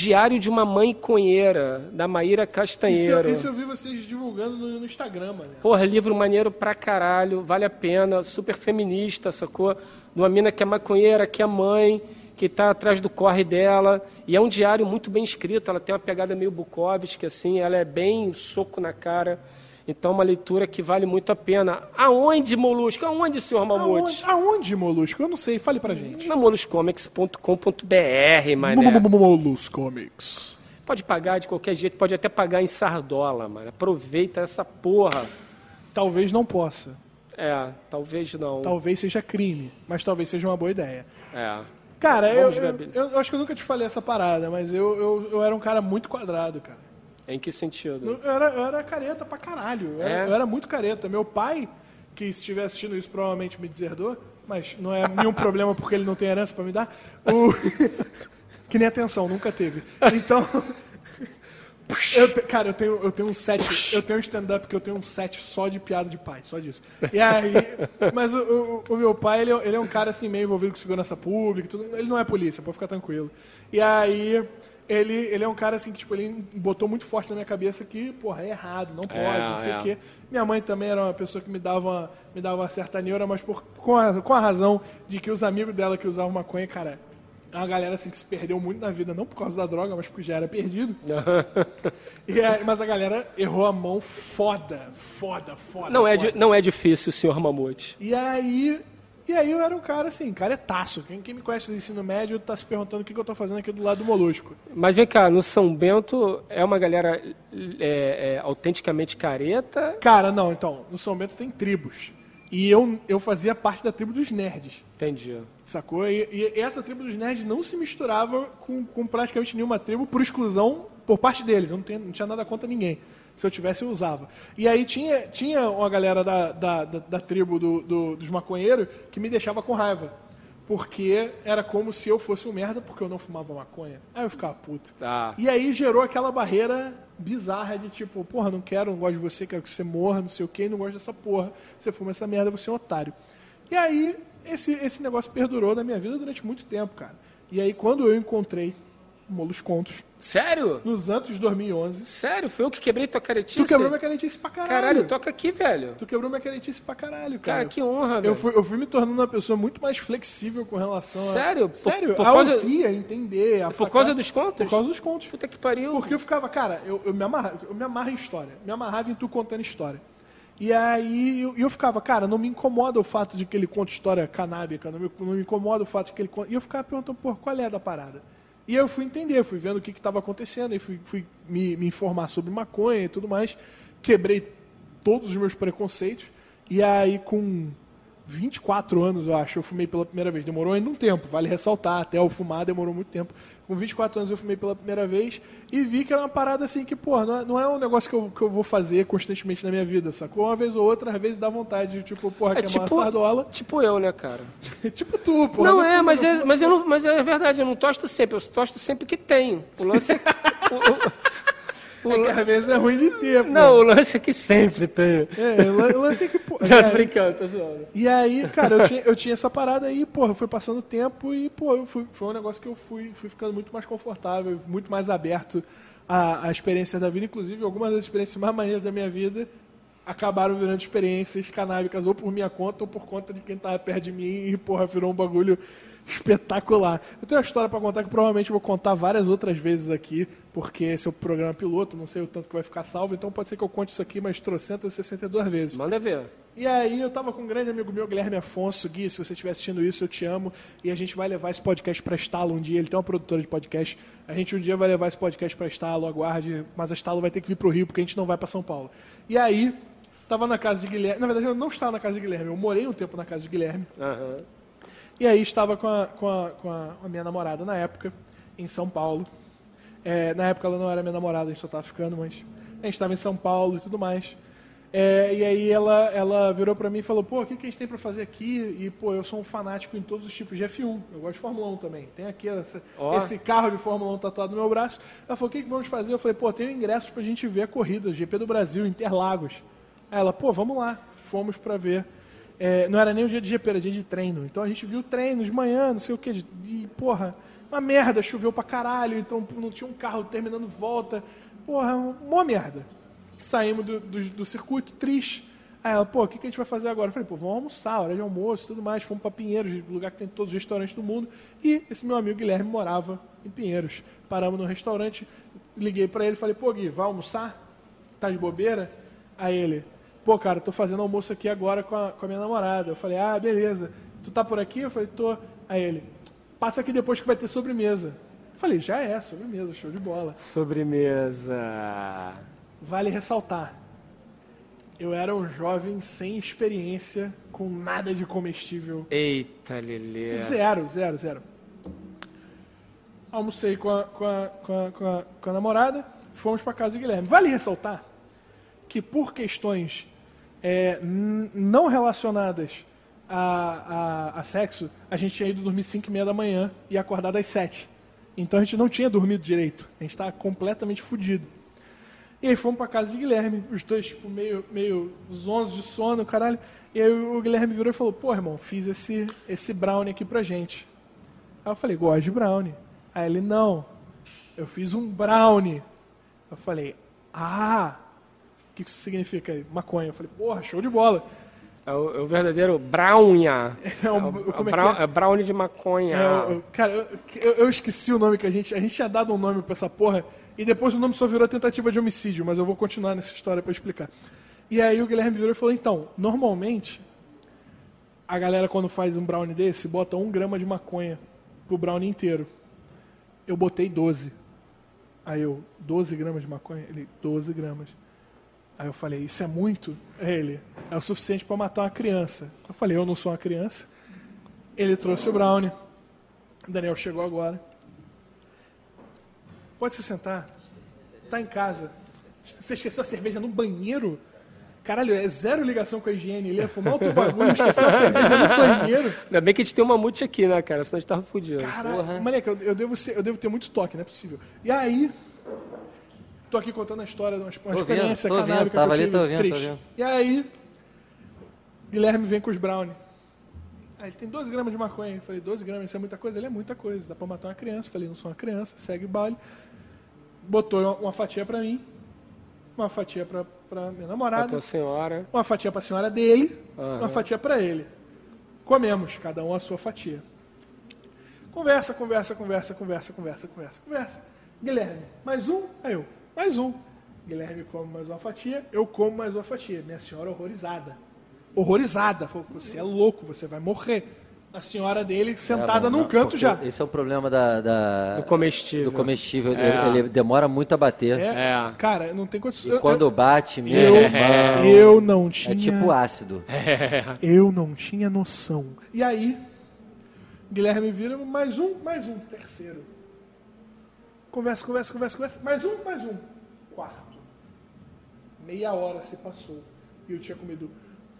Diário de uma Mãe Conheira, da Maíra Isso, Castanheiro. eu- isso eu vi vocês divulgando no, no Instagram, mano. Porra, livro maneiro pra caralho, vale a pena, super feminista, sacou? De uma mina que é maconheira, que é mãe, que tá atrás do corre dela. E é um diário muito bem escrito, ela tem uma pegada meio Bukowski, assim, ela é bem soco na cara. Então, uma leitura que vale muito a pena. Aonde, Molusco? Aonde, senhor Mamute? Aonde, aonde, Molusco? Eu não sei, fale pra gente. Na moluscomics.com.br, mané. Molus Comics. Pode pagar de qualquer jeito, pode até pagar em sardola, mano. Aproveita essa porra. Talvez não possa. É, talvez não. Talvez seja crime, mas talvez seja uma boa ideia. É. Cara, eu, ver, eu, eu- eu acho que eu nunca te falei essa parada, mas eu, eu, eu era um cara muito quadrado, cara. Em que sentido? Eu era, eu era careta pra caralho. Eu, era, É? eu era muito careta. Meu pai, que estiver assistindo isso, provavelmente me deserdou, mas não é nenhum <laughs> problema porque ele não tem herança pra me dar. O... <laughs> que nem atenção, nunca teve. Então. <laughs> eu cara, eu tenho, eu tenho um set, eu tenho um stand-up que eu tenho um set só de piada de pai, só disso. E aí, mas o, o- o meu pai, ele, é- ele é um cara assim, meio envolvido com segurança pública, tudo, ele não é polícia, pode ficar tranquilo. E aí, ele, ele é um cara assim que, tipo, ele botou muito forte na minha cabeça que, porra, é errado, não pode, É, não sei é. o quê. Minha mãe também era uma pessoa que me dava uma, me dava uma certa neura, mas por, com, a, com a razão de que os amigos dela que usavam maconha, cara, é uma galera assim que se perdeu muito na vida, não por causa da droga, mas porque já era perdido. <laughs> E aí- mas a galera errou a mão foda, foda, foda. Não é, foda. di- não é difícil, senhor Mamute. E aí, e aí eu era um cara assim, caretaço. Quem, quem me conhece do ensino médio tá se perguntando o que, que eu tô fazendo aqui do lado do Molusco. Mas vem cá, no São Bento é uma galera é, é, autenticamente careta? Cara, não, então, no São Bento tem tribos. E eu, eu fazia parte da tribo dos nerds. Entendi. Sacou? E, e essa tribo dos nerds não se misturava com, com praticamente nenhuma tribo por exclusão por parte deles. Eu não, tenho- não tinha nada contra ninguém. Se eu tivesse, eu usava. E aí tinha, tinha uma galera da, da, da, da tribo do, do- dos maconheiros que me deixava com raiva. Porque era como se eu fosse um merda porque eu não fumava maconha. Aí eu ficava puto. Ah. E aí gerou aquela barreira bizarra de tipo, porra, não quero, não gosto de você, quero que você morra, não sei o que, não gosto dessa porra. Você fuma essa merda, você é um otário. E aí, esse, esse negócio perdurou na minha vida durante muito tempo, cara. E aí, quando eu encontrei Molos Contos, Sério? nos anos de 2011, Sério? Foi eu que quebrei tua caretice? tu quebrou minha caretice pra caralho. Caralho, toca aqui, velho. Tu quebrou minha caretice pra caralho, cara. Cara, que honra, velho. eu fui, eu fui me tornando uma pessoa muito mais flexível com relação a... Sério? Por- Sério, por a causa- ouvir, a entender, a Por sacar. causa dos contos? Por causa dos contos. Puta que pariu. Porque eu ficava, cara, eu, eu, me amarra, eu me amarro em história. Me amarrava em tu contando história. E aí eu, eu ficava, cara, não me incomoda o fato de que ele conta história canábica, não me, não me incomoda o fato de que ele conta. E eu ficava perguntando, pô, qual é da parada? E eu fui entender, fui vendo o que estava acontecendo, e fui, fui me, me informar sobre maconha e tudo mais. Quebrei todos os meus preconceitos. E aí, com 24 anos, eu acho, eu fumei pela primeira vez. Demorou ainda um tempo, vale ressaltar. Até eu fumar demorou muito tempo. Com 24 anos eu fumei pela primeira vez e vi que era uma parada assim que, pô, não é, não é um negócio que eu, que eu vou fazer constantemente na minha vida, sacou? Uma vez ou outra, às vezes dá vontade, tipo, porra, É quer tipo, uma sardola. tipo eu, né, cara? <laughs> tipo tu, porra. não é, fumo, mas não é, mas, eu não, mas é verdade, eu não tosto sempre, eu tosto sempre que tenho. O lance é. <laughs> o, o, o, É que às vezes é ruim de ter, pô. não, o lance é que sempre tenho. É, o lan- o lance é que, pô. <laughs> Não, tô é, brincando, tô zoando. E aí, cara, eu tinha, eu tinha essa parada aí, porra, foi passando o tempo e, pô, fui- foi um negócio que eu fui, fui ficando muito mais confortável, muito mais aberto à, à experiência da vida. Inclusive, algumas das experiências mais maneiras da minha vida acabaram virando experiências canábicas ou por minha conta ou por conta de quem tava perto de mim e, porra, virou um bagulho espetacular. Eu tenho uma história pra contar que provavelmente vou contar várias outras vezes aqui, porque esse é o programa piloto, não sei o tanto que vai ficar salvo, então pode ser que eu conte isso aqui mais 362 vezes. Manda ver. E aí eu tava com um grande amigo meu, Guilherme Afonso, Gui, se você estiver assistindo isso, eu te amo. E a gente vai levar esse podcast pra Estalo um dia. Ele tem uma produtora de podcast. A gente um dia vai levar esse podcast pra Estalo, aguarde. Mas a Estalo vai ter que vir pro Rio, porque a gente não vai pra São Paulo. E aí, tava na casa de Guilherme. Na verdade, eu não estava na casa de Guilherme. Eu morei um tempo na casa de Guilherme. Aham. E aí estava com a, com a, com a, a minha namorada na época, em São Paulo. É, na época ela não era minha namorada, a gente só estava ficando, mas a gente estava em São Paulo e tudo mais. É, e aí ela, ela virou pra mim e falou, pô, o que, que a gente tem pra fazer aqui? E, pô, eu sou um fanático em todos os tipos de F1. Eu gosto de Fórmula 1 também. Tem aqui essa- Ó. esse carro de Fórmula 1 tatuado no meu braço. Ela falou, o que, que vamos fazer? Eu falei, pô, tem ingressos pra gente ver a corrida, GP do Brasil, Interlagos. Aí ela, pô, vamos lá. Fomos pra ver. É, não era nem o dia de GP, era dia de treino. Então a gente viu treino de manhã, não sei o que. E, porra, uma merda, choveu pra caralho, então não tinha um carro terminando volta. Porra, uma merda. Saímos do, do, do circuito, triste. Aí ela, pô, o que, que a gente vai fazer agora? Eu falei, pô, vamos almoçar, hora de almoço e tudo mais. Fomos pra Pinheiros, lugar que tem todos os restaurantes do mundo. E esse meu amigo Guilherme morava em Pinheiros. Paramos no restaurante, liguei pra ele falei, pô, Gui, vai almoçar? Tá de bobeira? Aí ele, pô, cara, tô fazendo almoço aqui agora com a, com a minha namorada. Eu falei, ah, beleza. Tu tá por aqui? Eu falei, tô. Aí ele, passa aqui depois que vai ter sobremesa. Eu falei, já é, sobremesa, show de bola. Sobremesa. Vale ressaltar, eu era um jovem sem experiência, com nada de comestível. Eita, Lelê. Zero, zero, zero. Almocei com a, com a, com a, com a, com a namorada, fomos para casa de Guilherme. Vale ressaltar que por questões é, não relacionadas a, a, a sexo, a gente tinha ido dormir 5 e meia da manhã e acordado às 7. Então a gente não tinha dormido direito. A gente estava completamente fudido. E aí fomos pra casa de Guilherme, os dois, tipo, meio, meio zonzos de sono, caralho. E aí o Guilherme virou e falou, pô, irmão, fiz esse, esse brownie aqui pra gente. Aí eu falei, gosto de brownie. Aí ele, não, eu fiz um brownie. Eu falei, ah, que que isso significa aí? Maconha. Eu falei, porra, show de bola. É o, é o verdadeiro brownia. <laughs> É um- o- como é o que brown- é? é brownie de maconha. É, eu- cara, eu, eu- eu esqueci o nome que a gente. A gente tinha dado um nome pra essa porra. E depois o nome só virou tentativa de homicídio, mas eu vou continuar nessa história pra explicar. E aí o Guilherme virou e falou: então, normalmente, a galera quando faz um brownie desse, bota um grama de maconha pro brownie inteiro. Eu botei 12. Aí eu, 12 gramas de maconha? Ele, 12 gramas. Aí eu falei, isso é muito? Aí Ele, é o suficiente pra matar uma criança. Eu falei, eu não sou uma criança. Ele trouxe o brownie. O Daniel chegou agora. Pode se sentar. Tá em casa. Você esqueceu a cerveja no banheiro? Caralho, é zero ligação com a higiene. Ele ia fumar o teu bagulho, esqueceu a cerveja no banheiro. Ainda bem que a gente tem um mamute aqui, né, cara? Senão a gente tava fudido. Caralho, moleque, eu, eu devo ser- eu devo ter muito toque, não é possível. E aí, tô aqui contando a história de uma, uma Tô experiência vendo, tô canábica vendo, tava que eu ali, tive, tô vendo, tô triste. vendo. E aí, Guilherme vem com os brownie. Aí ele tem 12 gramas de maconha. Eu falei, 12 gramas, isso é muita coisa? Ele é muita coisa, dá pra matar uma criança. Eu falei, não sou uma criança, segue o baile. Botou uma, uma fatia pra mim, uma fatia pra, pra minha Pra namorada, tua senhora. uma fatia pra senhora dele, Aham. uma fatia pra ele. Comemos, cada um a sua fatia. Conversa, conversa, conversa, conversa, conversa, conversa, conversa. Guilherme, mais um? Aí eu, mais um. Guilherme come mais uma fatia, eu como mais uma fatia. Minha senhora horrorizada. Horrorizada. Falou, você é louco, você vai morrer. A senhora dele sentada É, num não, canto porque já. Esse é o problema da, da- Do comestível. do comestível. É. Ele, ele demora muito a bater. É, É. Cara, não tem condições. E quando bate, meu eu, irmão, eu não tinha. é tipo ácido. <laughs> Eu não tinha noção. E aí, Guilherme vira, mais um, mais um, terceiro. Conversa, conversa, conversa, conversa. Mais um, mais um. Quarto. Meia hora se passou. E eu tinha comido.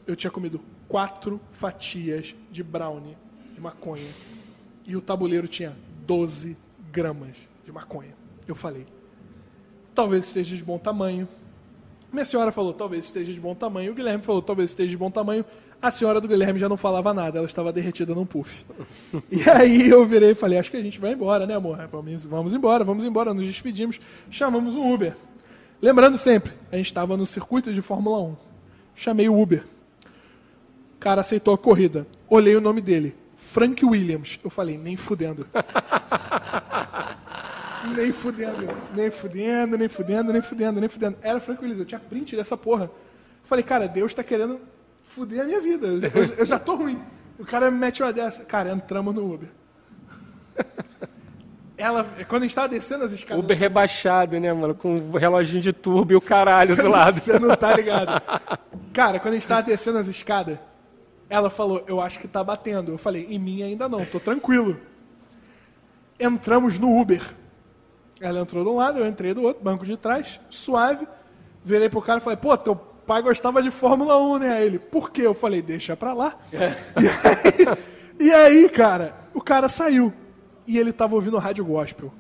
Eu tinha comido quatro fatias de brownie de maconha. E o tabuleiro tinha 12 gramas de maconha. Eu falei, talvez esteja de bom tamanho. Minha senhora falou, talvez esteja de bom tamanho. O Guilherme falou, talvez esteja de bom tamanho. A senhora do Guilherme já não falava nada, ela estava derretida num puff. e aí eu virei e falei, acho que a gente vai embora, né, amor? Vamos, vamos embora, vamos embora. Nos despedimos, chamamos um Uber. Lembrando sempre, a gente estava no circuito de Fórmula 1. Chamei o Uber. O cara aceitou a corrida. Olhei o nome dele. Frank Williams. Eu falei, nem fudendo. <laughs> nem fudendo, nem fudendo, nem fudendo, nem fudendo, nem fudendo. Era Frank Williams, eu tinha print dessa porra. Eu falei, cara, Deus tá querendo fuder a minha vida. Eu, eu- já tô ruim. O cara me mete uma dessa. Cara, entramos no Uber. Ela, quando a gente tava descendo as escadas. Uber rebaixado, né, mano? Com o reloginho de turbo e o caralho do lado. Você não tá ligado. <laughs> Cara, quando a gente tava descendo as escadas, ela falou, eu acho que tá batendo. Eu falei, em mim ainda não, tô tranquilo. Entramos no Uber. Ela entrou de um lado, eu entrei do outro, banco de trás, suave. Virei pro cara e falei, pô, teu pai gostava de Fórmula 1, né? Aí ele, por quê? Eu falei, deixa pra lá. <laughs> E, aí, e aí, cara, o cara saiu. E ele tava ouvindo rádio gospel.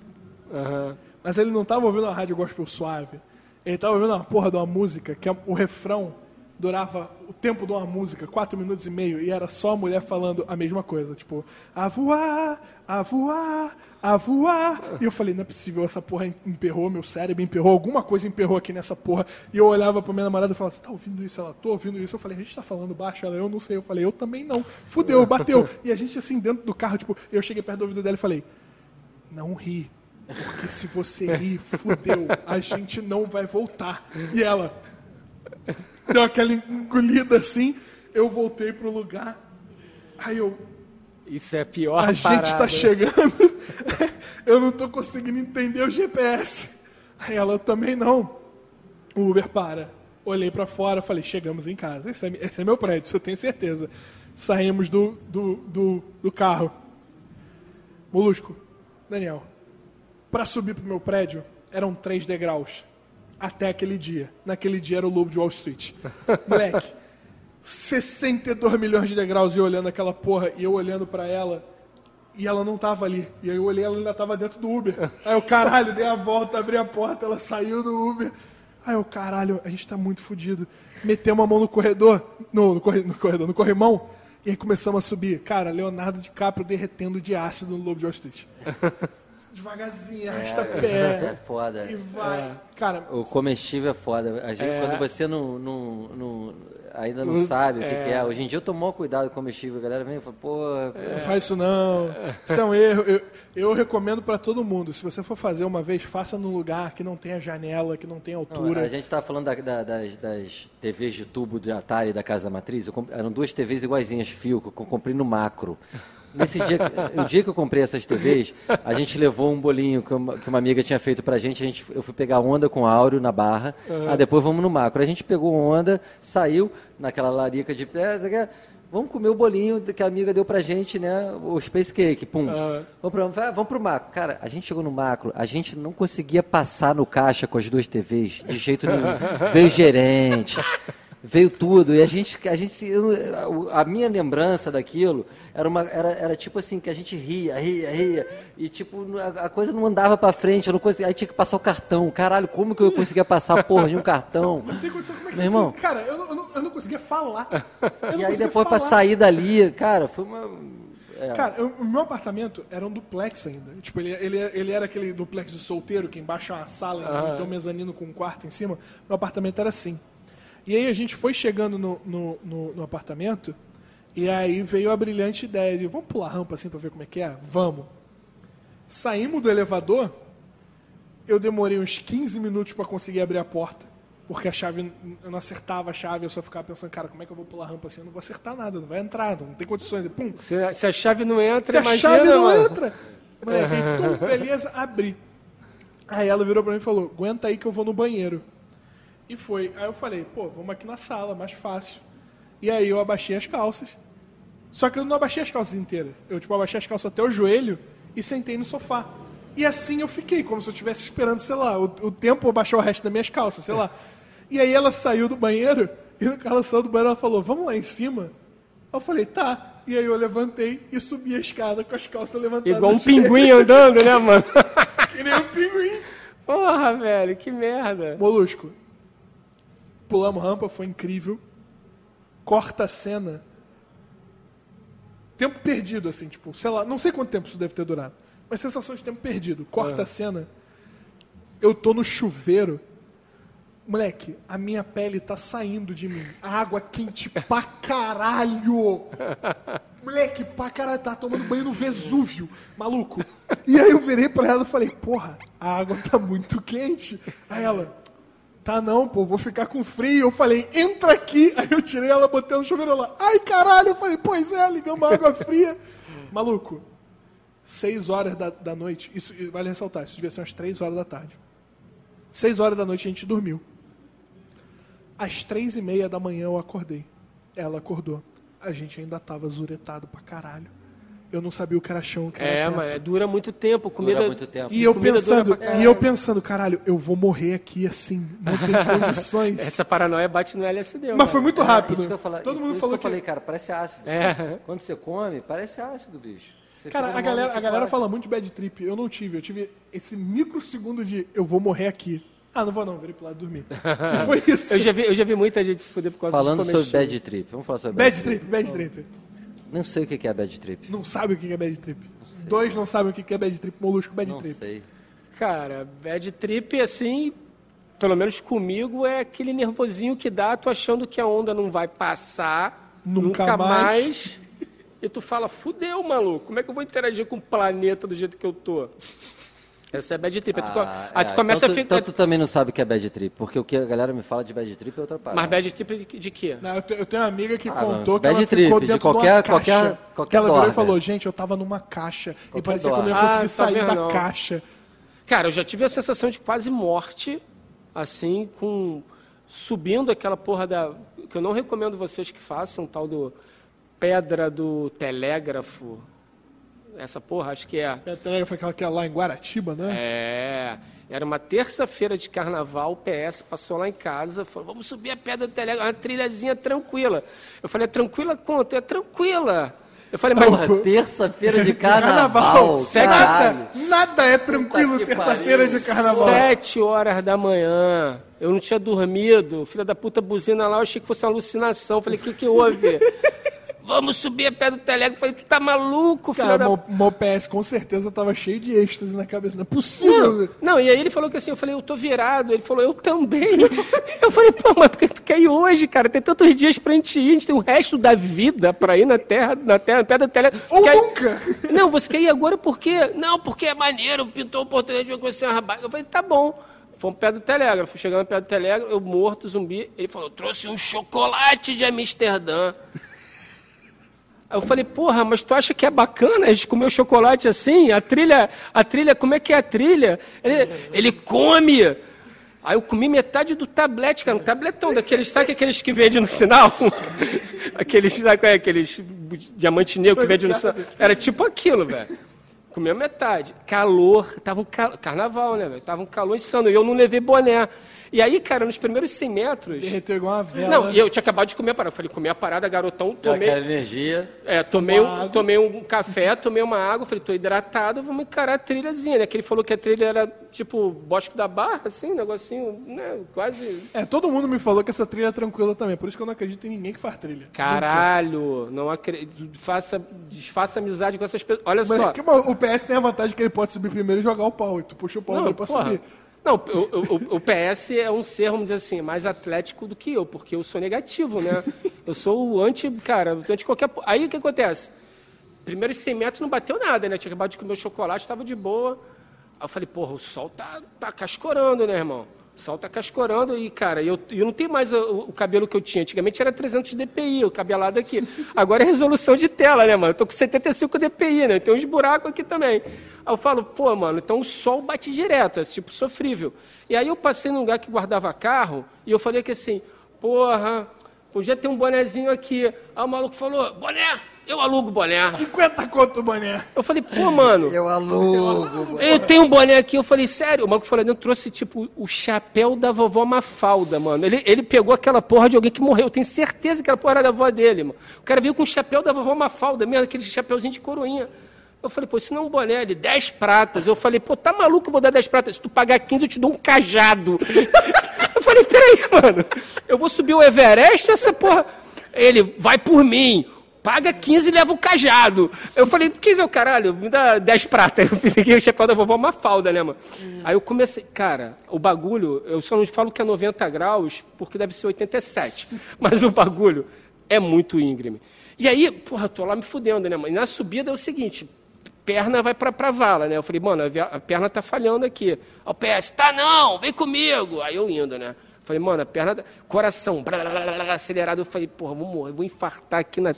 Aham. Mas ele não tava ouvindo uma rádio gospel suave. Ele tava ouvindo uma porra de uma música que a- o refrão durava o tempo de uma música, quatro minutos e meio, e era só a mulher falando a mesma coisa. Tipo, a voar, a voar, a voar. E eu falei, não é possível, essa porra emperrou, meu cérebro emperrou, alguma coisa emperrou aqui nessa porra. E eu olhava pra minha namorada e falava, você tá ouvindo isso? Ela, tô ouvindo isso. Eu falei, a gente tá falando baixo? Ela, eu não sei. Eu falei, eu também não. Fudeu, bateu. E a gente assim, dentro do carro, tipo, eu cheguei perto do ouvido dela e falei, não ri. Porque se você <laughs> rir, fudeu, a gente não vai voltar. E ela deu aquela engolida assim, eu voltei pro lugar. Aí eu, Isso é pior a gente parada. tá chegando, <laughs> eu não tô conseguindo entender o GPS. Aí ela, eu também não. O Uber para. Olhei pra fora, falei, chegamos em casa. Esse é, esse é meu prédio, isso eu tenho certeza. Saímos do, do, do, do carro. Molusco, Daniel, pra subir pro meu prédio, eram três degraus. Até aquele dia. Naquele dia era o Lobo de Wall Street. <laughs> Moleque, 62 milhões de degraus e eu olhando aquela porra e eu olhando pra ela e ela não tava ali. E aí eu olhei, ela ainda tava dentro do Uber. Aí eu, caralho, dei a volta, abri a porta, ela saiu do Uber. Aí eu, caralho, a gente tá muito fudido. Metemos a mão no corredor, no, no, corre- no corredor, no corrimão, e aí começamos a subir. Cara, Leonardo DiCaprio derretendo de ácido no Lobo de Wall Street. <laughs> Devagarzinho, arrasta É pé. foda. E vai. Cara, O comestível é foda. A gente, É. quando você não, não, não- ainda não Não- sabe o que, é. que é. Hoje em dia eu tomo maior cuidado com comestível. A galera vem e fala, pô, Não faz isso não. Isso é um erro. Eu, eu recomendo pra todo mundo. Se você for fazer uma vez, faça num lugar que não tenha janela, que não tenha Não, altura. a gente tava falando da- da- das, das TVs de tubo de Atari da Casa Matriz. Eu comp- eram duas TVs iguaizinhas, fio, que eu comprei no macro. Nesse dia, o dia que eu comprei essas TVs, a gente levou um bolinho que uma, que uma amiga tinha feito pra gente. A gente eu fui pegar onda com áureo na barra. Ah, depois vamos no macro. A gente pegou onda, saiu naquela larica de. Vamos comer o bolinho que a amiga deu pra gente, né? O Space Cake, pum. Vamos pro, ah, vamos pro macro. Cara, a gente chegou no macro, a gente não conseguia passar no caixa com as duas TVs, de jeito nenhum. <laughs> Veio gerente, veio tudo. E a gente, a gente, eu- a minha lembrança daquilo era uma, era, era tipo assim, que a gente ria, ria, ria. E tipo, a, a coisa não andava pra frente, eu não conseguia, aí tinha que passar o cartão. Caralho, como que eu conseguia passar porra de um cartão? Não tem condição. Como é que Meu irmão. Cara, eu não, eu não, eu não conseguia falar. Não E aí depois pra falar. sair dali, cara, foi uma. é. Cara, eu- o meu apartamento era um duplex ainda. Tipo, ele, ele, ele era aquele duplex de solteiro, que embaixo é uma sala, e tem um mezanino com um quarto em cima. Meu apartamento era assim. E aí a gente foi chegando no, no, no- no apartamento, e aí veio a brilhante ideia de, vamos pular a rampa assim pra ver como é que é? Vamos. Saímos do elevador, eu demorei uns 15 minutos pra conseguir abrir a porta. Porque a chave, eu não acertava a chave, eu só ficava pensando, cara, como é que eu vou pular a rampa assim? Eu não vou acertar nada, não vai entrar, não tem condições. E, Pum, Se, a- se a chave não entra, se a imagina, chave não mano. entra. Moleque, então, <laughs> beleza, abri. Aí ela virou pra mim e falou, aguenta aí que eu vou no banheiro. E foi. Aí eu falei, pô, vamos aqui na sala, mais fácil. E aí eu abaixei as calças. Só que eu não abaixei as calças inteiras. Eu, tipo, abaixei as calças até o joelho e sentei no sofá. E assim eu fiquei, como se eu estivesse esperando, sei lá, o, o tempo baixar o resto das minhas calças, sei lá. E aí ela saiu do banheiro, <laughs> e no ela saiu do banheiro, ela falou, vamos lá em cima? Eu falei, tá. E aí eu levantei e subi a escada com as calças levantadas. Igual um <laughs> pinguim andando, né, mano? <laughs> Que nem um pinguim. Porra, velho, que merda. Molusco. Pulamos rampa, foi incrível. Corta a cena. Tempo perdido, assim, tipo, sei lá, não sei quanto tempo isso deve ter durado. Mas sensação de tempo perdido. Corta a cena. Eu tô no chuveiro. Moleque, a minha pele tá saindo de mim. A água quente <laughs> pra caralho. Moleque, pra caralho, tá tomando banho no Vesúvio, maluco. E aí eu virei pra ela e falei, porra, a água tá muito quente. Aí ela, tá não, pô, vou ficar com frio. Eu falei, entra aqui. <laughs> Aí eu tirei ela, botei no chuveiro lá. Ai, caralho. Eu falei, pois é, ligamos água fria. <laughs> Maluco, seis horas da, da noite, isso vale ressaltar, isso devia ser umas três horas da tarde. Seis horas da noite a gente dormiu. Às três e meia da manhã eu acordei. Ela acordou. A gente ainda tava zuretado pra caralho. Eu não sabia o que era chão, que era É, mas dura muito tempo. Comida, Dura muito tempo. E eu comida dura pensando, e eu pensando, caralho, eu vou morrer aqui assim, não tem <laughs> condições. Essa paranoia bate no LSD. Mas mano. foi muito É, rápido. Isso que eu falei, Todo mundo isso falou que eu falei, cara, parece ácido. É. Quando você come, parece ácido, bicho. Você Cara, a galera, a galera fala muito de bad trip. Eu não tive. Eu tive esse microsegundo de eu vou morrer aqui. Ah, não vou não, virei pro lado dormir. E <laughs> foi isso. Eu já, vi, eu já vi muita gente se fuder por causa Falando sobre bad trip, vamos falar sobre Bad trip, bad trip. Não sei o que é bad trip. Não sabe o que é bad trip. Dois não sabem o que é bad trip. Molusco, bad Não trip. sei. Cara, bad trip, assim, pelo menos comigo, é aquele nervosinho que dá, tu achando que a onda não vai passar Nunca nunca, mais. mais. E tu fala, fudeu, maluco, como é que eu vou interagir com o planeta do jeito que eu tô? Essa é bad trip. Aí tu, co- Ah, aí tu é, começa então a tu- ficar. Então tu também não sabe o que é bad trip, porque o que a galera me fala de bad trip é outra parada. Mas bad trip de, de quê? Não, eu, te- eu tenho uma amiga que Ah, contou mano, que ela bad ficou trip, de dentro qualquer- de uma caixa. qualquer- qualquer que ela virou e falou, gente, eu tava numa caixa e Qualquer parecia que eu não ia conseguir Ah, sair tá da vendo? caixa. Cara, eu já tive a sensação de quase morte, assim, com. subindo aquela porra da. que eu não recomendo vocês que façam, tal do pedra do telégrafo. Essa porra, acho que é. A telega foi aquela que é lá em Guaratiba, né? É. Era uma terça-feira de carnaval, o PS passou lá em casa, falou, vamos subir a pedra do telégrafo, uma trilhazinha tranquila. Eu falei, tranquila quanto? É tranquila. Eu falei, mas. Porra, terça-feira de <laughs> carnaval, Carnaval, sete- nada, nada é tranquilo terça-feira de carnaval. Sete horas da manhã, eu não tinha dormido, filha da puta buzina lá, eu achei que fosse uma alucinação. Falei, o que que houve? <laughs> Vamos subir a pé do telégrafo. Falei, tu tá maluco, filha Cara, da... PS com certeza tava cheio de êxtase na cabeça. Não é possível. Não, não, e aí ele falou que assim, eu falei, eu tô virado. Ele falou, eu também. <laughs> Eu falei, pô, mas por que tu quer ir hoje, cara? Tem tantos dias pra gente ir, a gente tem o resto da vida pra ir na terra, na terra, na pedra do telégrafo. Ou Quer- nunca. <laughs> Não, você quer ir agora por quê? Não, porque é maneiro, pintou a oportunidade de conhecer uma rapaz. Eu falei, tá bom. Fomos perto do telégrafo. Chegando perto do telégrafo, eu morto, zumbi. Ele falou, trouxe um chocolate de Amsterdã. Aí eu falei, porra, mas tu acha que é bacana a gente comer o chocolate assim? A trilha, a trilha, como é que é a trilha? Ele, ele come. Aí eu comi metade do tablete, cara, um tabletão daqueles, sabe aqueles que vendem no sinal? <laughs> aqueles, sabe qual é? Aqueles diamante negro que vende no sinal. Era tipo aquilo, velho. Comeu metade. Calor, tava um cal... carnaval, né, velho? Tava um calor insano. E eu não levei boné. E aí, cara, nos primeiros 100 metros. Derreteu igual uma vela. Não, e eu tinha acabado de comer a parada. Eu falei, comi a parada, garotão, tomei. aquela energia. É, tomei um, água. tomei um café, tomei uma água, falei, tô hidratado, vamos encarar a trilhazinha, né? Que ele falou que a trilha era tipo Bosque da Barra, assim, um negocinho, né? Quase. É, todo mundo me falou que essa trilha é tranquila também. Por isso que eu não acredito em ninguém que faz trilha. Caralho, não acredito. Faça, desfaça amizade com essas pessoas. Olha Mas só. é que, o PS tem a vantagem que ele pode subir primeiro e jogar o pau. E tu puxa o pau dele pra porra. subir. Não, o, o- o PS é um ser, vamos dizer assim, mais atlético do que eu, porque eu sou negativo, né? Eu sou o anti, cara, anti qualquer. Aí o que acontece? Primeiros 100 metros não bateu nada, né? Tinha acabado de comer o chocolate, estava de boa. Aí eu falei, porra, o sol tá, tá cascorando, né, irmão? O sol tá cascorando e, cara, eu, eu não tenho mais o, o cabelo que eu tinha. Antigamente era 300 dpi, o cabelado aqui. Agora é resolução de tela, né, mano? Eu tô com 75 dpi, né? Tem uns buracos aqui também. Aí eu falo, pô, mano, então o sol bate direto, é tipo sofrível. E aí eu passei num lugar que guardava carro e eu falei que assim, porra, podia ter um bonezinho aqui. Aí o maluco falou, boné, eu alugo boné. 50 conto, mané. Eu falei, pô, mano, Eu alugo. eu tenho um boné aqui. Eu falei, sério? O maluco falou, eu trouxe, tipo, o chapéu da vovó Mafalda, mano. Ele, ele pegou aquela porra de alguém que morreu. Eu tenho certeza que aquela porra era da avó dele, mano. O cara veio com o chapéu da vovó Mafalda, mesmo aquele chapéuzinho de coroinha. Eu falei, pô, isso não é um boné, ele 10 pratas. Eu falei, pô, tá maluco, eu vou dar 10 pratas. Se tu pagar 15, eu te dou um cajado. <laughs> eu falei, peraí, mano. Eu vou subir o Everest, essa porra. Ele, vai por mim. Paga 15 e leva o cajado. Eu falei, 15 é o caralho, me dá 10 prata. <laughs> Eu peguei o chapéu da vovó Mafalda, né, mano? Aí eu comecei, cara, o bagulho, eu só não falo que é 90 graus, porque deve ser 87. Mas o bagulho é muito íngreme. E aí, porra, tô lá me fudendo, né, mano? E na subida é o seguinte, perna vai pra, pra vala, né? Eu falei, mano, a, perna tá falhando aqui. O PS, tá não, vem comigo. Aí eu indo, né? Falei, mano, a perna, coração, blá, blá, blá, blá, acelerado. Eu falei, porra, vou morrer, vou infartar aqui na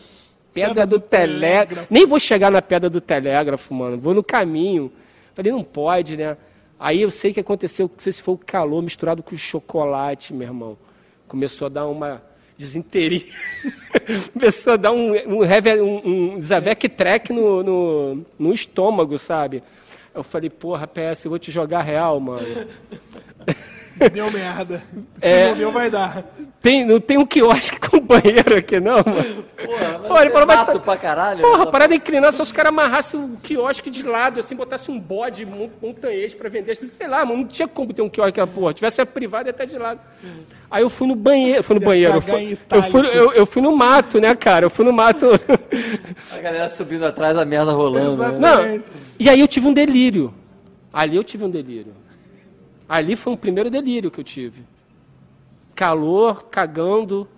pedra do, do telégrafo. telégrafo. Nem vou chegar na pedra do telégrafo, mano. Vou no caminho. Falei, não pode, né? Aí eu sei que aconteceu, não sei se foi o calor misturado com o chocolate, meu irmão. Começou a dar uma desinteria. <laughs> Começou a dar um, um, um, um Trek no, no, no estômago, sabe? Eu falei, porra, PS, eu vou te jogar real, mano. <laughs> <laughs> Deu merda. Se É. não deu, vai dar. Tem, não tem um quiosque <laughs> com banheiro aqui, não, mano. Porra, Pô, ele falou, vai- mato pra caralho. Porra, né? a parada é inclinada, só se os caras amarrassem o quiosque de lado, assim, botasse um bode mon- montanhês pra vender. Sei lá, mano, não tinha como ter um quiosque aquela porra. Tivesse a privada, ia estar de lado. Aí eu fui no banheiro, fui no banheiro. Eu fui, eu, fui, eu, eu fui no mato, né, cara? Eu fui no mato. A galera subindo atrás, a merda rolando. né? Não, e aí eu tive um delírio. Ali eu tive um delírio. Ali foi o primeiro delírio que eu tive. Calor, cagando,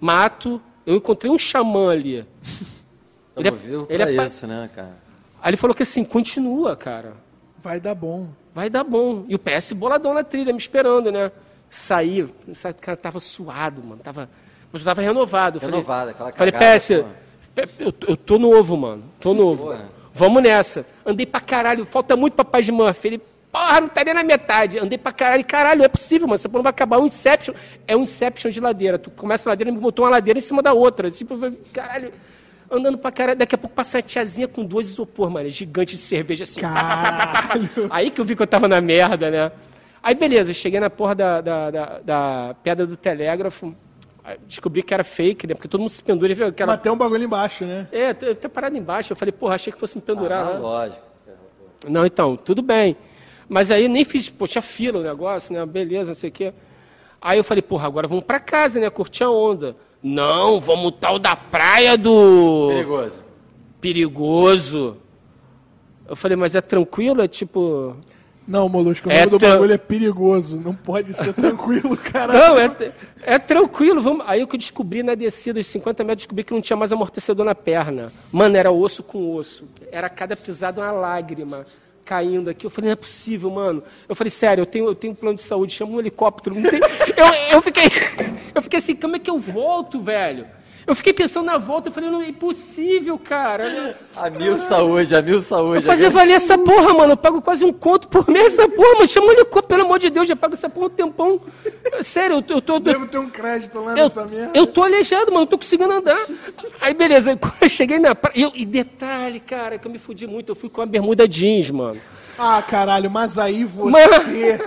mato. Eu encontrei um xamã ali. <laughs> Ele é- ele pra é pa- isso, né, cara? Aí ele falou que assim, continua, cara. Vai dar bom. Vai dar bom. E o PS boladão na trilha, me esperando, né? Saí, sabe, cara, tava suado, mano. Tava, mas eu tava renovado. Renovado, aquela Falei, PS, eu, eu tô novo, mano. Tô novo. Vamos nessa. Andei pra caralho, falta muito pra Paz de Murphy. Ele, porra, não tá nem na metade. Andei pra caralho. Caralho, não é possível, mano. Essa porra não vai acabar. É um Inception. É um Inception de ladeira. Tu começa a ladeira e me botou uma ladeira em cima da outra. Tipo, eu falei, caralho. Andando pra caralho. Daqui a pouco passa uma tiazinha com dois isopor, mano. Gigante de cerveja assim. pá, pá, pá, pá, pá, pá. Aí que eu vi que eu tava na merda, né? Aí beleza, cheguei na porra da, da, da, da pedra do telégrafo. Descobri que era fake, né? Porque todo mundo se pendura e vê aquela. Mas tem um bagulho embaixo, né? É, tá tá parado embaixo. Eu falei, porra, achei que fosse me pendurar. Ah, lógico. Não, então, tudo bem. Mas aí nem fiz, tinha fila o negócio, né? Beleza, não sei o quê. Aí eu falei, porra, agora vamos pra casa, né? Curtir a onda. Não, vamos tal da praia do. Perigoso. Perigoso. Eu falei, mas é tranquilo? É tipo. Não, Molusco, o É nome do tran- bagulho é perigoso. Não pode ser <laughs> tranquilo, caralho. Não, é, é tranquilo. Vamos... Aí o que eu descobri na descida, os 50 metros, descobri que não tinha mais amortecedor na perna. Mano, era osso com osso. Era cada pisada uma lágrima caindo aqui. Eu falei, não é possível, mano. Eu falei, sério, eu tenho, eu tenho um plano de saúde, chama um helicóptero. Não tem... <laughs> eu, eu, fiquei, <laughs> eu fiquei assim, como é que eu volto, velho? Eu fiquei pensando na volta, eu falei, não é impossível, cara. A mil saúde, a mil saúde. Eu fazer valer essa porra, mano. Eu pago quase um conto por mês essa porra, mano. Chama um helicóptero, pelo amor de Deus, já pago essa porra um tempão. Sério, eu tô. Eu tô Devo ter um crédito lá eu, nessa merda. eu tô aleijado, mano, não tô conseguindo andar. Aí, beleza, <laughs> eu cheguei na praia. eu- E detalhe, cara, que eu me fudi muito. Eu fui com a bermuda jeans, mano. Ah, caralho, mas aí você.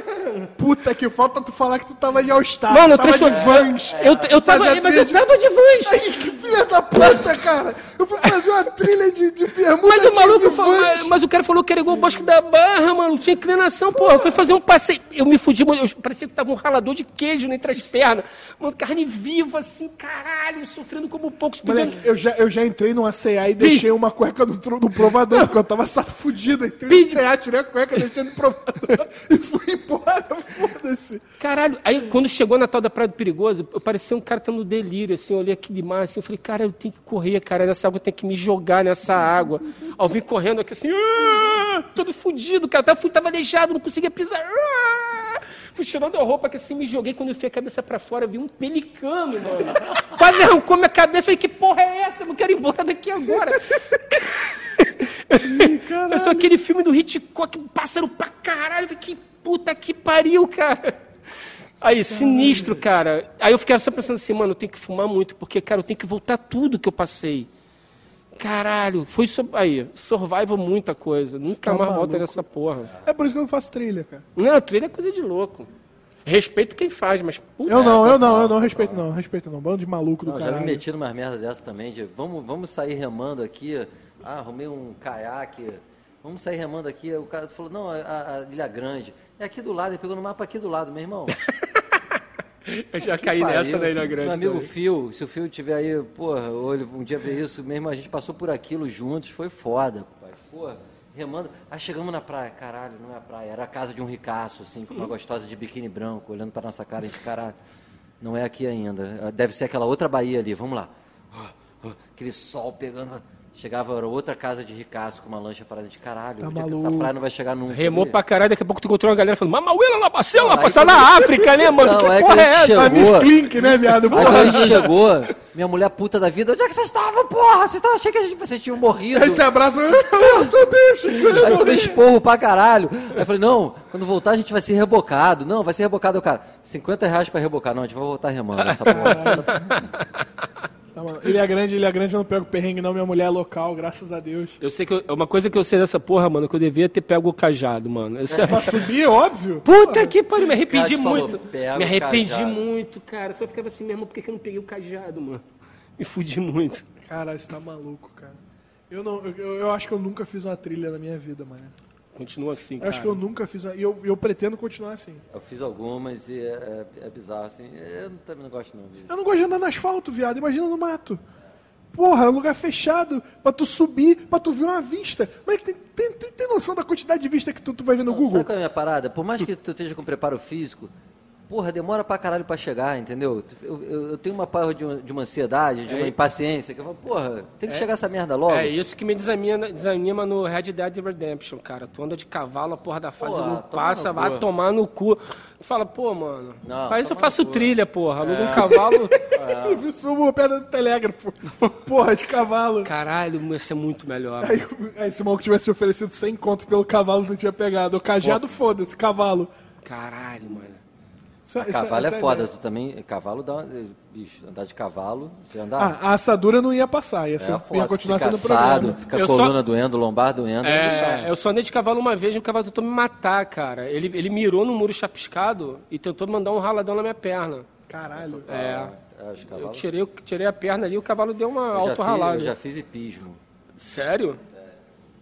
Puta que falta tu falar que tu tava de All-Star. Mano, eu tava de. Vans. Eu, eu tava. Mas eu trilha tava de vans. Ai, que filha da puta, cara! Eu fui fazer uma trilha de, de bermuda Mas o maluco falou, mas o cara falou que era igual o Bosque da Barra, mano. Tinha inclinação, porra. Eu fui fazer um passeio. Eu me fudi, mano. Eu parecia que tava um ralador de queijo entre as pernas. Mano, carne viva, assim, caralho, sofrendo como poucos pedindo. Moleque, eu já, eu já entrei numa CA e deixei uma cueca no, provador, porque eu tava sato fudido. Entrei Pi- CA, tirei a cueca, deixei no provador <laughs> e fui embora, foda-se. Caralho, aí quando chegou na tal da Praia do Perigoso, eu parecia um cara tendo no delírio, assim, eu olhei aquele mar, assim, eu falei, cara, eu tenho que correr, cara, nessa água eu tenho que me jogar nessa água. Eu vim correndo aqui assim, "Ah!" todo fudido, cara, tava, tava aleijado, não conseguia pisar. "Ah!" Fui tirando a roupa que assim, me joguei, quando eu fui a cabeça pra fora, vi um pelicano, mano. Quase arrancou minha cabeça, falei, que porra é essa? Eu não quero ir embora daqui agora. Pensou aquele filme do Hitchcock, pássaro pra caralho. Falei, que puta que pariu, cara. Aí, sinistro, cara. Aí eu ficava só pensando assim, mano, eu tenho que fumar muito, porque, cara, eu tenho que voltar tudo que eu passei. Caralho, foi isso aí, survival muita coisa. Nunca tá mais volta nessa porra. É por isso que eu não faço trilha, cara. Não, trilha é coisa de louco. Respeito quem faz, mas puta. Eu não, eu não, eu não respeito não, respeito não. Bando de maluco do Não, já me meti numas merda dessa também, de vamos, vamos sair remando aqui. Ah, arrumei um caiaque. Vamos sair remando aqui. O cara falou, não, a, a Ilha Grande. É aqui do lado, ele pegou no mapa aqui do lado, meu irmão. <laughs> Eu já caí nessa na Ilha Grande. Meu amigo também. Phil, se o Phil tiver aí, porra, ele um dia ver isso mesmo, a gente passou por aquilo juntos, foi foda, pai. Porra, remando. Aí chegamos na praia, caralho, não é a praia, era a casa de um ricaço, assim, com uma <laughs> gostosa de biquíni branco, olhando pra nossa cara, a gente, caralho, não é aqui ainda. Deve ser aquela outra Bahia ali, vamos lá. Aquele sol pegando. Chegava era outra casa de ricaço com uma lancha parada de caralho. Tá é que essa praia não vai chegar nunca. Remou ali? pra caralho, daqui a pouco tu encontrou uma galera falando, Mamauela na Bacela, aí tá na África, né, mano? Não, que aí porra quando é essa? chegou- Klink, né, viado? Aí Porra. quando a gente chegou, minha mulher puta da vida, onde é que vocês estavam, porra? Vocês estavam, achei que a gente, vocês tinham morrido. Aí você abraça. Eu também, Chico. Aí eu tomei esporro pra caralho. Aí eu falei, não, quando voltar a gente vai ser rebocado. Não, vai ser rebocado. Cara, 50 reais pra rebocar. Não, a gente vai voltar remando essa porra. Tá, mano. Ilha Grande, Ilha Grande eu não pego perrengue, não. Minha mulher é local, graças a Deus. Eu sei que eu- uma coisa que eu sei dessa porra, mano, que eu devia ter pego o cajado, mano. Isso é- Pra subir, óbvio. Puta que pariu, me arrependi falou, muito. pega me arrependi cajado. muito, cara. Só ficava assim mesmo, por que eu não peguei o cajado, mano? Me fudi muito. Cara, você tá maluco, cara. Eu, não, eu, eu acho que eu nunca fiz uma trilha na minha vida, mano. Continua assim, Eu cara. acho que eu nunca fiz uma. E eu, eu pretendo continuar assim. Eu fiz algumas e é, é- é bizarro, assim. Eu também não gosto, não. De... Eu não gosto de andar no asfalto, viado. Imagina no mato. Porra, é um lugar fechado pra tu subir, pra tu ver uma vista. Mas tem, tem, tem, tem noção da quantidade de vista que tu, tu vai ver no Google? Sabe qual é a minha parada? Por mais que tu esteja com preparo físico, porra, demora pra caralho pra chegar, entendeu? Eu, eu- eu tenho uma porra de uma, de uma ansiedade, de uma É. impaciência, que eu falo, porra, tem que chegar essa merda logo. É isso que me desanima, desanima no Red Dead Redemption, cara. Tu anda de cavalo, a porra da fase Porra, não passa, vai cu. tomar no cu. Tu fala, pô, mano, Não, faz, eu faço trilha, porra. Aluga um cavalo. <laughs> Eu vi subo a pedra do telégrafo. <laughs> Porra, de cavalo. Caralho, ia ser muito melhor. Aí, aí se o maluco tivesse oferecido 100 conto pelo cavalo, tu tinha pegado. O cajado, foda-se, cavalo. Caralho, mano. Isso- isso- Cavalo essa é a foda, ideia. tu também. Cavalo dá. Bicho, andar de cavalo, você andar. Ah, a assadura não ia passar, ia, ser, é ia foda, continuar fica sendo assado, programa. fica Eu coluna só- doendo, lombar doendo. É, eu só andei de cavalo uma vez e o cavalo tentou me matar, cara. Ele, ele mirou no muro chapiscado e tentou mandar um raladão na minha perna. Caralho. É. É, os Eu tirei, o- tirei a perna ali e o cavalo deu uma Eu fiz, eu ralada. já fiz hipismo. Sério?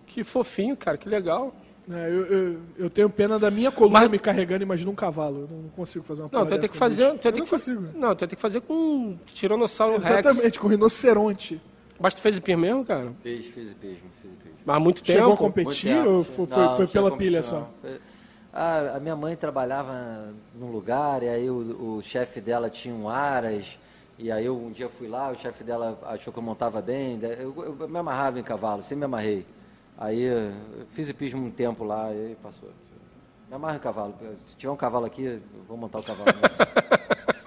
Que fofinho, cara, que legal. É, eu, eu, eu tenho pena da minha coluna Mas- me carregando, imagina um cavalo. Eu não consigo fazer uma Não, tu vai ter dessa que fazer. Tu ter que consigo. Não, tu vai ter que fazer com um tiranossauro rex. Exatamente, com rinoceronte. Mas tu fez hipir mesmo, cara? Fiz, fiz hipismo, fiz hipismo. Mas há muito Chegou a tempo. competir Muito ou tempo. foi, Não, foi, pela pilha não. só? Foi- Ah, a minha mãe trabalhava num lugar e aí o, o chefe dela tinha um aras. E aí eu um dia fui lá, o chefe dela achou que eu montava bem. Eu, eu me amarrava em cavalo, sempre me amarrei. Aí eu fiz hipismo um tempo lá e passou. Me amarro em cavalo. Se tiver um cavalo aqui, eu vou montar o cavalo. <laughs>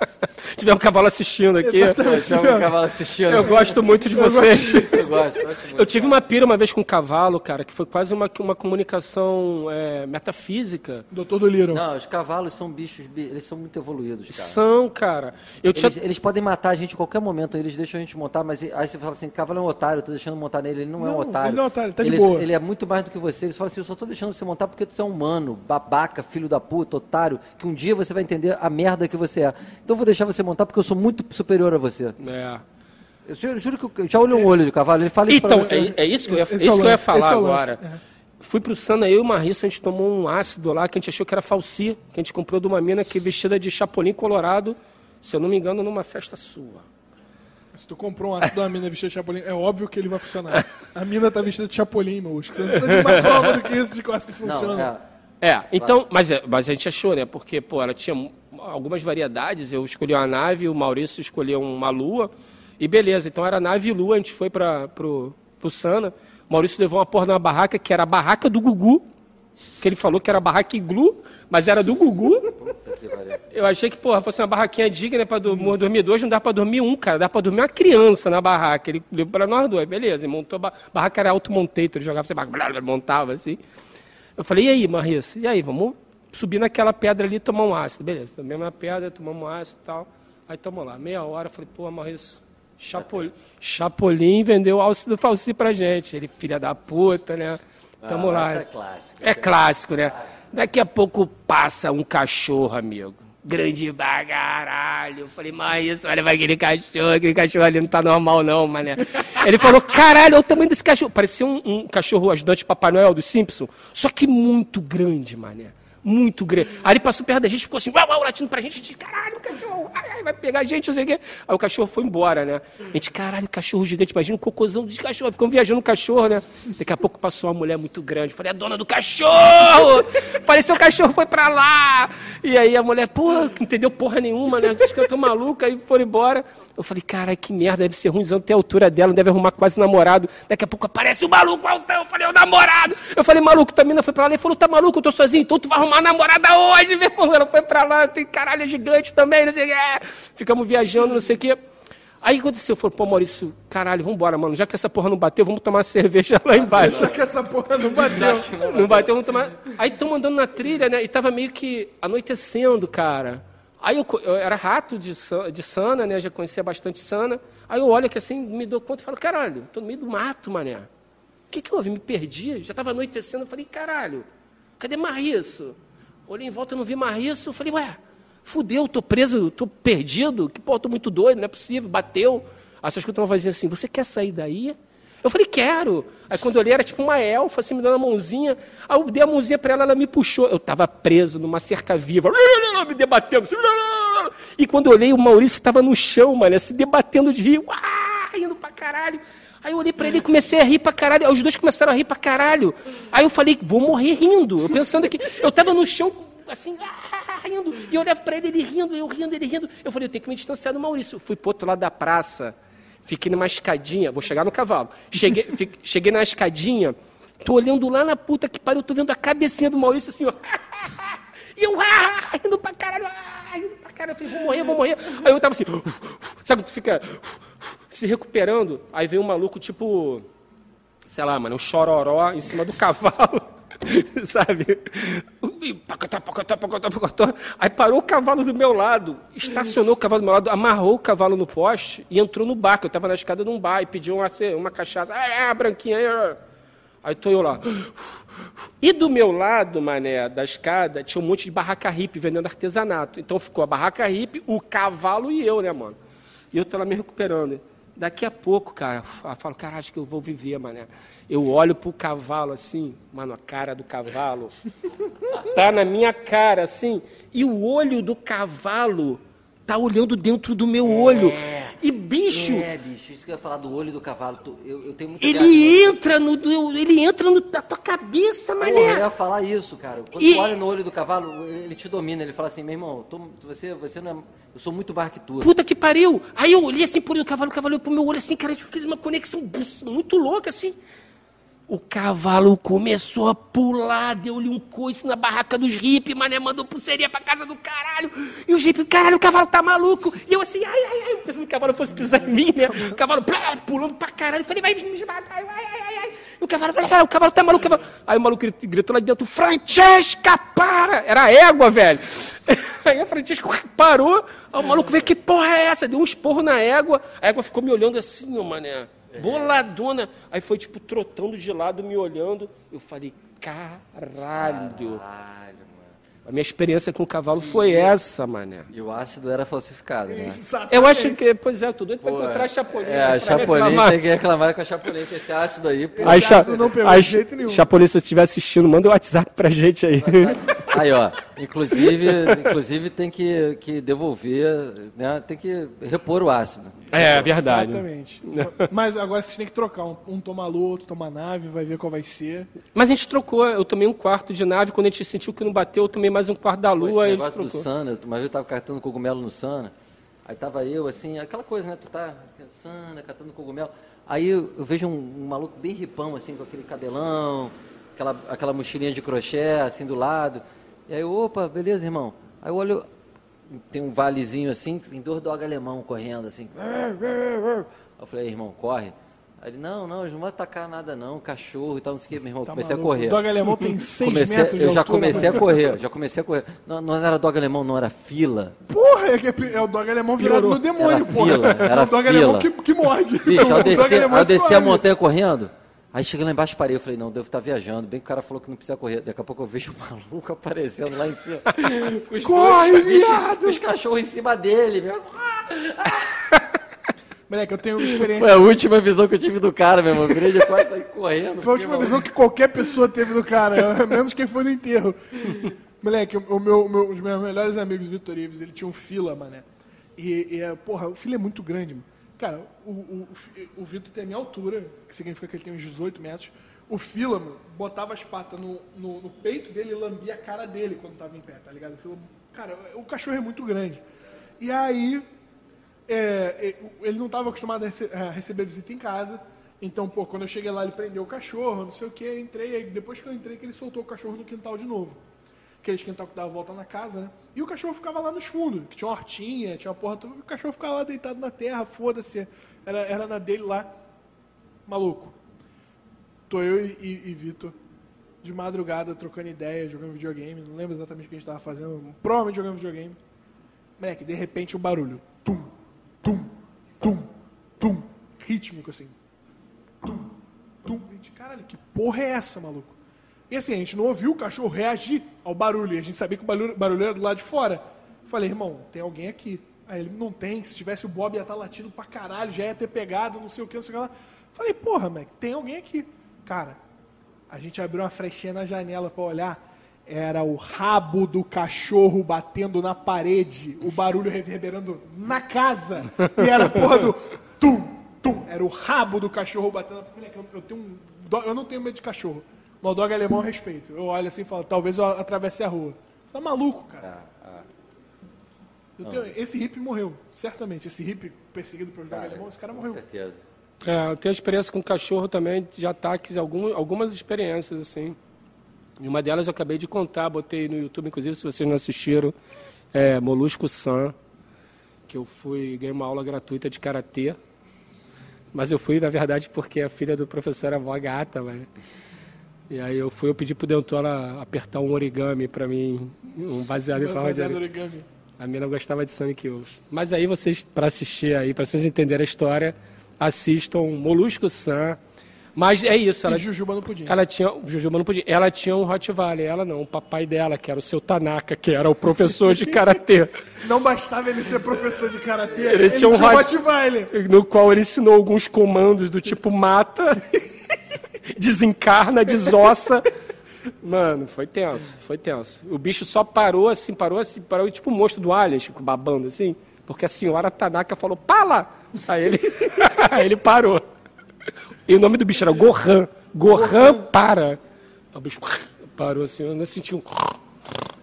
Se tiver um cavalo assistindo aqui. Se tiver um cavalo assistindo. Eu gosto muito de vocês. Eu gosto, gosto muito. Eu tive uma pira uma vez com um cavalo, cara, que foi quase uma, uma comunicação é, metafísica. Doutor do Little. Não, os cavalos são bichos, bi- eles são muito evoluídos, cara. São, cara. Eu tinha. Eles, eles podem matar a gente a qualquer momento, eles deixam a gente montar, mas aí você fala assim, cavalo é um otário, eu tô deixando montar nele, ele não, é um Não, otário. ele não é otário, ele tá de ele, boa. ele é muito mais do que você. Eles falam assim, eu só tô deixando você montar porque você é humano, babaca, filho da puta, otário, que um dia você vai entender a merda que você é. Então eu vou deixar você montar porque eu sou muito superior a você. É. Eu juro, juro que eu já olhei um olho de cavalo, ele fala isso pra Então, você. é, é isso que eu ia, isso que eu ia falar esse é agora. Fui pro Sana, eu e o Marissa, a gente tomou um ácido lá que a gente achou que era falsi, que a gente comprou de uma mina que é vestida de chapolim colorado, se eu não me engano, numa festa sua. Se tu comprou um ácido da mina vestida de chapolim, é óbvio que ele vai funcionar. A mina tá vestida de chapolim, meu. Você não precisa de mais prova do que isso de que o ácido funciona. Não, é, É, então, mas, é, mas a gente achou, né? Porque, pô, ela tinha algumas variedades. Eu escolhi uma nave, o Maurício escolheu uma lua. E beleza, então era nave e lua, a gente foi para pro, pro Sana. O Maurício levou uma porra numa barraca, que era a barraca do Gugu. Que ele falou que era barraca iglu, mas era do Gugu. Eu achei que, porra, fosse uma barraquinha digna pra do- dormir dois, não dá pra dormir um, cara. Dá pra dormir uma criança na barraca. Ele levou pra nós dois, beleza. Ele montou a ba- barraca, era automontator, ele jogava, você <laughs> montava assim. Eu falei, e aí, Marissa? E aí, vamos subir naquela pedra ali e tomar um ácido. Beleza, tomamos uma pedra, tomamos um ácido e tal. Aí tamo lá, meia hora, falei, pô, Marissa, Chapolin, Chapolin vendeu ácido falsi pra gente. Ele, filha da puta, né? Tamo Ah, lá. É clássica. É clássico, né? Daqui a pouco passa um cachorro, amigo. Grande bagaralho. Eu falei, mas isso, olha vai aquele cachorro, aquele cachorro ali não tá normal, não, mané. Ele falou, caralho, olha o tamanho desse cachorro. Parecia um, um cachorro ajudante Papai Noel do Simpson, só que muito grande, mané. Muito grande. Aí ele passou perto da gente, ficou assim, uau, uau, latindo pra gente, a gente, caralho, cachorro, ai, ai, vai pegar a gente, não sei o quê. Aí o cachorro foi embora, né? A gente, caralho, cachorro gigante, imagina um cocôzão de cachorro, ficamos viajando no cachorro, né? Daqui a pouco passou uma mulher muito grande, falei, a dona do cachorro! falei, seu cachorro foi pra lá! E aí a mulher, pô, entendeu porra nenhuma, né? Diz que eu tô maluca, aí foram embora. Eu falei, cara, que merda, deve ser ruimzão ter a altura dela, não deve arrumar quase namorado. Daqui a pouco aparece o maluco altão, eu falei, o namorado. Eu falei, maluco, tua mina foi pra lá. Ele falou, tá maluco, eu tô sozinho, então tu vai arrumar namorada hoje, meu irmão. Ela foi pra lá, tem caralho é gigante também, não sei o que. Ficamos viajando, não sei o que. Aí aconteceu, eu falei, pô, Maurício, caralho, vambora, mano. Já que essa porra não bateu, vamos tomar uma cerveja lá embaixo. Já que essa porra não bateu. Não bateu, vamos tomar. Aí estamos andando na trilha, né? E tava meio que anoitecendo, cara. Aí eu, eu era rato de, de Sana, né? Já conhecia bastante Sana. Aí eu olho que assim, me dou conta e falo, caralho, tô no meio do mato, mané. O que que houve? Me perdi? Já estava anoitecendo. Eu falei, caralho, cadê Marriço? Olhei em volta, não vi Marriço. Falei, ué, fudeu, tô preso, tô perdido. Que porra, tô muito doido, não é possível. Bateu. Aí só escutou uma vozinha assim, você quer sair daí? Eu falei, quero. Aí quando eu olhei, era tipo uma elfa, assim, me dando a mãozinha. Aí eu dei a mãozinha para ela, ela me puxou. Eu estava preso numa cerca viva, <laughs> me debatendo. assim, <laughs> E quando eu olhei, o Maurício estava no chão, mano, se debatendo de rir, uá, rindo pra caralho. Aí eu olhei pra ele e comecei a rir pra caralho. Aí os dois começaram a rir pra caralho. Aí eu falei, vou morrer rindo. Eu pensando que eu tava no chão, assim, <laughs> rindo. E eu olhava pra ele, ele rindo, eu rindo, ele rindo. Eu falei, eu tenho que me distanciar do Maurício. Fui pro outro lado da praça. Fiquei numa escadinha, vou chegar no cavalo. Cheguei, fi- cheguei na escadinha, tô olhando lá na puta que pariu, tô vendo a cabecinha do Maurício assim, ó. E eu, ah, rindo pra caralho, ah, rindo pra caralho. Eu falei, vou morrer, vou morrer. Aí eu tava assim, sabe, tu fica se recuperando. Aí veio um maluco, tipo, sei lá, mano, um chororó em cima do cavalo. <laughs> Sabe? Aí parou o cavalo do meu lado, estacionou o cavalo do meu lado, amarrou o cavalo no poste e entrou no bar, que eu estava na escada de um bar e pediu uma, uma cachaça. Ah, é, branquinha. aí. Tô eu lá. E do meu lado, mané, da escada, tinha um monte de barraca hippie vendendo artesanato. Então ficou a barraca hippie, o cavalo e eu, né, mano? E eu tô lá me recuperando. Daqui a pouco, cara, eu falo, cara, acho que eu vou viver, mané. Eu olho pro cavalo assim, mano, a cara do cavalo tá na minha cara assim, e o olho do cavalo tá olhando dentro do meu olho. E bicho, É, bicho, isso que eu ia falar do olho do cavalo. Eu, eu tenho muito ele entra no ele entra no, na tua cabeça, Porra, eu mané. ia falar isso, cara. Quando E- tu olha no olho do cavalo, ele te domina. Ele fala assim, meu irmão, tô- você, você não é, eu sou muito bar que tu. Puta que pariu! Aí eu olhei assim pro olho do cavalo, o cavalo olhou pro meu olho assim, cara, a gente fez uma conexão muito louca assim. O cavalo começou a pular, deu-lhe um coice na barraca dos hippies, mané, mandou pulseirinha pra casa do caralho. E os hippies, caralho, o cavalo tá maluco. E eu assim, ai, ai, ai, pensando que o cavalo fosse pisar em mim, né? O cavalo pulando pra caralho. Eu falei, vai me esmagar, ai, ai, ai, ai. E o cavalo, o cavalo tá maluco. o cavalo- Aí o maluco grit- gritou lá de dentro, Francesca, para! Era a égua, velho. <laughs> Aí a Francesca parou, aí o maluco veio, que porra é essa? Deu um esporro na égua, a égua ficou me olhando assim, ó, mané. Boladona. Aí foi, tipo, trotando de lado, me olhando. Eu falei, caralho. Caralho, mano. A minha experiência com o cavalo foi essa, mané. E o ácido era falsificado, né? Eu acho que, pois é, eu tô doido pra encontrar a Chapolin. É, a pra Chapolin reclamar. tem que reclamar com a Chapolin, que esse ácido aí, pô. Aí, Esse Cha... ácido não pegou aí, de jeito nenhum. Chapolin, se você estiver assistindo, manda o WhatsApp pra gente aí. Aí, ó, inclusive, inclusive tem que, que devolver, né? Tem que repor o ácido. É, verdade. Exatamente. Mas agora vocês têm que trocar. Um, um toma lua, outro toma nave, vai ver qual vai ser. Mas a gente trocou, eu tomei um quarto de nave, quando a gente sentiu que não bateu, eu tomei mais um quarto da esse lua, e gente negócio do trocou. Sana, uma vez eu tava catando cogumelo no Sana, aí tava eu, assim, aquela coisa, né? Tu tá Sana, catando cogumelo. Aí eu, eu vejo um, um maluco bem ripão, assim, com aquele cabelão, aquela, aquela mochilinha de crochê, assim, do lado. E aí, eu, opa, beleza, irmão. Aí eu olho, tem um valezinho assim, tem dois dog alemão correndo, assim. Aí eu falei, irmão, corre. Aí ele, não, não, eles não vão atacar nada não, cachorro e tal, não sei o que, meu irmão. Tá comecei maluco? a correr. O dog alemão tem 6 Comecei- metros eu já altura, comecei a correr, já comecei a correr. Não, não era dog alemão, não, era fila. Porra, é, que é, é o dog alemão virado no demônio, Era porra. fila, era é o dog fila. alemão que, que morde. Bicho, ao descer, ao é descer a montanha correndo, aí cheguei lá embaixo e parei. Eu falei, não, devo estar viajando. Bem que o cara falou que não precisa correr. Daqui a pouco eu vejo o <laughs> maluco aparecendo lá em cima. <laughs> Os Corre, dois viado! Os cachorros em cima dele, meu. <laughs> Moleque, eu tenho experiência. Foi a última visão que eu tive do cara, meu irmão. Virei de quase sair correndo. Foi a última visão que qualquer pessoa teve do cara, menos quem foi no enterro. Moleque, o meu, meu- dos meus melhores amigos, Vitor Ives, ele tinha um fila, mané. E, e, porra, o fila é muito grande, mano. Cara, o, o, o Vitor tem a minha altura, que significa que ele tem uns 18 metros. O fila, botava as patas no, no, no peito dele e lambia a cara dele quando tava em pé, tá ligado? O cara, o cachorro é muito grande. E aí, é, é, ele não estava acostumado a, rece- a receber visita em casa. Então, pô, quando eu cheguei lá, ele prendeu o cachorro, não sei o que, entrei. Aí, depois que eu entrei, que ele soltou o cachorro no quintal de novo. Aqueles quintal que dava volta na casa, né? E o cachorro ficava lá nos fundos, que tinha uma hortinha, tinha uma porra. O cachorro ficava lá deitado na terra, foda-se. Era, era na dele lá. Maluco. Tô eu e, e, e Vitor de madrugada trocando ideia, jogando videogame. Não lembro exatamente o que a gente tava fazendo. Provavelmente jogando videogame. Moleque, de repente um barulho. Tum, tum, tum, tum. Rítmico assim. Tum, tum. Caralho, que porra é essa, maluco? E assim, a gente não ouviu o cachorro reagir ao barulho. E a gente sabia que o barulho, barulho era do lado de fora. Falei, irmão, tem alguém aqui. Aí ele, não tem. Se tivesse o Bob ia estar latindo pra caralho, já ia ter pegado, não sei o que, não sei o que lá. Falei, porra, moleque, tem alguém aqui. Cara, a gente abriu uma frechinha na janela pra olhar. Era o rabo do cachorro batendo na parede, o barulho reverberando na casa. E era porra do tum, tum. Era o rabo do cachorro batendo na parede. Eu, tenho um eu não tenho medo de cachorro. Mas o dog alemão eu respeito. Eu olho assim e falo, talvez eu atravesse a rua. Você tá maluco, cara. Eu tenho- esse hippie morreu, certamente. Esse hippie perseguido pelo dog alemão, esse cara Com morreu. certeza. É, eu tenho experiência com cachorro também, de ataques, algum, algumas experiências, assim. E uma delas eu acabei de contar, botei no YouTube, inclusive, se vocês não assistiram, é Molusco San, que eu fui, ganhei uma aula gratuita de Karatê. Mas eu fui, na verdade, porque a filha do professor era mó gata, velho. E aí eu fui, eu pedi pro Dentola apertar um origami pra mim, um baseado em forma de origami. A não gostava de Sonic Youth. Mas aí vocês, para assistir aí, para vocês entenderem a história, assistam Molusco San. Mas é isso, ela, E Jujuba no pudim. ela tinha. Jujuba não podia. Ela tinha um Rottweiler, ela não, o papai dela, que era o seu Tanaka, que era o professor de karatê, <laughs> Não bastava ele ser professor de karatê, Ele ele, tinha um Rottweiler. no qual ele ensinou alguns comandos do tipo mata, <laughs> <laughs> desencarna, desossa. Mano, foi tenso, foi tenso. O bicho só parou assim, parou assim, parou tipo o monstro do Alien, tipo, babando assim, porque a senhora Tanaka falou, pala! Aí ele, <laughs> aí ele parou. E o nome do bicho era Gohan. Gohan para. Aí O bicho parou assim, eu ainda senti um.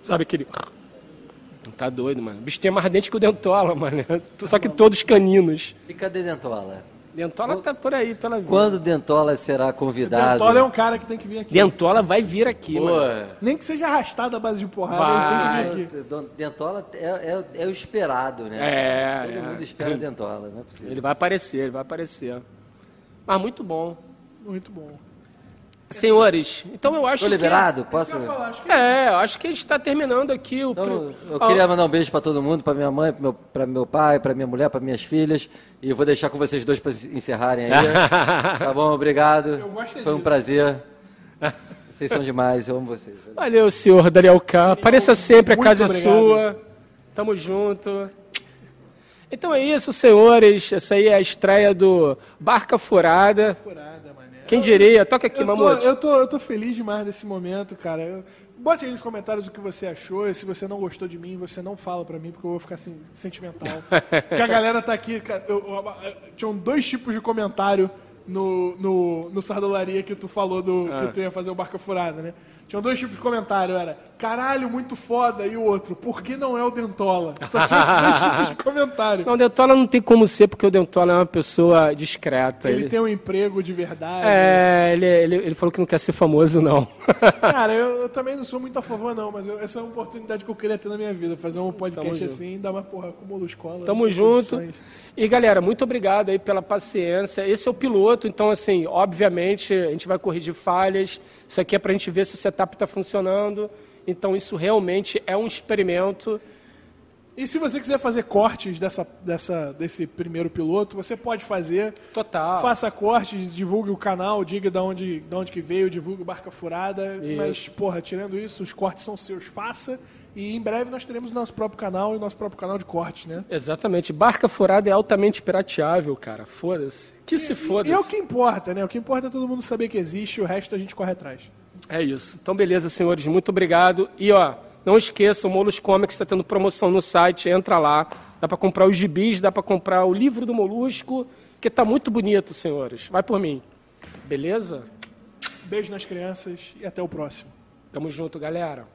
Sabe aquele. Tá doido, mano. O bicho tinha mais dente que o Dentola, mano. <laughs> Só que todos caninos. E cadê Dentola? Dentola tá por aí, pela vida. Quando Dentola será convidado? Dentola é um cara que tem que vir aqui. Dentola vai vir aqui, Pô, mano. Nem que seja arrastado à base de porrada, Vai. ele tem que vir aqui. Dentola é, é- é o esperado, né? É, Todo é. mundo espera Dentola, não é possível. Ele vai aparecer, ele vai aparecer. Mas muito bom. Muito bom. Senhores, então eu acho Tô liberado? Posso? Que que... É, eu acho que a gente está terminando aqui o... Então, eu queria mandar um beijo para todo mundo, para minha mãe, para meu, pra meu pai, para minha mulher, para minhas filhas. E eu vou deixar com vocês dois para encerrarem aí. <laughs> tá bom? Obrigado. Eu gostei Foi um disso. prazer. Vocês são demais, eu amo vocês. Valeu, senhor Daniel K. Apareça sempre, a casa é sua. Tamo junto. Então é isso, senhores. Essa aí é a estreia do Barca Furada. furada. Quem diria? Toca aqui, Eu tô, Mamute. eu, tô, eu tô feliz demais desse momento, cara. Eu- bote aí nos comentários o que você achou. E se você não gostou de mim, você não fala pra mim, porque eu vou ficar assim, sentimental. <laughs> porque a galera tá aqui. eu- eu- tinham dois tipos de comentário no, no, no Sardolaria que tu falou do Ah. que tu ia fazer o Barca Furada, né? Tinham dois tipos de comentário, era caralho, muito foda, e o outro, por que não é o Dentola? Só tinha esses dois <laughs> tipos de comentário. Não, o Dentola não tem como ser, porque o Dentola é uma pessoa discreta. Ele tem um emprego de verdade. É, ele, ele, ele falou que não quer ser famoso, não. <laughs> Cara, eu, eu também não sou muito a favor, não, mas eu- essa é uma oportunidade que eu queria ter na minha vida. Fazer um podcast Tamo junto. assim, dar uma porra com o Moluscola. Tamo junto. condições. E galera, muito obrigado aí pela paciência. Esse é o piloto, então assim, obviamente a gente vai corrigir falhas. Isso aqui é pra gente ver se o setup está funcionando. Então isso realmente é um experimento. E se você quiser fazer cortes dessa, dessa, desse primeiro piloto, você pode fazer. Total. Faça cortes, divulgue o canal, diga de onde, de onde que veio, divulgue o Barca Furada. Isso. Mas, porra, tirando isso, os cortes são seus, faça. E em breve nós teremos o nosso próprio canal e o nosso próprio canal de cortes, né? Exatamente. Barca furada é altamente pirateável, cara. Foda-se. Que se E é o foda-se. que importa, né? O que importa é todo mundo saber que existe, o resto a gente corre atrás. É isso. Então, beleza, senhores. Muito obrigado. E, ó, Não esqueçam, o Molusco Comics está tendo promoção no site, entra lá. Dá para comprar os gibis, dá para comprar o livro do Molusco, que está muito bonito, senhores. Vai por mim. Beleza? Beijo nas crianças e até o próximo. Tamo junto, galera.